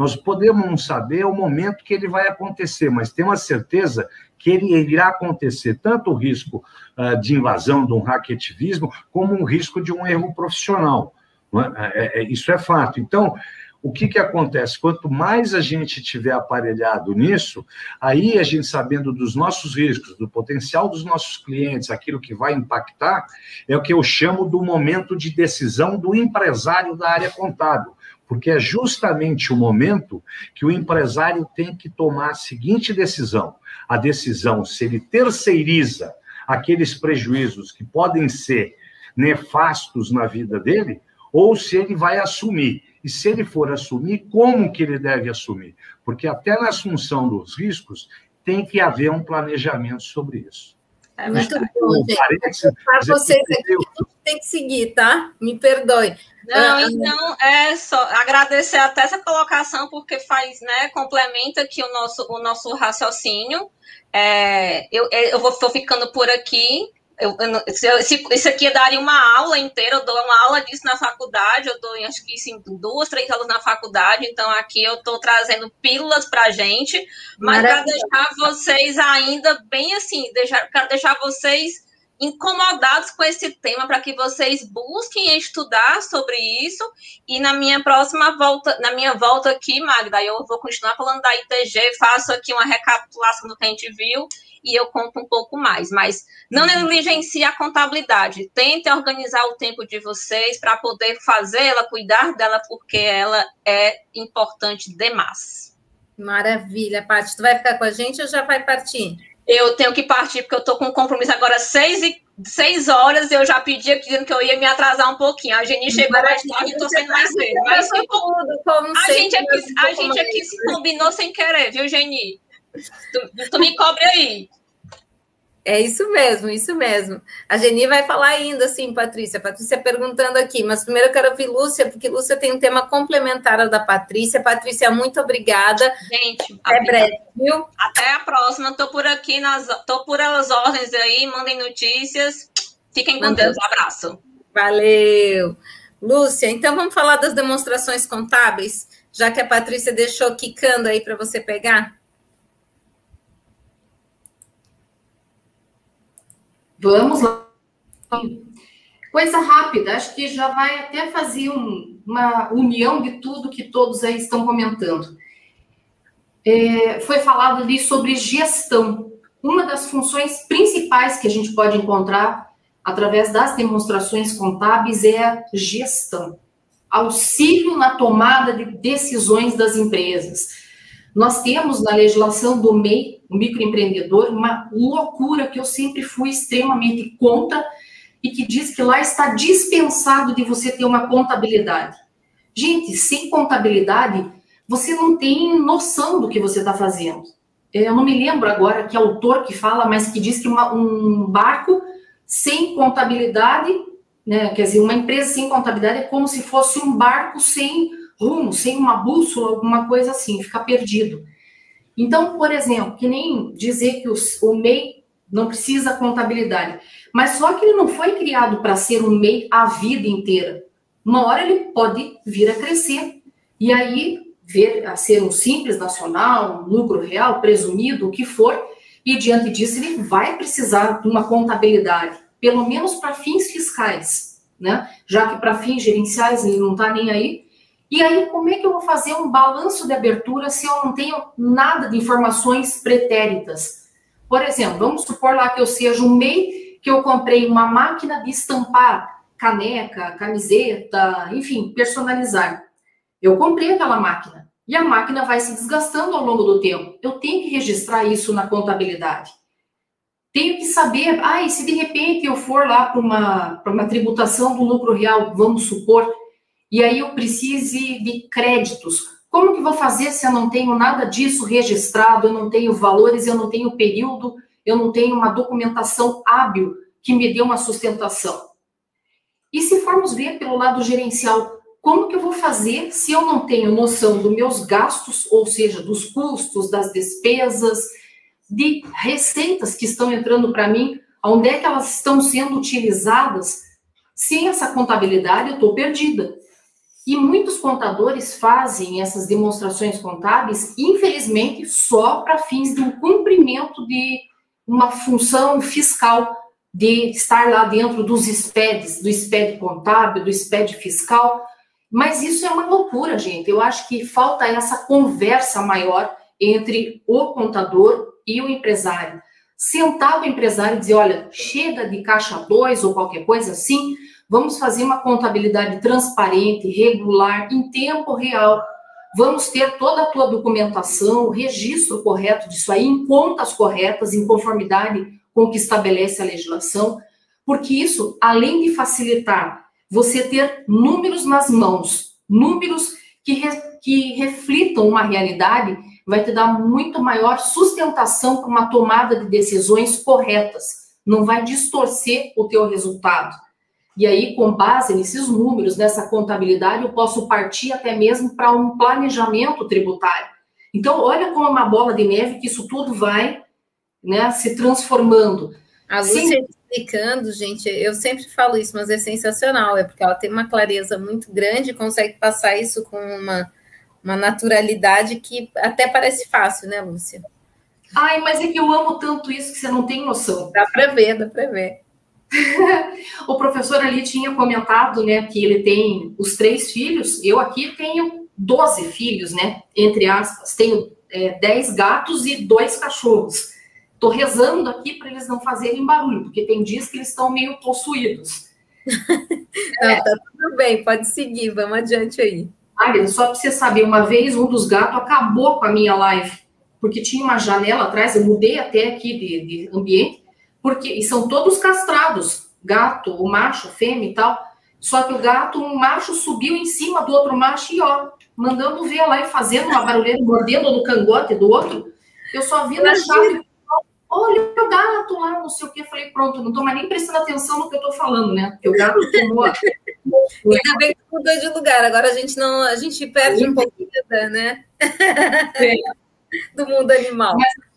Nós podemos não saber o momento que ele vai acontecer, mas tem uma certeza que ele irá acontecer tanto o risco uh, de invasão, de um hacketivismo, como um risco de um erro profissional. É? É, é, isso é fato. Então, o que, que acontece? Quanto mais a gente tiver aparelhado nisso, aí a gente sabendo dos nossos riscos, do potencial dos nossos clientes, aquilo que vai impactar, é o que eu chamo do momento de decisão do empresário da área contábil porque é justamente o momento que o empresário tem que tomar a seguinte decisão: a decisão se ele terceiriza aqueles prejuízos que podem ser nefastos na vida dele, ou se ele vai assumir. E se ele for assumir, como que ele deve assumir? Porque até na assunção dos riscos tem que haver um planejamento sobre isso. É muito bom, gente. Para vocês aqui, tem que seguir, tá? Me perdoe. Não, ah, então é só agradecer até essa colocação, porque faz, né, complementa aqui o nosso, o nosso raciocínio. É, eu, eu vou tô ficando por aqui. Eu, eu, isso aqui daria uma aula inteira, eu dou uma aula disso na faculdade, eu dou acho que sim, duas, três aulas na faculdade, então aqui eu estou trazendo pílulas para a gente, mas para deixar vocês ainda bem assim, deixar, para deixar vocês incomodados com esse tema para que vocês busquem estudar sobre isso e na minha próxima volta, na minha volta aqui, Magda, eu vou continuar falando da ITG, faço aqui uma recapitulação do que a gente viu e eu conto um pouco mais, mas não uhum. negligencie a contabilidade, tente organizar o tempo de vocês para poder fazê-la, cuidar dela, porque ela é importante demais. Maravilha, Paty, tu vai ficar com a gente ou já vai partir? Eu tenho que partir, porque eu estou com um compromisso agora seis, e, seis horas, eu já pedi aqui dizendo que eu ia me atrasar um pouquinho. A Geni chegou mais tarde e estou sendo mais cedo. Mas tipo, a, gente aqui, a gente aqui se combinou sem querer, viu, Geni? Tu, tu me cobre aí. É isso mesmo, isso mesmo. A Geni vai falar ainda, sim, Patrícia. Patrícia perguntando aqui, mas primeiro eu quero ouvir Lúcia, porque Lúcia tem um tema complementar ao da Patrícia. Patrícia, muito obrigada. Gente, até breve, viu? Até a próxima. Estou por aqui, nas, tô por elas ordens aí, mandem notícias. Fiquem com Deus. Um abraço. Valeu. Lúcia, então vamos falar das demonstrações contábeis, já que a Patrícia deixou quicando aí para você pegar? Vamos lá. Coisa rápida, acho que já vai até fazer um, uma união de tudo que todos aí estão comentando. É, foi falado ali sobre gestão. uma das funções principais que a gente pode encontrar através das demonstrações contábeis é a gestão, auxílio na tomada de decisões das empresas. Nós temos na legislação do MEI, o microempreendedor, uma loucura que eu sempre fui extremamente contra e que diz que lá está dispensado de você ter uma contabilidade. Gente, sem contabilidade, você não tem noção do que você está fazendo. É, eu não me lembro agora que autor que fala, mas que diz que uma, um barco sem contabilidade, né, quer dizer, uma empresa sem contabilidade é como se fosse um barco sem rumo, sem uma bússola, alguma coisa assim, fica perdido. Então, por exemplo, que nem dizer que os, o MEI não precisa contabilidade, mas só que ele não foi criado para ser um MEI a vida inteira. Uma hora ele pode vir a crescer. E aí ver a ser um simples nacional, um lucro real, presumido, o que for, e diante disso ele vai precisar de uma contabilidade, pelo menos para fins fiscais, né? Já que para fins gerenciais ele não está nem aí. E aí, como é que eu vou fazer um balanço de abertura se eu não tenho nada de informações pretéritas? Por exemplo, vamos supor lá que eu seja um MEI, que eu comprei uma máquina de estampar caneca, camiseta, enfim, personalizar. Eu comprei aquela máquina e a máquina vai se desgastando ao longo do tempo. Eu tenho que registrar isso na contabilidade. Tenho que saber, ah, e se de repente eu for lá para uma, uma tributação do lucro real, vamos supor, e aí eu precise de créditos. Como que vou fazer se eu não tenho nada disso registrado, eu não tenho valores, eu não tenho período, eu não tenho uma documentação hábil que me dê uma sustentação? E se formos ver pelo lado gerencial, como que eu vou fazer se eu não tenho noção dos meus gastos, ou seja, dos custos, das despesas, de receitas que estão entrando para mim, onde é que elas estão sendo utilizadas? Sem essa contabilidade, eu estou perdida. E muitos contadores fazem essas demonstrações contábeis, infelizmente, só para fins um cumprimento de uma função fiscal, de estar lá dentro dos SPEDs, do SPED contábil, do SPED fiscal, mas isso é uma loucura, gente. Eu acho que falta essa conversa maior entre o contador e o empresário. Sentar o empresário e dizer: olha, chega de caixa 2 ou qualquer coisa assim, vamos fazer uma contabilidade transparente, regular, em tempo real. Vamos ter toda a tua documentação, o registro correto disso aí, em contas corretas, em conformidade com o que estabelece a legislação, porque isso, além de facilitar você ter números nas mãos, números que, re, que reflitam uma realidade, vai te dar muito maior sustentação para uma tomada de decisões corretas. Não vai distorcer o teu resultado. E aí, com base nesses números, nessa contabilidade, eu posso partir até mesmo para um planejamento tributário. Então, olha como é uma bola de neve que isso tudo vai né, se transformando. A Lúcia explicando, gente, eu sempre falo isso, mas é sensacional, é porque ela tem uma clareza muito grande, consegue passar isso com uma, uma naturalidade que até parece fácil, né, Lúcia? Ai, mas é que eu amo tanto isso que você não tem noção. Dá para ver, dá para ver. o professor ali tinha comentado, né, que ele tem os três filhos, eu aqui tenho 12 filhos, né, entre aspas, tenho é, 10 gatos e dois cachorros. Tô rezando aqui para eles não fazerem barulho, porque tem dias que eles estão meio possuídos. não, é. tá tudo bem, pode seguir, vamos adiante aí. Só para você saber, uma vez um dos gatos acabou com a minha live, porque tinha uma janela atrás, eu mudei até aqui de, de ambiente, porque e são todos castrados, gato, o macho, fêmea e tal. Só que o gato, um macho subiu em cima do outro macho e ó, mandando ver lá e fazendo uma barulheira, mordendo no cangote do outro. Eu só vi na chave olha o gato lá, não sei o que. Eu falei, pronto, não tô mais nem prestando atenção no que eu tô falando, né? Porque o gato tomou. Ainda bem que mudou de lugar, agora a gente não, a gente perde um pouquinho, né? É. Do mundo animal. Mas,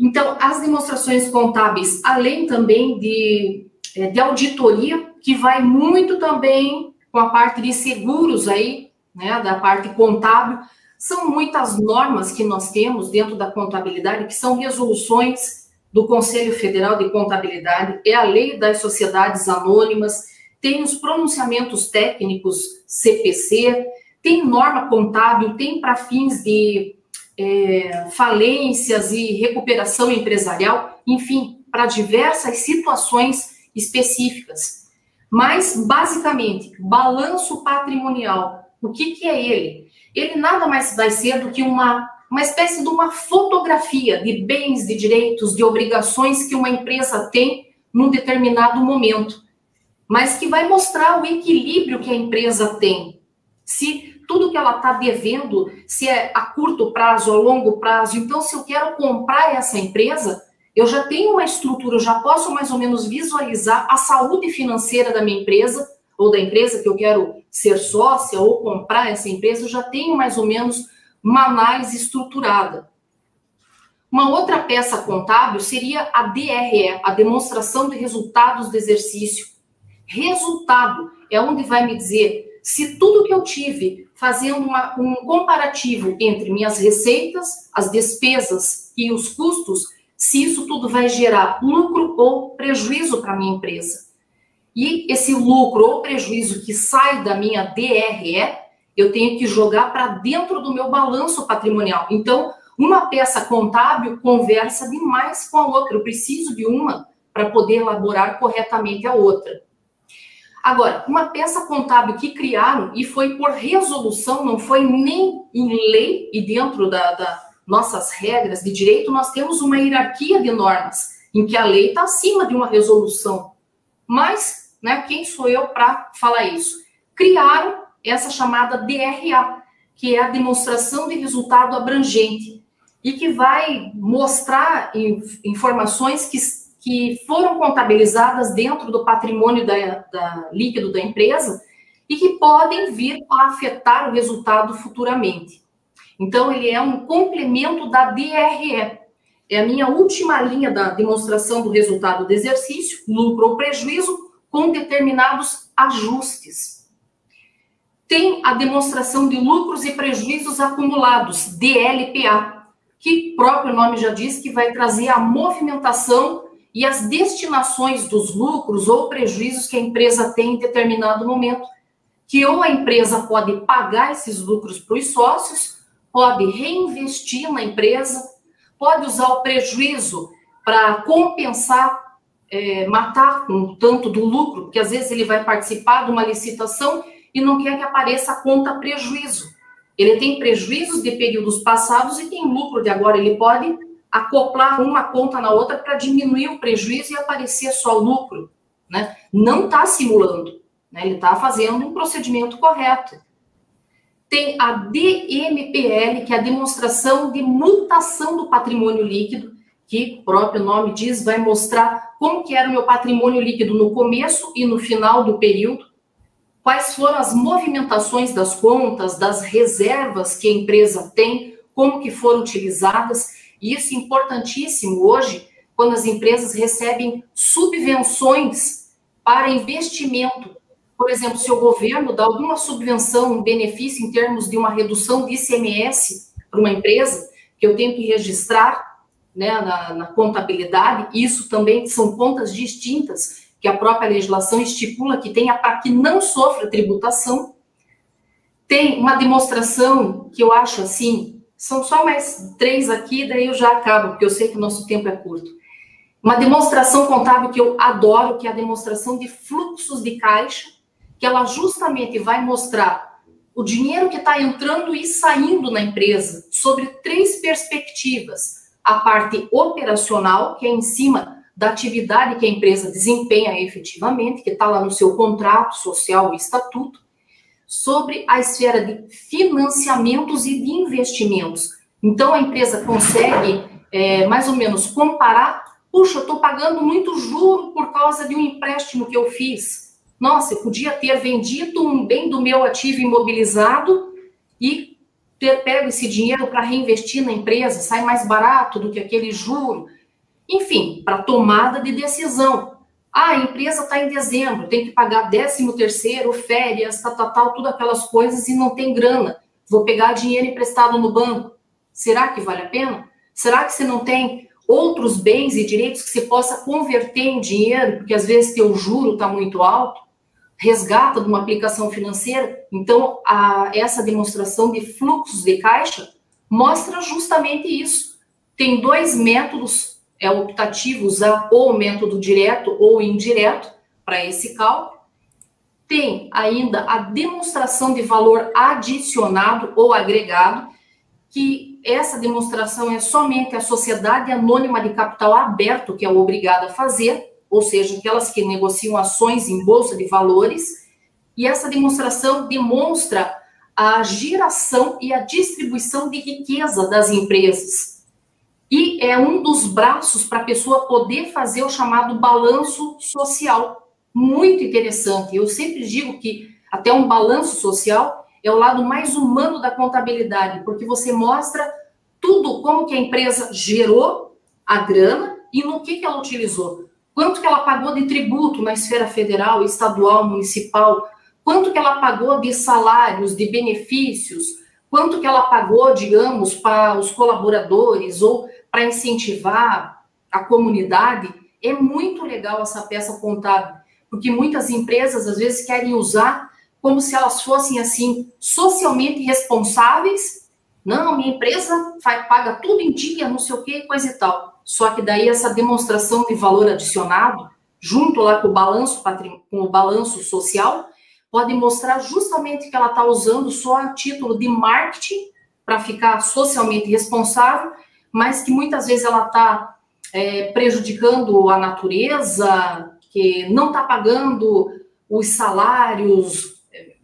então, as demonstrações contábeis, além também de, é, de auditoria, que vai muito também com a parte de seguros aí, né, da parte contábil, são muitas normas que nós temos dentro da contabilidade, que são resoluções do Conselho Federal de Contabilidade, é a lei das sociedades anônimas, tem os pronunciamentos técnicos CPC, tem norma contábil, tem para fins de é, falências e recuperação empresarial, enfim, para diversas situações específicas. Mas, basicamente, balanço patrimonial, o que, que é ele? Ele nada mais vai ser do que uma, uma espécie de uma fotografia de bens, de direitos, de obrigações que uma empresa tem num determinado momento, mas que vai mostrar o equilíbrio que a empresa tem. Se tudo que ela está devendo, se é a curto prazo, a longo prazo, então se eu quero comprar essa empresa, eu já tenho uma estrutura, eu já posso mais ou menos visualizar a saúde financeira da minha empresa, ou da empresa que eu quero ser sócia ou comprar essa empresa, eu já tenho mais ou menos uma análise estruturada. Uma outra peça contábil seria a DRE, a demonstração de resultados do exercício. Resultado é onde vai me dizer se tudo que eu tive fazendo uma, um comparativo entre minhas receitas, as despesas e os custos, se isso tudo vai gerar lucro ou prejuízo para minha empresa. E esse lucro ou prejuízo que sai da minha DRE, eu tenho que jogar para dentro do meu balanço patrimonial. Então, uma peça contábil conversa demais com a outra. Eu preciso de uma para poder elaborar corretamente a outra. Agora, uma peça contábil que criaram e foi por resolução, não foi nem em lei e dentro da, da nossas regras de direito, nós temos uma hierarquia de normas em que a lei está acima de uma resolução. Mas, né, quem sou eu para falar isso? Criaram essa chamada DRA, que é a demonstração de resultado abrangente e que vai mostrar informações que que foram contabilizadas dentro do patrimônio da, da, líquido da empresa e que podem vir a afetar o resultado futuramente. Então, ele é um complemento da DRE. É a minha última linha da demonstração do resultado do exercício, lucro ou prejuízo, com determinados ajustes. Tem a demonstração de lucros e prejuízos acumulados, DLPA, que o próprio nome já diz que vai trazer a movimentação e as destinações dos lucros ou prejuízos que a empresa tem em determinado momento, que ou a empresa pode pagar esses lucros para os sócios, pode reinvestir na empresa, pode usar o prejuízo para compensar, é, matar um tanto do lucro, porque às vezes ele vai participar de uma licitação e não quer que apareça a conta prejuízo. Ele tem prejuízos de períodos passados e tem lucro de agora, ele pode acoplar uma conta na outra para diminuir o prejuízo e aparecer só lucro. Né? Não está simulando, né? ele está fazendo um procedimento correto. Tem a DMPL, que é a demonstração de mutação do patrimônio líquido, que o próprio nome diz, vai mostrar como que era o meu patrimônio líquido no começo e no final do período, quais foram as movimentações das contas, das reservas que a empresa tem, como que foram utilizadas, e isso é importantíssimo hoje, quando as empresas recebem subvenções para investimento. Por exemplo, se o governo dá alguma subvenção, um benefício em termos de uma redução de ICMS para uma empresa, que eu tenho que registrar né, na, na contabilidade, isso também são contas distintas que a própria legislação estipula que tenha para que não sofra tributação. Tem uma demonstração que eu acho assim são só mais três aqui, daí eu já acabo, porque eu sei que o nosso tempo é curto. Uma demonstração contábil que eu adoro, que é a demonstração de fluxos de caixa, que ela justamente vai mostrar o dinheiro que está entrando e saindo na empresa, sobre três perspectivas. A parte operacional, que é em cima da atividade que a empresa desempenha efetivamente, que está lá no seu contrato social e estatuto sobre a esfera de financiamentos e de investimentos. Então, a empresa consegue, é, mais ou menos, comparar: puxa, eu estou pagando muito juro por causa de um empréstimo que eu fiz. Nossa, eu podia ter vendido um bem do meu ativo imobilizado e ter pego esse dinheiro para reinvestir na empresa, sai mais barato do que aquele juro. Enfim, para tomada de decisão. Ah, a empresa está em dezembro, tem que pagar 13 terceiro, férias, tal, tal, tal, tudo aquelas coisas e não tem grana. Vou pegar dinheiro emprestado no banco. Será que vale a pena? Será que você não tem outros bens e direitos que você possa converter em dinheiro, porque às vezes teu juro está muito alto? Resgata de uma aplicação financeira? Então, a, essa demonstração de fluxos de caixa mostra justamente isso. Tem dois métodos é, optativos, ou o método direto ou indireto, para esse cálculo. Tem ainda a demonstração de valor adicionado ou agregado, que essa demonstração é somente a sociedade anônima de capital aberto que é obrigada a fazer, ou seja, aquelas que negociam ações em bolsa de valores, e essa demonstração demonstra a geração e a distribuição de riqueza das empresas. E é um dos braços para a pessoa poder fazer o chamado balanço social. Muito interessante. Eu sempre digo que até um balanço social é o lado mais humano da contabilidade, porque você mostra tudo como que a empresa gerou a grana e no que, que ela utilizou quanto que ela pagou de tributo na esfera federal, estadual, municipal, quanto que ela pagou de salários, de benefícios, quanto que ela pagou, digamos, para os colaboradores ou para incentivar a comunidade. É muito legal essa peça contábil, porque muitas empresas às vezes querem usar como se elas fossem assim socialmente responsáveis. Não, minha empresa paga tudo em dia, não sei o que, coisa e tal. Só que daí essa demonstração de valor adicionado, junto lá com o balanço com o balanço social, pode mostrar justamente que ela está usando só a título de marketing para ficar socialmente responsável, mas que muitas vezes ela está é, prejudicando a natureza, que não está pagando os salários,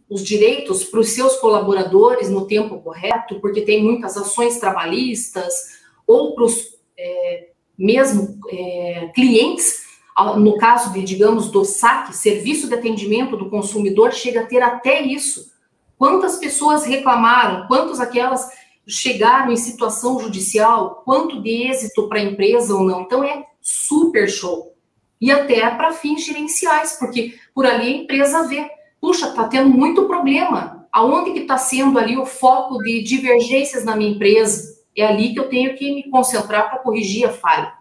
os direitos para os seus colaboradores no tempo correto, porque tem muitas ações trabalhistas, ou para os é, mesmo é, clientes, no caso de, digamos, do SAC, Serviço de Atendimento do Consumidor, chega a ter até isso. Quantas pessoas reclamaram, quantas aquelas chegaram em situação judicial, quanto de êxito para a empresa ou não. Então é super show. E até para fins gerenciais, porque por ali a empresa vê, puxa, está tendo muito problema. Aonde que está sendo ali o foco de divergências na minha empresa? É ali que eu tenho que me concentrar para corrigir a falha.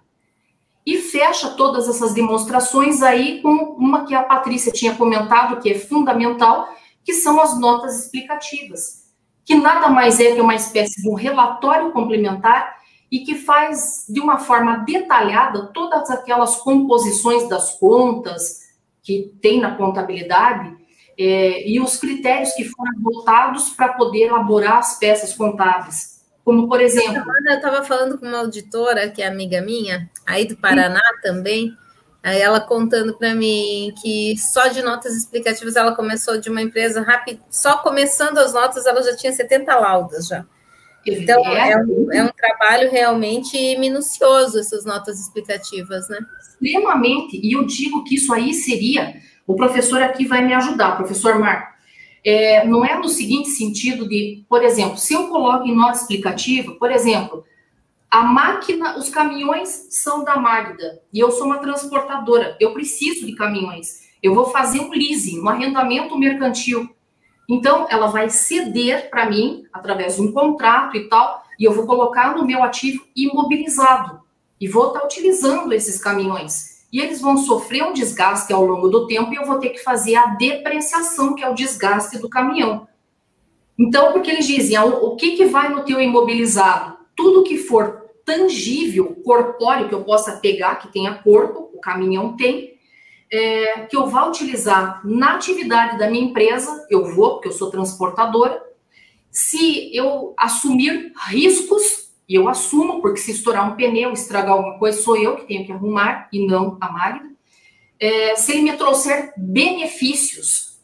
E fecha todas essas demonstrações aí com uma que a Patrícia tinha comentado, que é fundamental, que são as notas explicativas, que nada mais é que uma espécie de um relatório complementar e que faz de uma forma detalhada todas aquelas composições das contas que tem na contabilidade é, e os critérios que foram adotados para poder elaborar as peças contábeis. Como, por exemplo. Eu estava falando com uma auditora, que é amiga minha, aí do Paraná Sim. também, aí ela contando para mim que só de notas explicativas ela começou de uma empresa rápida, só começando as notas ela já tinha 70 laudas já. Então, é, um, é um trabalho realmente minucioso, essas notas explicativas, né? Extremamente. E eu digo que isso aí seria. O professor aqui vai me ajudar, professor Marco é, não é no seguinte sentido de, por exemplo, se eu coloco em nota explicativa, por exemplo, a máquina, os caminhões são da Magda e eu sou uma transportadora, eu preciso de caminhões, eu vou fazer um leasing, um arrendamento mercantil. Então, ela vai ceder para mim, através de um contrato e tal, e eu vou colocar no meu ativo imobilizado e vou estar tá utilizando esses caminhões e eles vão sofrer um desgaste ao longo do tempo e eu vou ter que fazer a depreciação, que é o desgaste do caminhão. Então, porque eles dizem, ah, o que, que vai no teu imobilizado? Tudo que for tangível, corpóreo, que eu possa pegar, que tenha corpo, o caminhão tem, é, que eu vá utilizar na atividade da minha empresa, eu vou, porque eu sou transportadora. Se eu assumir riscos, e eu assumo, porque se estourar um pneu, estragar alguma coisa, sou eu que tenho que arrumar e não a Magda. É, se ele me trouxer benefícios,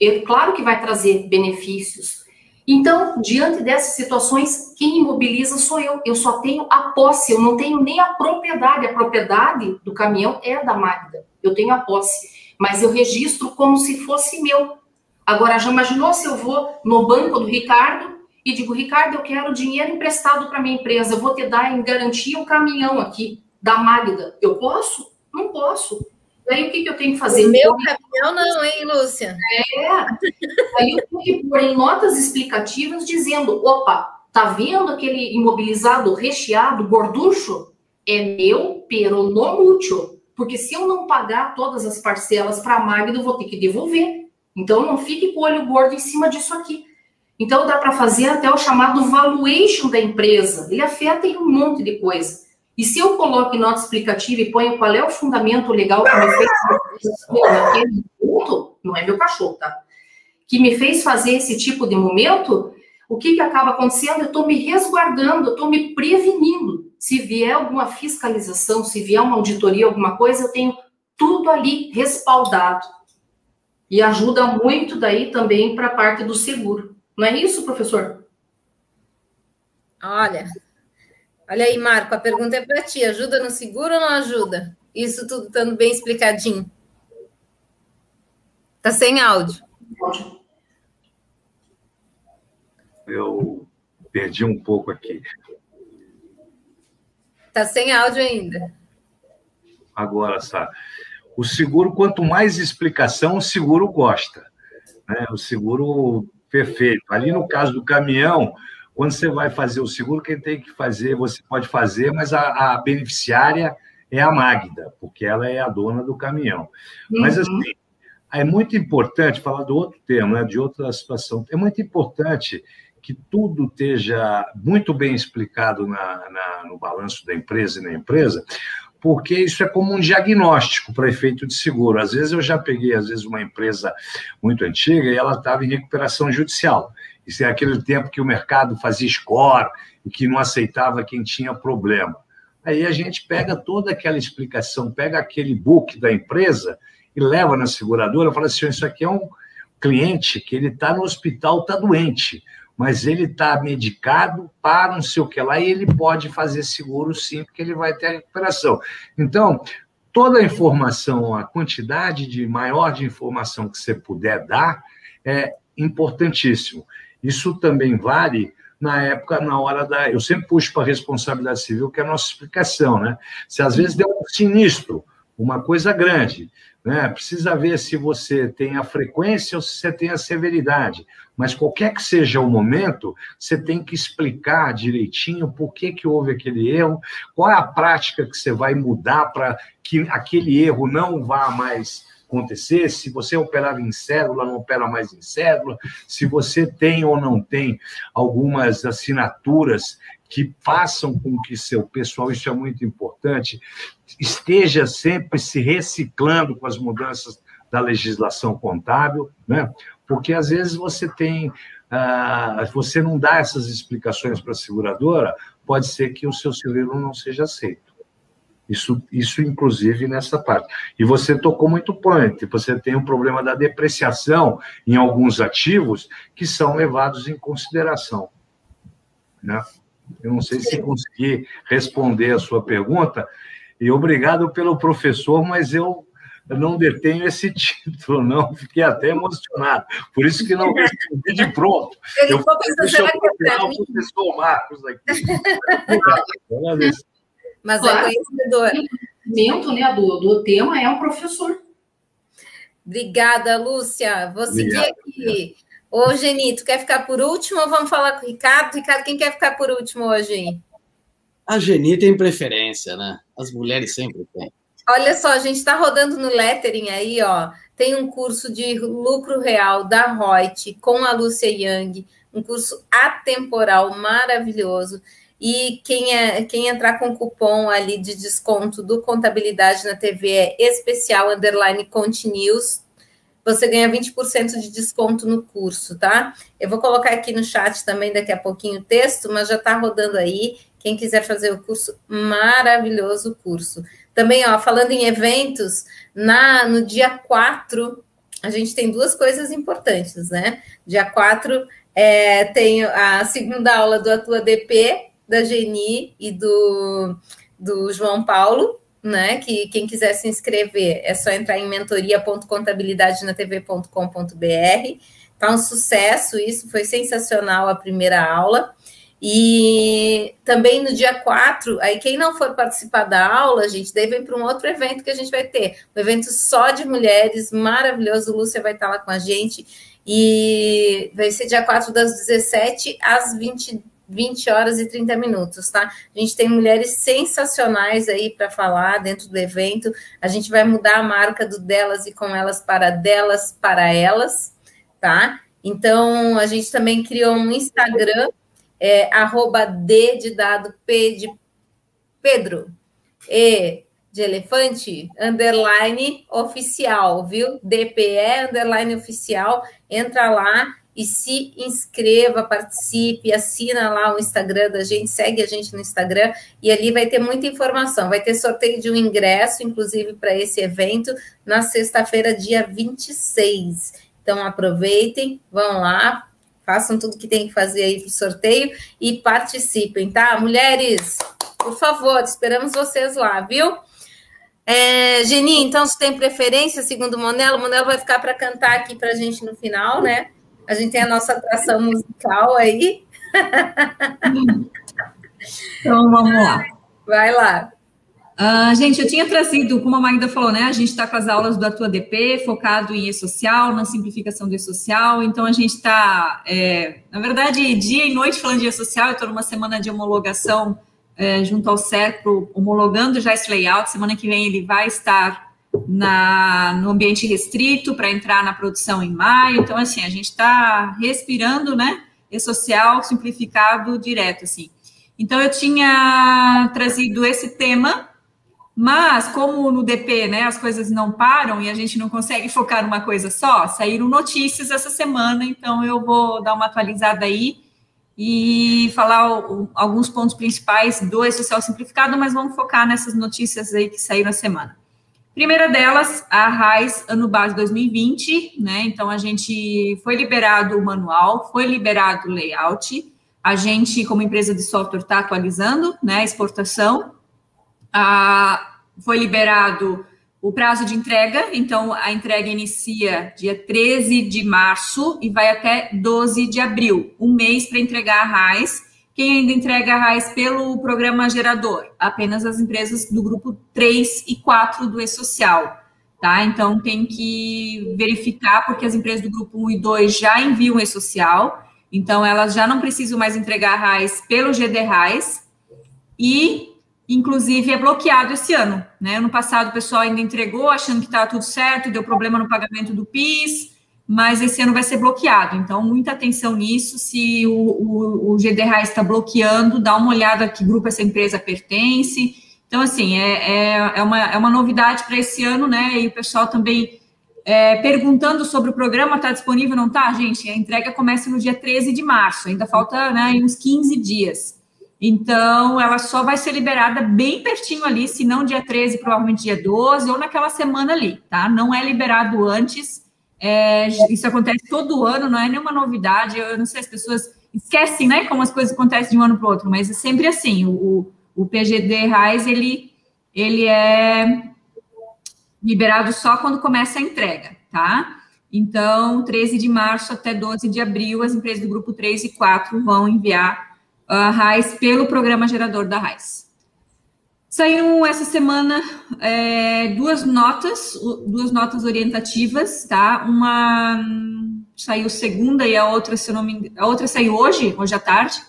é claro que vai trazer benefícios. Então, diante dessas situações, quem imobiliza sou eu. Eu só tenho a posse, eu não tenho nem a propriedade. A propriedade do caminhão é da Magda. Eu tenho a posse, mas eu registro como se fosse meu. Agora, já imaginou se eu vou no banco do Ricardo e digo, Ricardo, eu quero dinheiro emprestado para minha empresa, eu vou te dar em garantia um caminhão aqui da Magda. Eu posso? Não posso. Aí o que, que eu tenho que fazer? O meu caminhão não, hein, Lúcia? É. Aí eu tenho que pôr em notas explicativas dizendo, opa, tá vendo aquele imobilizado recheado, gorducho? É meu pero no mútuo. Porque se eu não pagar todas as parcelas para a Magda, eu vou ter que devolver. Então não fique com o olho gordo em cima disso aqui. Então, dá para fazer até o chamado valuation da empresa. Ele afeta em um monte de coisa. E se eu coloco em nota explicativa e ponho qual é o fundamento legal que me fez naquele ponto, não é meu cachorro, tá? Que me fez fazer esse tipo de momento, o que, que acaba acontecendo? Eu estou me resguardando, eu estou me prevenindo. Se vier alguma fiscalização, se vier uma auditoria, alguma coisa, eu tenho tudo ali respaldado. E ajuda muito daí também para a parte do seguro. Não é isso, professor? Olha, olha aí, Marco, a pergunta é para ti. Ajuda no seguro ou não ajuda? Isso tudo estando bem explicadinho. Tá sem áudio. Eu perdi um pouco aqui. Tá sem áudio ainda. Agora, sabe? O seguro, quanto mais explicação, o seguro gosta. Né? O seguro perfeito. Ali no caso do caminhão, quando você vai fazer o seguro, quem tem que fazer, você pode fazer, mas a, a beneficiária é a Magda, porque ela é a dona do caminhão. Uhum. Mas assim, é muito importante falar do outro tema, né, de outra situação. É muito importante que tudo esteja muito bem explicado na, na, no balanço da empresa e na empresa, porque isso é como um diagnóstico para efeito de seguro. Às vezes eu já peguei, às vezes, uma empresa muito antiga e ela estava em recuperação judicial. Isso é aquele tempo que o mercado fazia score e que não aceitava quem tinha problema. Aí a gente pega toda aquela explicação, pega aquele book da empresa e leva na seguradora, fala assim, isso aqui é um cliente que ele está no hospital, está doente mas ele está medicado para não sei o que lá e ele pode fazer seguro sim, porque ele vai ter a recuperação. Então, toda a informação, a quantidade de maior de informação que você puder dar é importantíssimo. Isso também vale na época, na hora da. Eu sempre puxo para a responsabilidade civil, que é a nossa explicação, né? Se às vezes deu um sinistro, uma coisa grande, né? Precisa ver se você tem a frequência ou se você tem a severidade. Mas qualquer que seja o momento, você tem que explicar direitinho por que, que houve aquele erro, qual é a prática que você vai mudar para que aquele erro não vá mais acontecer, se você operava em cédula, não opera mais em cédula, se você tem ou não tem algumas assinaturas que façam com que seu pessoal, isso é muito importante, esteja sempre se reciclando com as mudanças da legislação contábil, né? Porque às vezes você tem, ah, você não dá essas explicações para a seguradora, pode ser que o seu seguro não seja aceito. Isso, isso, inclusive, nessa parte. E você tocou muito ponto. Você tem um problema da depreciação em alguns ativos que são levados em consideração. Né? Eu não sei se consegui responder a sua pergunta, e obrigado pelo professor, mas eu não detenho esse título, não. Fiquei até emocionado. Por isso que não respondi de pronto. Eu, eu deixa eu procurar o professor Marcos aqui. mas é claro. é conhecedor. O né, do, do tema é um professor. Obrigada, Lúcia. Vou seguir Obrigado, aqui. Ô, Genito, quer ficar por último ou vamos falar com o Ricardo? Ricardo, quem quer ficar por último hoje aí? A Geni tem preferência, né? As mulheres sempre têm. Olha só, a gente está rodando no lettering aí, ó. Tem um curso de lucro real da Reut com a Lúcia Yang, um curso atemporal maravilhoso. E quem, é, quem entrar com cupom ali de desconto do Contabilidade na TV é especial underline continues você ganha 20% de desconto no curso, tá? Eu vou colocar aqui no chat também daqui a pouquinho o texto, mas já está rodando aí. Quem quiser fazer o curso, maravilhoso curso. Também, ó, falando em eventos, na no dia 4, a gente tem duas coisas importantes, né? Dia 4 é, tem a segunda aula do Atua DP, da Geni e do, do João Paulo, né? Que quem quiser se inscrever é só entrar em mentoria.contabilidadenatv.com.br. Tá um sucesso isso, foi sensacional a primeira aula. E também no dia 4, aí quem não for participar da aula, gente, daí vem para um outro evento que a gente vai ter. Um evento só de mulheres, maravilhoso. Lúcia vai estar lá com a gente. E vai ser dia 4 das 17 às 22 20 horas e 30 minutos, tá? A gente tem mulheres sensacionais aí para falar dentro do evento. A gente vai mudar a marca do delas e com elas para delas para elas, tá? Então, a gente também criou um Instagram, é, arroba D de dado P de Pedro, E de elefante, underline oficial, viu? DPE, underline oficial. Entra lá e se inscreva, participe, assina lá o Instagram da gente, segue a gente no Instagram e ali vai ter muita informação. Vai ter sorteio de um ingresso, inclusive, para esse evento, na sexta-feira, dia 26. Então, aproveitem, vão lá, façam tudo que tem que fazer aí para o sorteio e participem, tá? Mulheres, por favor, esperamos vocês lá, viu? É, Geni, então, se tem preferência, segundo Monelo, Monelo vai ficar para cantar aqui para a gente no final, né? A gente tem a nossa atração musical aí. Então, vamos lá. Vai lá. Uh, gente, eu tinha trazido, como a Magda falou, né? A gente está com as aulas do Atua DP, focado em E-Social, na simplificação do E-Social. Então, a gente está, é, na verdade, dia e noite falando de E-Social. Eu estou numa semana de homologação é, junto ao CERPRO, homologando já esse layout. Semana que vem ele vai estar na, no ambiente restrito para entrar na produção em maio. Então, assim, a gente está respirando, né? E social simplificado direto, assim. Então, eu tinha trazido esse tema, mas como no DP, né, as coisas não param e a gente não consegue focar numa coisa só, saíram notícias essa semana, então eu vou dar uma atualizada aí e falar o, alguns pontos principais do E-Social Simplificado, mas vamos focar nessas notícias aí que saíram a semana. Primeira delas, a RAIS Ano Base 2020, né? Então, a gente foi liberado o manual, foi liberado o layout, a gente, como empresa de software, está atualizando, né? Exportação. Ah, foi liberado o prazo de entrega, então a entrega inicia dia 13 de março e vai até 12 de abril, um mês para entregar a RAIS quem ainda entrega RAIS pelo programa gerador? Apenas as empresas do grupo 3 e 4 do E-Social. Tá? Então, tem que verificar, porque as empresas do grupo 1 e 2 já enviam E-Social, então elas já não precisam mais entregar RAIS pelo GD RAIS, e, inclusive, é bloqueado esse ano. Né? Ano passado, o pessoal ainda entregou, achando que estava tudo certo, deu problema no pagamento do PIS, mas esse ano vai ser bloqueado. Então, muita atenção nisso. Se o, o, o GDRA está bloqueando, dá uma olhada que grupo essa empresa pertence. Então, assim, é, é, é uma, é uma novidade para esse ano, né? E o pessoal também é, perguntando sobre o programa, está disponível, não está? Gente, a entrega começa no dia 13 de março, ainda falta né, uns 15 dias. Então, ela só vai ser liberada bem pertinho ali, se não dia 13, provavelmente dia 12, ou naquela semana ali, tá? Não é liberado antes é, isso acontece todo ano, não é nenhuma novidade. Eu não sei, as pessoas esquecem, né, como as coisas acontecem de um ano para o outro, mas é sempre assim. O, o PGD RAIS, ele, ele é liberado só quando começa a entrega, tá? Então, 13 de março até 12 de abril, as empresas do grupo 3 e 4 vão enviar a RAIS pelo programa gerador da RAIS. Saíram essa semana é, duas notas, duas notas orientativas, tá? Uma saiu segunda e a outra, se eu não me engano, a outra saiu hoje, hoje à tarde.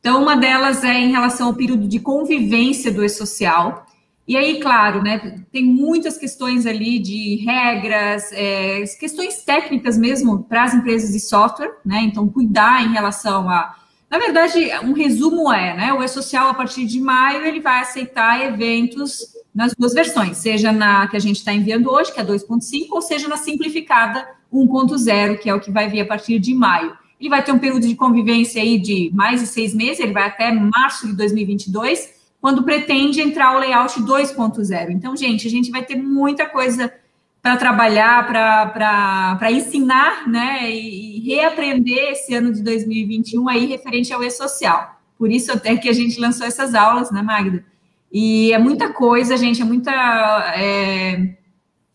Então, uma delas é em relação ao período de convivência do e-social. E aí, claro, né, tem muitas questões ali de regras, é, questões técnicas mesmo para as empresas de software, né? Então, cuidar em relação a na verdade, um resumo é, né? O E-Social, a partir de maio, ele vai aceitar eventos nas duas versões, seja na que a gente está enviando hoje, que é 2.5, ou seja na simplificada 1.0, que é o que vai vir a partir de maio. Ele vai ter um período de convivência aí de mais de seis meses, ele vai até março de 2022, quando pretende entrar o layout 2.0. Então, gente, a gente vai ter muita coisa para trabalhar, para ensinar, né, e, reaprender esse ano de 2021 aí referente ao e-social. Por isso até que a gente lançou essas aulas, né, Magda? E é muita coisa, gente, é muita, é,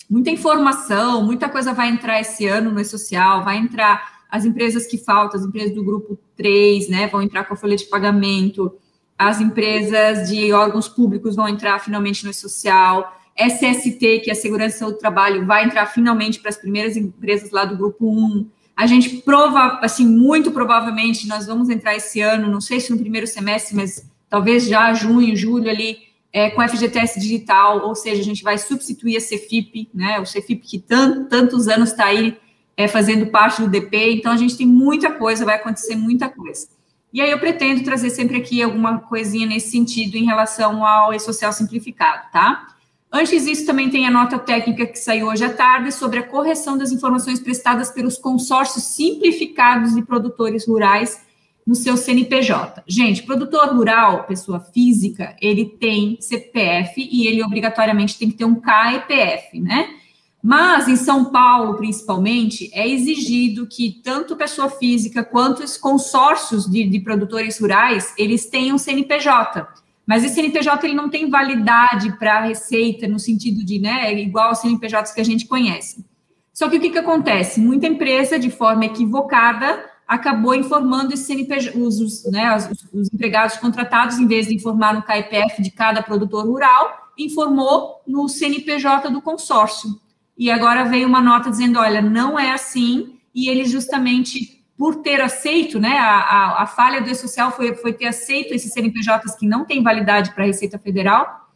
muita informação, muita coisa vai entrar esse ano no e-social, vai entrar as empresas que faltam, as empresas do grupo 3, né, vão entrar com a folha de pagamento, as empresas de órgãos públicos vão entrar finalmente no e-social, SST, que é a Segurança do Trabalho, vai entrar finalmente para as primeiras empresas lá do grupo 1. A gente prova, assim, muito provavelmente nós vamos entrar esse ano, não sei se no primeiro semestre, mas talvez já junho, julho ali, é, com FGTS digital, ou seja, a gente vai substituir a Cefip, né, o Cefip que tantos anos está aí é, fazendo parte do DP, então a gente tem muita coisa, vai acontecer muita coisa. E aí eu pretendo trazer sempre aqui alguma coisinha nesse sentido em relação ao e-social simplificado, tá? Antes disso, também tem a nota técnica que saiu hoje à tarde sobre a correção das informações prestadas pelos consórcios simplificados de produtores rurais no seu CNPJ. Gente, produtor rural, pessoa física, ele tem CPF e ele obrigatoriamente tem que ter um KEPF, né? Mas em São Paulo, principalmente, é exigido que tanto pessoa física quanto os consórcios de, de produtores rurais, eles tenham CNPJ. Mas esse CNPJ ele não tem validade para a receita, no sentido de, né, igual aos CNPJs que a gente conhece. Só que o que, que acontece? Muita empresa, de forma equivocada, acabou informando esse CNPJ, os, os, né, os, os empregados contratados, em vez de informar no KPF de cada produtor rural, informou no CNPJ do consórcio. E agora veio uma nota dizendo: olha, não é assim, e eles justamente por ter aceito, né, a, a, a falha do E-Social foi, foi ter aceito esses CNPJs que não têm validade para a Receita Federal,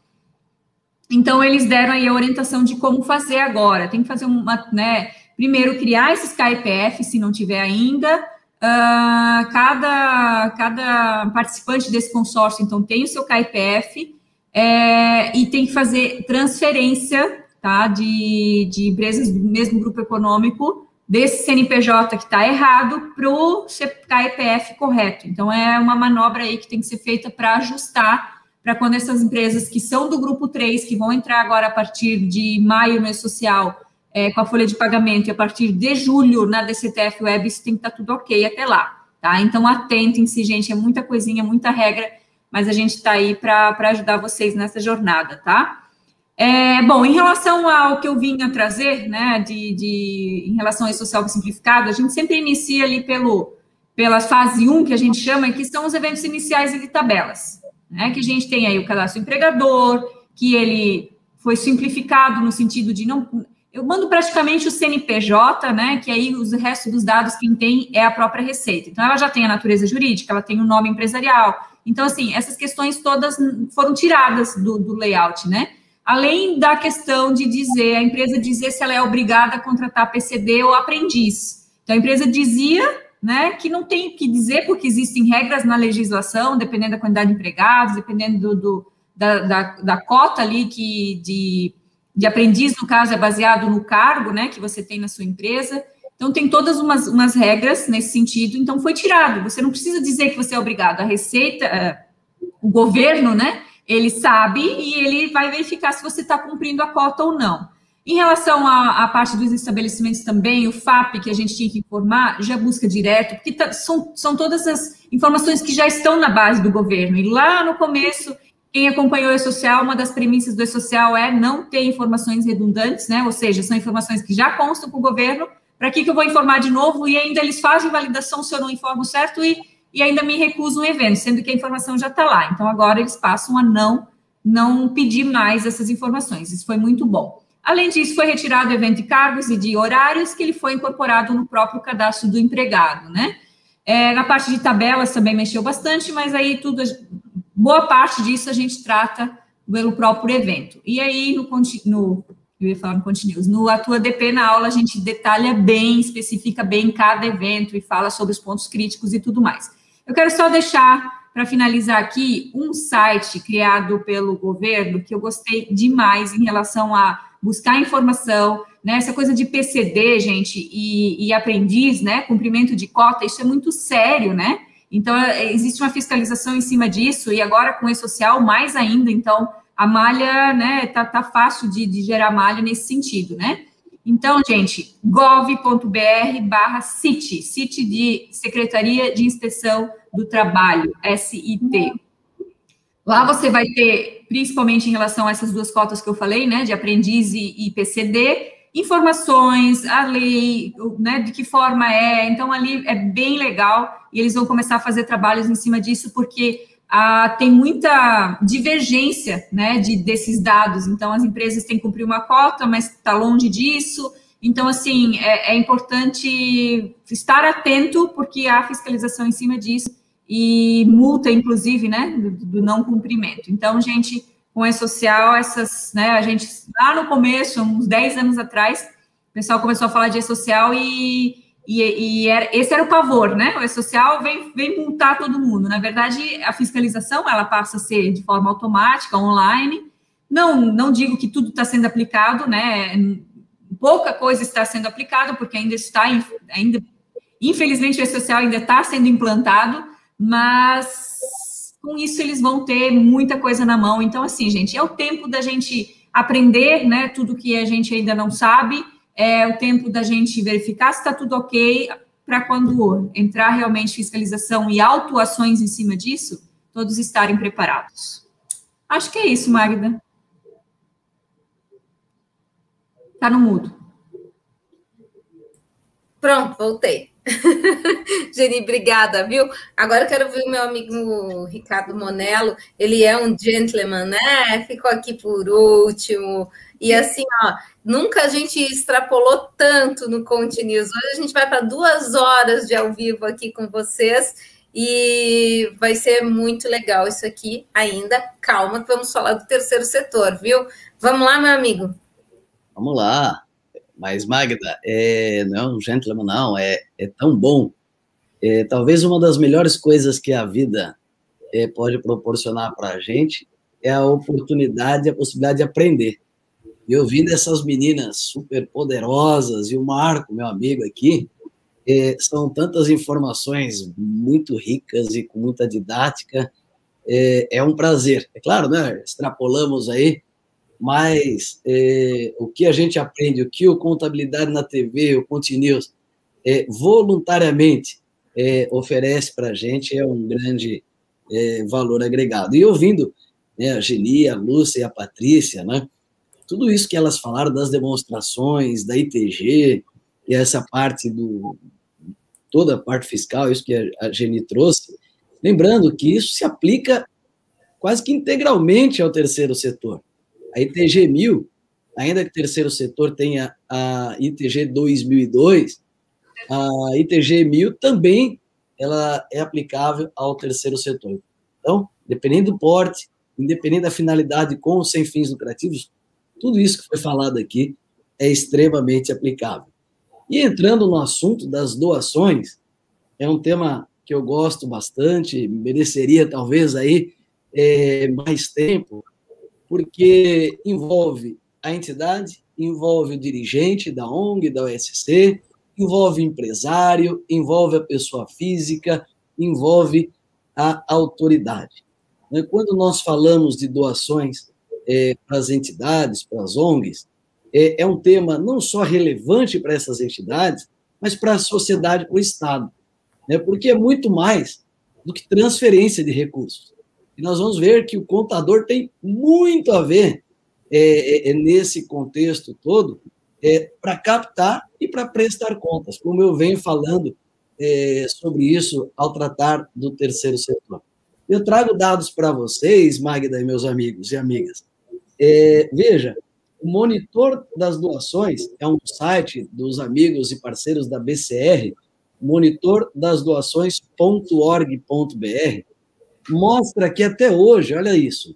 então eles deram aí a orientação de como fazer agora. Tem que fazer uma, né, primeiro criar esses KIPF, se não tiver ainda, uh, cada, cada participante desse consórcio, então, tem o seu KIPF, é, e tem que fazer transferência tá, de, de empresas do mesmo grupo econômico desse CNPJ que está errado para o KEPF correto. Então, é uma manobra aí que tem que ser feita para ajustar para quando essas empresas que são do grupo 3, que vão entrar agora a partir de maio no E-Social, é, com a folha de pagamento, e a partir de julho na DCTF Web, isso tem que estar tá tudo ok até lá, tá? Então, atentem-se, gente, é muita coisinha, muita regra, mas a gente está aí para ajudar vocês nessa jornada, tá? É, bom, em relação ao que eu vinha trazer, né, de, de, em relação ao social simplificado, a gente sempre inicia ali pelo, pela fase 1, que a gente chama, que são os eventos iniciais de tabelas, né, que a gente tem aí o cadastro empregador, que ele foi simplificado no sentido de não... Eu mando praticamente o CNPJ, né, que aí os restos dos dados quem tem é a própria Receita. Então, ela já tem a natureza jurídica, ela tem o nome empresarial. Então, assim, essas questões todas foram tiradas do, do layout, né, além da questão de dizer, a empresa dizer se ela é obrigada a contratar PCD ou aprendiz. Então, a empresa dizia né, que não tem o que dizer, porque existem regras na legislação, dependendo da quantidade de empregados, dependendo do, do da, da, da, cota ali que de, de aprendiz, no caso, é baseado no cargo né, que você tem na sua empresa. Então, tem todas umas, umas regras nesse sentido. Então, foi tirado. Você não precisa dizer que você é obrigado. A Receita, uh, o governo, né, ele sabe e ele vai verificar se você está cumprindo a cota ou não. Em relação à, à, parte dos estabelecimentos também, o FAP, que a gente tinha que informar, já busca direto, porque tá, são, são todas as informações que já estão na base do governo. E lá no começo, quem acompanhou o E-Social, uma das premissas do E-Social é não ter informações redundantes, né? Ou seja, são informações que já constam com o governo. Para que, que eu vou informar de novo? E ainda eles fazem validação se eu não informo certo e e ainda me recuso um evento, sendo que a informação já está lá. Então, agora eles passam a não, não pedir mais essas informações. Isso foi muito bom. Além disso, foi retirado o evento de cargos e de horários, que ele foi incorporado no próprio cadastro do empregado, né? É, na parte de tabelas também mexeu bastante, mas aí tudo, boa parte disso a gente trata pelo próprio evento. E aí, no, no eu ia falar no Continuous, no Atua DP, na aula, a gente detalha bem, especifica bem cada evento e fala sobre os pontos críticos e tudo mais. Eu quero só deixar, para finalizar aqui, um site criado pelo governo que eu gostei demais em relação a buscar informação, né? Essa coisa de PCD, gente, e, e aprendiz, né? Cumprimento de cota, isso é muito sério, né? Então, é, existe uma fiscalização em cima disso, e agora com o e-social, mais ainda. Então, a malha, né, tá, tá fácil de, de gerar malha nesse sentido, né? Então, gente, gov.br barra CIT, CIT de Secretaria de Inspeção do Trabalho, SIT. Lá você vai ter, principalmente em relação a essas duas cotas que eu falei, né, de aprendiz e, PCD, informações, a lei, né, de que forma é. Então, ali é bem legal e eles vão começar a fazer trabalhos em cima disso, porque ah, tem muita divergência né, de, desses dados. Então, as empresas têm que cumprir uma cota, mas está longe disso. Então, assim, é, é, importante estar atento, porque há fiscalização em cima disso e multa, inclusive, né, do, do não cumprimento. Então, gente, com e social, essas, né, a gente, lá no começo, uns 10 anos atrás, o pessoal começou a falar de e-social e, e, e era, esse era o pavor, né? O e-social vem, vem multar todo mundo. Na verdade, a fiscalização ela passa a ser de forma automática, online. Não, não digo que tudo está sendo aplicado, né? Pouca coisa está sendo aplicada, porque ainda está, ainda, infelizmente, o e-social ainda está sendo implantado, mas com isso eles vão ter muita coisa na mão. Então, assim, gente, é o tempo da gente aprender, né? Tudo que a gente ainda não sabe é o tempo da gente verificar se está tudo ok, para quando entrar realmente fiscalização e autuações em cima disso, todos estarem preparados. Acho que é isso, Magda. Está no mudo. Pronto, voltei. Geni, obrigada, viu? Agora eu quero ver o meu amigo Ricardo Monello. Ele é um gentleman, né? Ficou aqui por último. E assim, ó, nunca a gente extrapolou tanto no Conte News. Hoje a gente vai para duas horas de ao vivo aqui com vocês e vai ser muito legal isso aqui ainda. Calma, que vamos falar do terceiro setor, viu? Vamos lá, meu amigo. Vamos lá. Mas, Magda, é, não é um gentleman, não, é, é tão bom. É, talvez uma das melhores coisas que a vida é, pode proporcionar para a gente é a oportunidade, a possibilidade de aprender. E ouvindo essas meninas super poderosas e o Marco, meu amigo aqui, é, são tantas informações muito ricas e com muita didática. É, é, um prazer. É claro, né? Extrapolamos aí, mas é, o que a gente aprende, o que o Contabilidade na TV, o Continuous, é, voluntariamente é, oferece para a gente é um grande é, valor agregado. E ouvindo né, a Geni, a Lúcia e a Patrícia, né? Tudo isso que elas falaram das demonstrações, da ITG, e essa parte do. toda a parte fiscal, isso que a Geni trouxe, lembrando que isso se aplica quase que integralmente ao terceiro setor. A ITG 1000, ainda que o terceiro setor tenha a ITG 2002, a ITG 1000 também ela é aplicável ao terceiro setor. Então, dependendo do porte, independente da finalidade com ou sem fins lucrativos, tudo isso que foi falado aqui é extremamente aplicável. E entrando no assunto das doações, é um tema que eu gosto bastante, mereceria talvez aí é, mais tempo, porque envolve a entidade, envolve o dirigente da ONG, da OSC, envolve empresário, envolve a pessoa física, envolve a autoridade. Quando nós falamos de doações é, para as entidades, para as ONGs, é, é um tema não só relevante para essas entidades, mas para a sociedade, para o Estado. Né? Porque é muito mais do que transferência de recursos. E nós vamos ver que o contador tem muito a ver é, é, é nesse contexto todo é, para captar e para prestar contas, como eu venho falando é, sobre isso ao tratar do terceiro setor. Eu trago dados para vocês, Magda e meus amigos e amigas, é, veja, o Monitor das Doações é um site dos amigos e parceiros da BCR, monitordasdoações.org.br, mostra que até hoje, olha isso,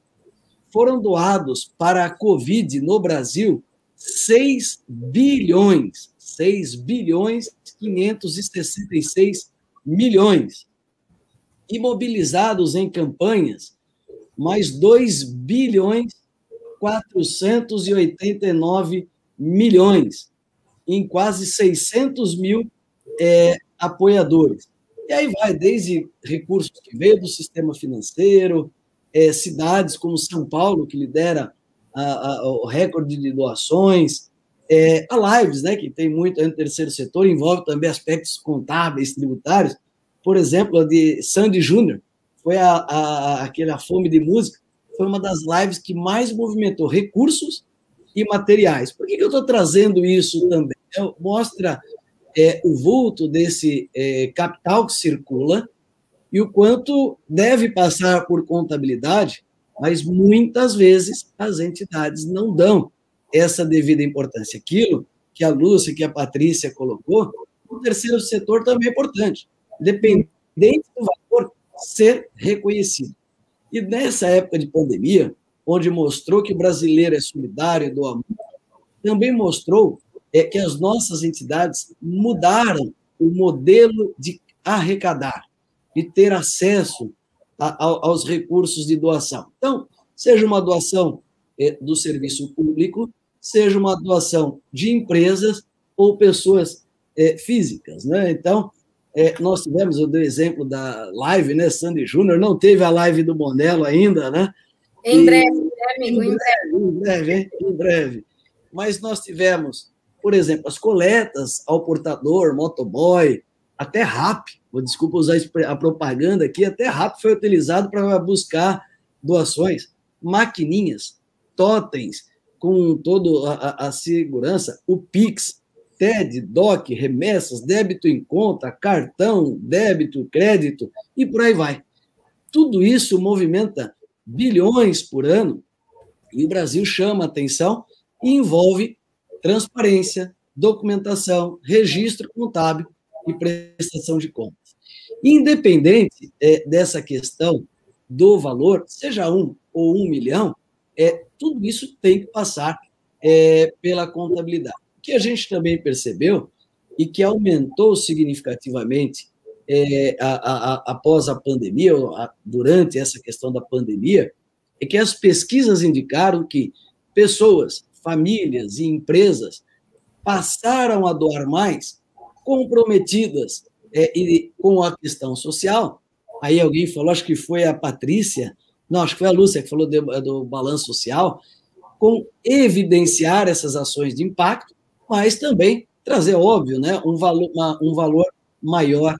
foram doados para a Covid no Brasil 6 bilhões, 6 bilhões 566 milhões. Imobilizados em campanhas, mais 2 bilhões 489 milhões em quase 600 mil é, apoiadores. E aí vai desde recursos que veio do sistema financeiro, é, cidades como São Paulo, que lidera a, a, o recorde de doações, é, a Lives, né, que tem muito no terceiro setor, envolve também aspectos contábeis, tributários. Por exemplo, a de Sandy Júnior, foi a, a, aquela fome de música, foi uma das lives que mais movimentou recursos e materiais. Por que, eu estou trazendo isso também? É, mostra é, o vulto desse é, capital que circula e o quanto deve passar por contabilidade, mas muitas vezes as entidades não dão essa devida importância. Aquilo que a Lúcia, que a Patrícia colocou, o terceiro setor também é importante, dependente do valor ser reconhecido. E nessa época de pandemia, onde mostrou que o brasileiro é solidário e doa muito, também mostrou é que as nossas entidades mudaram o modelo de arrecadar, de ter acesso a, a, aos recursos de doação. Então, seja uma doação é, do serviço público, seja uma doação de empresas ou pessoas é, físicas. Né? Então, é, nós tivemos, eu dei o exemplo da live, né? Sandy Júnior, não teve a live do Monelo ainda, né? Em e, breve, né, amigo? Em breve. Em breve, em breve. Mas nós tivemos, por exemplo, as coletas ao portador, motoboy, até RAP, desculpa usar a propaganda aqui, até RAP foi utilizado para buscar doações, maquininhas, totens, com toda a, a, segurança, o Pix, TED, DOC, remessas, débito em conta, cartão, débito, crédito e por aí vai. Tudo isso movimenta bilhões por ano e o Brasil chama atenção e envolve transparência, documentação, registro contábil e prestação de contas. Independente é, dessa questão do valor, seja um ou um milhão, é, tudo isso tem que passar é, pela contabilidade. Que a gente também percebeu e que aumentou significativamente é, a, a, após a pandemia, durante essa questão da pandemia, é que as pesquisas indicaram que pessoas, famílias e empresas passaram a doar mais comprometidas é, com a questão social. Aí alguém falou, acho que foi a Patrícia, não, acho que foi a Lúcia que falou do balanço social, com evidenciar essas ações de impacto, mas também trazer, óbvio, né, um, valor, uma, um valor maior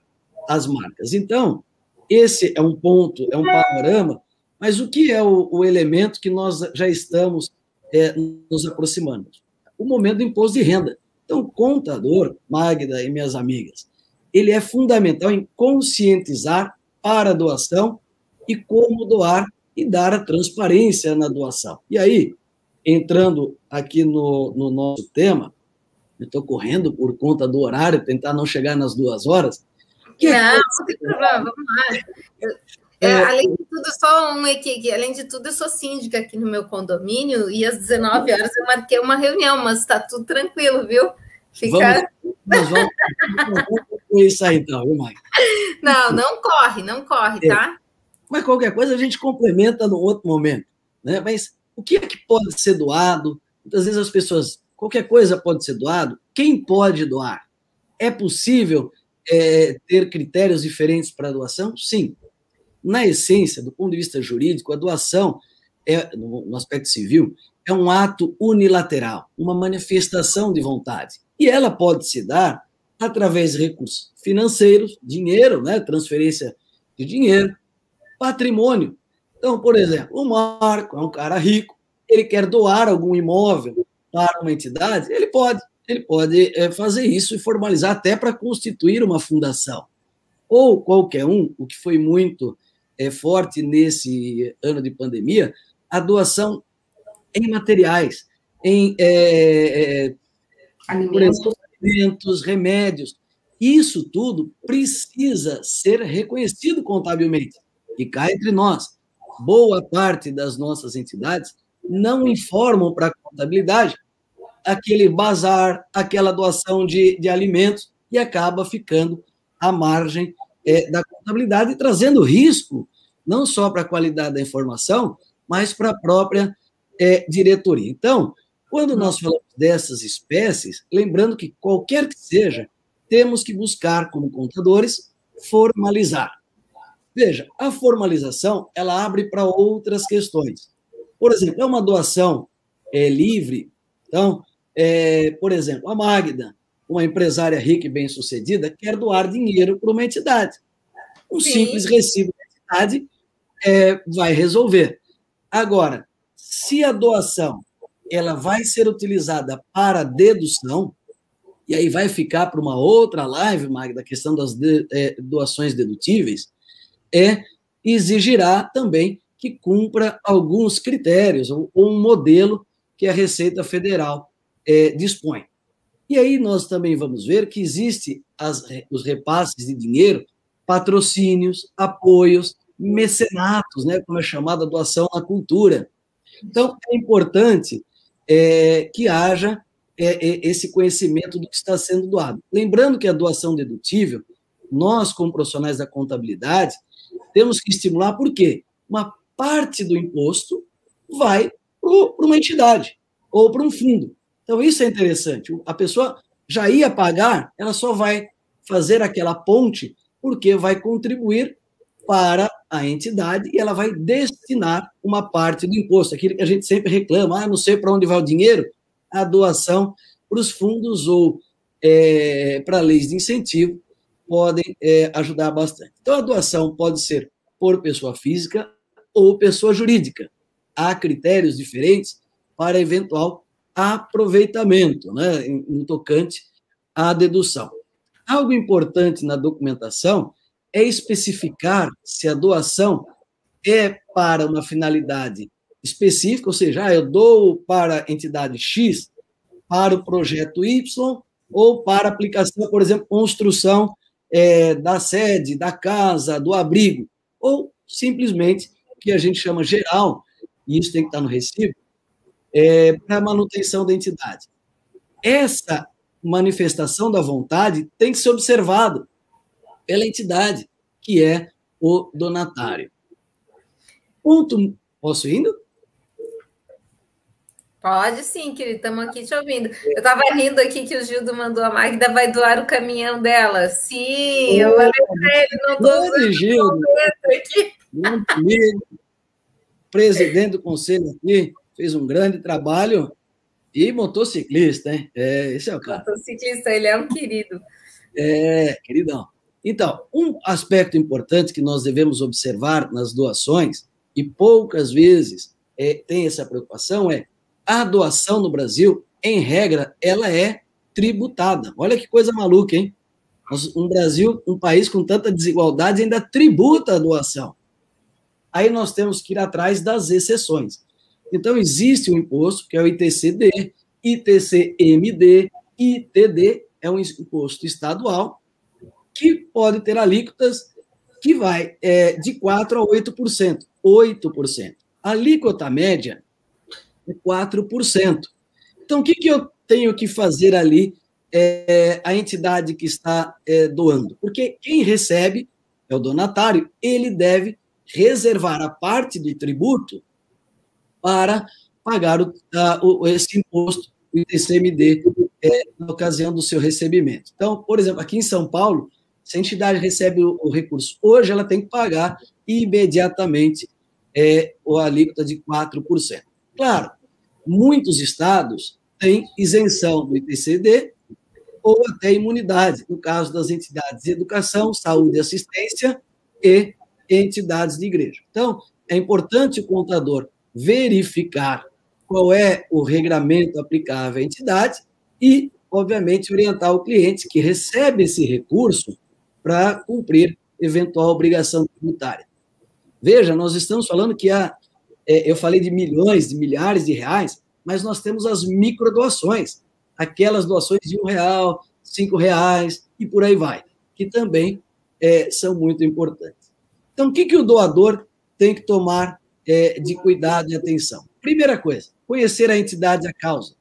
às marcas. Então, esse é um ponto, é um panorama, mas o que é o, o elemento que nós já estamos é, nos aproximando? O momento do imposto de renda. Então, o contador, Magda e minhas amigas, ele é fundamental em conscientizar para a doação e como doar e dar a transparência na doação. E aí, entrando aqui no, no nosso tema, eu estou correndo por conta do horário, tentar não chegar nas duas horas. Que não, não tem problema, vamos lá. É, além de tudo, só um aqui, além de tudo, eu sou síndica aqui no meu condomínio e às 19 horas eu marquei uma reunião, mas está tudo tranquilo, viu? Fica... Vamos, vamos, vamos isso aí então, viu, Mike? Não, não corre, não corre, é. tá? Mas qualquer coisa a gente complementa no outro momento, né? Mas o que é que pode ser doado? Muitas vezes as pessoas, qualquer coisa pode ser doado. Quem pode doar? É possível é, ter critérios diferentes para a doação? Sim. Na essência, do ponto de vista jurídico, a doação, é, no aspecto civil, é um ato unilateral, uma manifestação de vontade. E ela pode se dar através de recursos financeiros, dinheiro, né, transferência de dinheiro, patrimônio. Então, por exemplo, o Marco é um cara rico, ele quer doar algum imóvel para uma entidade, ele pode, ele pode é, fazer isso e formalizar até para constituir uma fundação. Ou qualquer um, o que foi muito é, forte nesse ano de pandemia, a doação em materiais, em é, é, alimentos. Alimentos, remédios. Isso tudo precisa ser reconhecido contabilmente. E cá entre nós, boa parte das nossas entidades não informam para a contabilidade aquele bazar, aquela doação de, de alimentos, e acaba ficando à margem é, da contabilidade, trazendo risco não só para a qualidade da informação, mas para a própria é, diretoria. Então, quando nós falamos dessas espécies, lembrando que qualquer que seja, temos que buscar, como contadores, formalizar. Veja, a formalização ela abre para outras questões. Por exemplo, é uma doação é, livre. Então, é, por exemplo, a Magda, uma empresária rica e bem-sucedida, quer doar dinheiro para uma entidade. Um Sim. simples recibo da entidade é, vai resolver. Agora, se a doação ela vai ser utilizada para dedução, e aí vai ficar para uma outra live, Magda, a questão das de, é, doações dedutíveis, é exigirá também que cumpra alguns critérios, ou, um modelo que a Receita Federal é, dispõe. E aí nós também vamos ver que existe as, os repasses de dinheiro, patrocínios, apoios, mecenatos, né, como é chamada doação à cultura. Então, é importante é, que haja é, é, esse conhecimento do que está sendo doado. Lembrando que a doação dedutível, nós, como profissionais da contabilidade, temos que estimular, por quê? Uma parte do imposto vai para uma entidade ou para um fundo. Então, isso é interessante. A pessoa já ia pagar, ela só vai fazer aquela ponte porque vai contribuir para a entidade e ela vai destinar uma parte do imposto. Aquilo que a gente sempre reclama, ah, não sei para onde vai o dinheiro, a doação para os fundos ou é, para leis de incentivo podem é, ajudar bastante. Então, a doação pode ser por pessoa física ou pessoa jurídica. Há critérios diferentes para eventual aproveitamento, né, no tocante à dedução. Algo importante na documentação é especificar se a doação é para uma finalidade específica, ou seja, ah, eu dou para a entidade X, para o projeto Y, ou para aplicação, por exemplo, construção é, da sede, da casa, do abrigo, ou simplesmente que a gente chama geral, e isso tem que estar no recibo, é, para manutenção da entidade. Essa manifestação da vontade tem que ser observada pela entidade, que é o donatário. Ponto. Posso ir indo? Pode sim, querido, estamos aqui te ouvindo. Eu estava rindo aqui que o Gildo mandou a Magda vai doar o caminhão dela. Sim, eu falei para ele, não usando Gildo, aqui. Amigo, presidente do conselho aqui, fez um grande trabalho e motociclista, hein? É, esse é o cara. Motociclista, ele é um querido. É, queridão. Então, um aspecto importante que nós devemos observar nas doações, e poucas vezes é, tem essa preocupação, é a doação no Brasil, em regra, ela é tributada. Olha que coisa maluca, hein? Um Brasil, um país com tanta desigualdade, ainda tributa a doação. Aí nós temos que ir atrás das exceções. Então, existe um imposto, que é o ITCD, ITCMD, ITD, é um imposto estadual, que pode ter alíquotas que vai é, de 4% a 8%. 8%. A alíquota média 4%. Então, o que, que eu tenho que fazer ali, é, a entidade que está é, doando? Porque quem recebe é o donatário, ele deve reservar a parte do tributo para pagar o, a, o, esse imposto, o ITCMD, é, na ocasião do seu recebimento. Então, por exemplo, aqui em São Paulo, se a entidade recebe o, o recurso hoje, ela tem que pagar imediatamente é, a alíquota de 4%. Claro, muitos estados têm isenção do ITCD ou até imunidade, no caso das entidades de educação, saúde e assistência e entidades de igreja. Então, é importante o contador verificar qual é o regramento aplicável à entidade e, obviamente, orientar o cliente que recebe esse recurso para cumprir eventual obrigação tributária. Veja, nós estamos falando que há, eu falei de milhões, de milhares de reais, mas nós temos as microdoações, aquelas doações de um real, cinco reais e por aí vai, que também é, são muito importantes. Então, o que, que o doador tem que tomar é, de cuidado e atenção? Primeira coisa, conhecer a entidade a causa,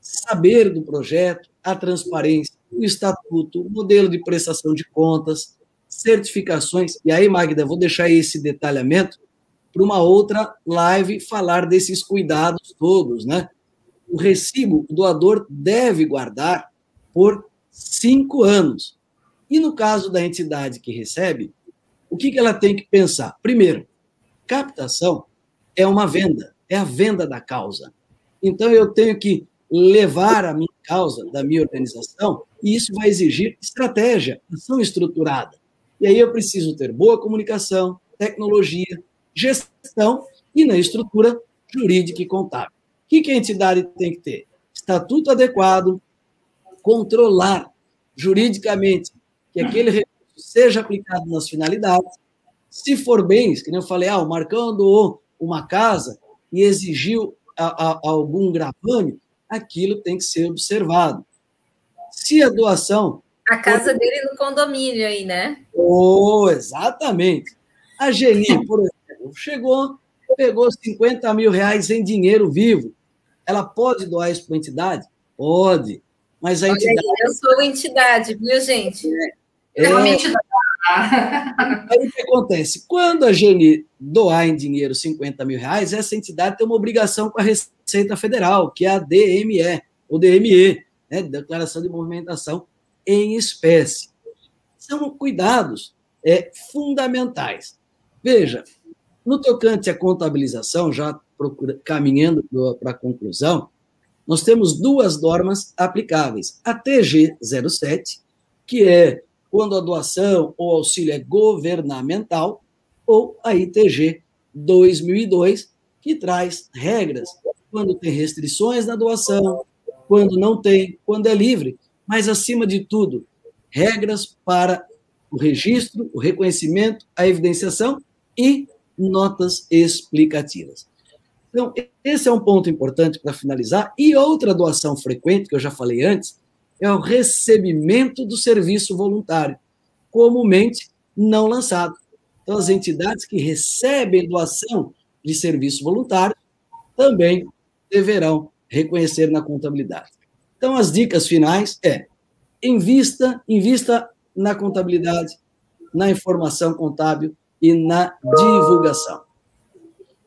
saber do projeto, a transparência, o estatuto, o modelo de prestação de contas, certificações. E aí, Magda, vou deixar esse detalhamento para uma outra live falar desses cuidados todos, né? O recibo o doador deve guardar por cinco anos. E no caso da entidade que recebe, o que, que ela tem que pensar? Primeiro, captação é uma venda, é a venda da causa. Então, eu tenho que levar a minha causa da minha organização e isso vai exigir estratégia, ação estruturada. E aí eu preciso ter boa comunicação, tecnologia, gestão e na estrutura jurídica e contábil. O que, que a entidade tem que ter? Estatuto adequado, controlar juridicamente que aquele recurso seja aplicado nas finalidades. Se for bens, que nem eu falei, ah, o Marcão doou uma casa e exigiu a, a, algum gravame, aquilo tem que ser observado. Se a doação. A casa dele no condomínio aí, né? Oh, exatamente. A Geni, por exemplo, chegou, pegou 50 mil reais em dinheiro vivo. Ela pode doar isso para a entidade? Pode, mas a entidade... Aí, eu sou entidade, viu, gente? É, é, Aí o que acontece? Quando a Geni doar em dinheiro 50 mil reais, essa entidade tem uma obrigação com a Receita Federal, que é a DME, ou DME, né? Declaração de Movimentação em Espécie. São cuidados é, fundamentais. Veja, no tocante à contabilização, já procura, caminhando para a conclusão, nós temos duas normas aplicáveis. A TG 07, que é quando a doação ou auxílio é governamental, ou a ITG 2002, que traz regras quando tem restrições na doação, quando não tem, quando é livre, mas, acima de tudo, regras para o registro, o reconhecimento, a evidenciação e notas explicativas. Então, esse é um ponto importante para finalizar. E outra doação frequente, que eu já falei antes, é o recebimento do serviço voluntário, comumente não lançado. Então, as entidades que recebem doação de serviço voluntário também deverão reconhecer na contabilidade. Então, as dicas finais é invista, invista na contabilidade, na informação contábil e na divulgação.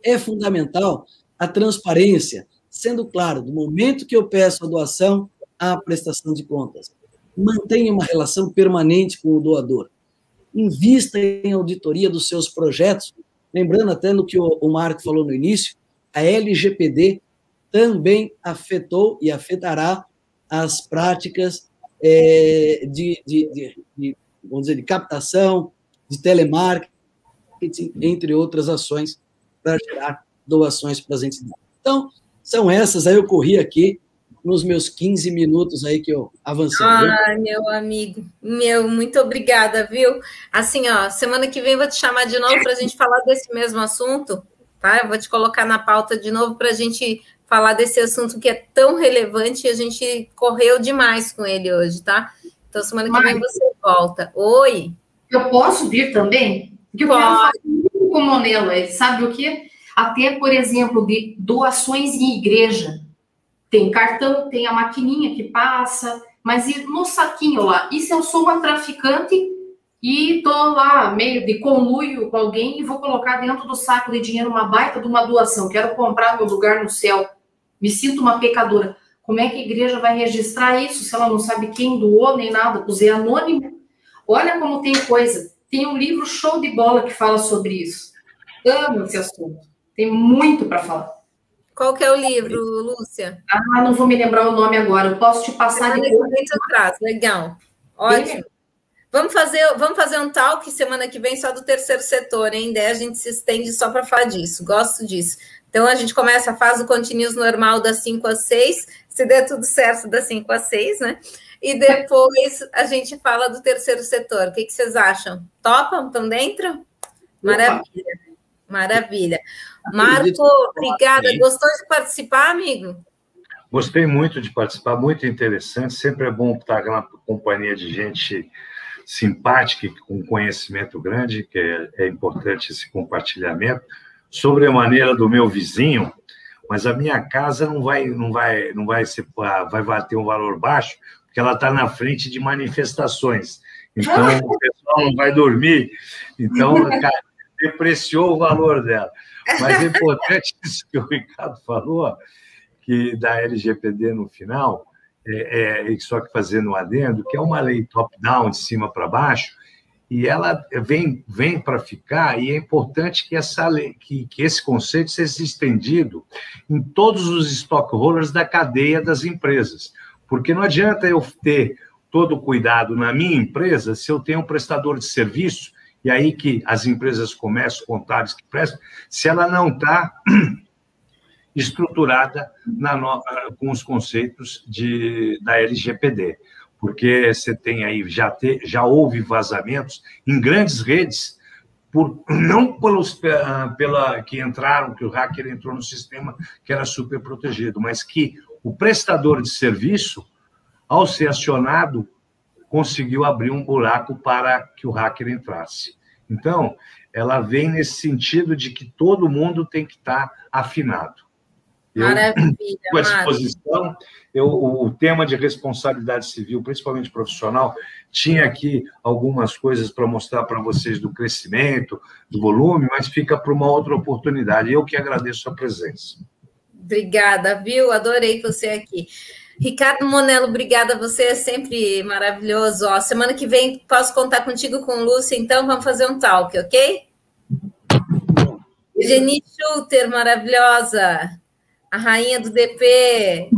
É fundamental a transparência, sendo claro, do momento que eu peço a doação à prestação de contas. Mantenha uma relação permanente com o doador. Invista em auditoria dos seus projetos. Lembrando até no que o Marco falou no início, a LGPD também afetou e afetará as práticas é, de, de, de, de, vamos dizer, de captação, de telemarketing, entre outras ações para gerar doações para as entidades. Então, são essas, aí eu corri aqui nos meus 15 minutos aí que eu avancei. Ah, meu amigo, meu, muito obrigada, viu? Assim, ó, semana que vem eu vou te chamar de novo para a gente falar desse mesmo assunto, tá? Eu vou te colocar na pauta de novo para a gente falar desse assunto que é tão relevante e a gente correu demais com ele hoje, tá? Então, semana que Mas, vem você volta. Oi? Eu posso vir também? Porque eu Pode. quero muito com o Monelo, sabe o quê? Até, por exemplo, de doações em igreja. Tem cartão, tem a maquininha que passa, mas e no saquinho lá? E se eu sou uma traficante e tô lá meio de conluio com alguém e vou colocar dentro do saco de dinheiro uma baita de uma doação, quero comprar meu lugar no céu me sinto uma pecadora. Como é que a igreja vai registrar isso se ela não sabe quem doou nem nada? É anônimo. Olha como tem coisa. Tem um livro show de bola que fala sobre isso. Amo esse assunto. Tem muito para falar. Qual que é o livro, Lúcia? Ah, não vou me lembrar o nome agora. Eu posso te passar depois. Atrás. Legal. Ótimo. Vamos fazer, vamos fazer um talk semana que vem só do terceiro setor, hein? Daí a gente se estende só para falar disso. Gosto disso. Então, a gente começa, faz o continuous normal das 5 às 6, se der tudo certo, das 5 às 6, né? E depois a gente fala do terceiro setor. O que, que vocês acham? Topam? Estão dentro? Maravilha. Maravilha. Marco, obrigada. Gostou de participar, amigo? Gostei muito de participar, muito interessante. Sempre é bom estar na companhia de gente simpática e com conhecimento grande, que é, é importante esse compartilhamento sobre a maneira do meu vizinho, mas a minha casa não vai, não vai, não vai ser, vai ter um valor baixo, porque ela está na frente de manifestações. Então o pessoal não vai dormir. Então depreciou o valor dela. Mas é importante isso que o Ricardo falou, que da LGPD no final, é, é, só que fazendo um adendo, que é uma lei top-down, de cima para baixo, e ela vem, vem para ficar, e é importante que, essa lei, que, que esse conceito seja estendido em todos os stockholders da cadeia das empresas. Porque não adianta eu ter todo o cuidado na minha empresa se eu tenho um prestador de serviço, e aí que as empresas começam, contábeis que prestam, se ela não está estruturada na, com os conceitos de, da LGPD porque você tem aí, já, te, já houve vazamentos em grandes redes, por, não pelos, ah, pela que entraram, que o hacker entrou no sistema que era super protegido, mas que o prestador de serviço, ao ser acionado, conseguiu abrir um buraco para que o hacker entrasse. Então, ela vem nesse sentido de que todo mundo tem que estar afinado. Maravilha. Com a exposição, eu, o tema de responsabilidade civil, principalmente profissional, tinha aqui algumas coisas para mostrar para vocês do crescimento, do volume, mas fica para uma outra oportunidade. Eu que agradeço a presença. Obrigada, viu? Adorei você aqui. Ricardo Monello, obrigada. Você é sempre maravilhoso. Ó, semana que vem posso contar contigo com Lúcia, então vamos fazer um talk, ok? Geni Schutter, maravilhosa a rainha do DP.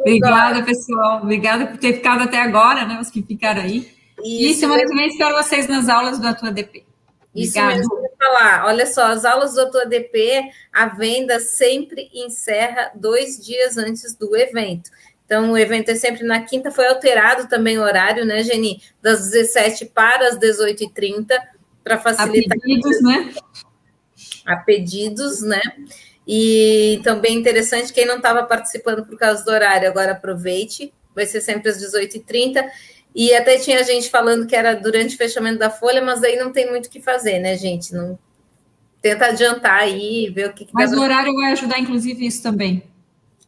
Obrigada, pessoal. Obrigada por ter ficado até agora, né? Os que ficaram aí. Isso, e semana que vem espero vocês nas aulas do Atua DP. Isso mesmo que falar. Olha só, as aulas do DP, a venda sempre encerra dois dias antes do evento. Então, o evento é sempre na quinta, foi alterado também o horário, né, Geni? Das 17 para as 18h30, para facilitar. A pedidos, né? A pedidos, né? E também interessante, quem não estava participando por causa do horário, agora aproveite, vai ser sempre às 18h30. E até tinha gente falando que era durante o fechamento da folha, mas aí não tem muito o que fazer, né, gente? Não tenta adiantar aí, ver o que, que Mas o horário vai ajudar, inclusive, isso também.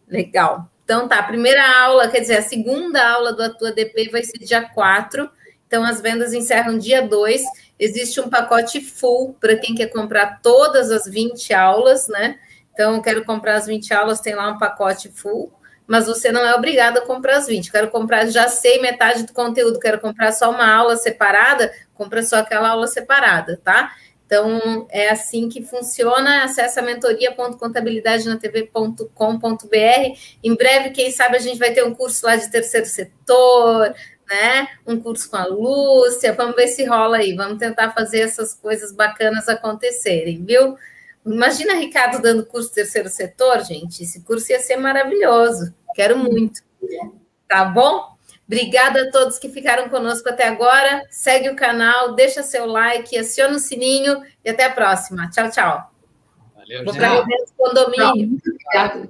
Legal. Então tá, a primeira aula, quer dizer, a segunda aula do Atua DP vai ser dia 4. Então as vendas encerram dia 2. Existe um pacote full para quem quer comprar todas as 20 aulas, né? Então, quero comprar as 20 aulas, tem lá um pacote full, mas você não é obrigado a comprar as 20. Quero comprar, já sei metade do conteúdo, quero comprar só uma aula separada, compra só aquela aula separada, tá? Então, é assim que funciona. Acesse a mentoria.contabilidadenatv.com.br. Em breve, quem sabe, a gente vai ter um curso lá de terceiro setor, né? Um curso com a Lúcia. Vamos ver se rola aí. Vamos tentar fazer essas coisas bacanas acontecerem, viu? Imagina Ricardo dando curso terceiro setor, gente. Esse curso ia ser maravilhoso. Quero muito. Tá bom? Obrigada a todos que ficaram conosco até agora. Segue o canal, deixa seu like, aciona o sininho e até a próxima. Tchau, tchau. Valeu, Vou para o condomínio. Obrigada.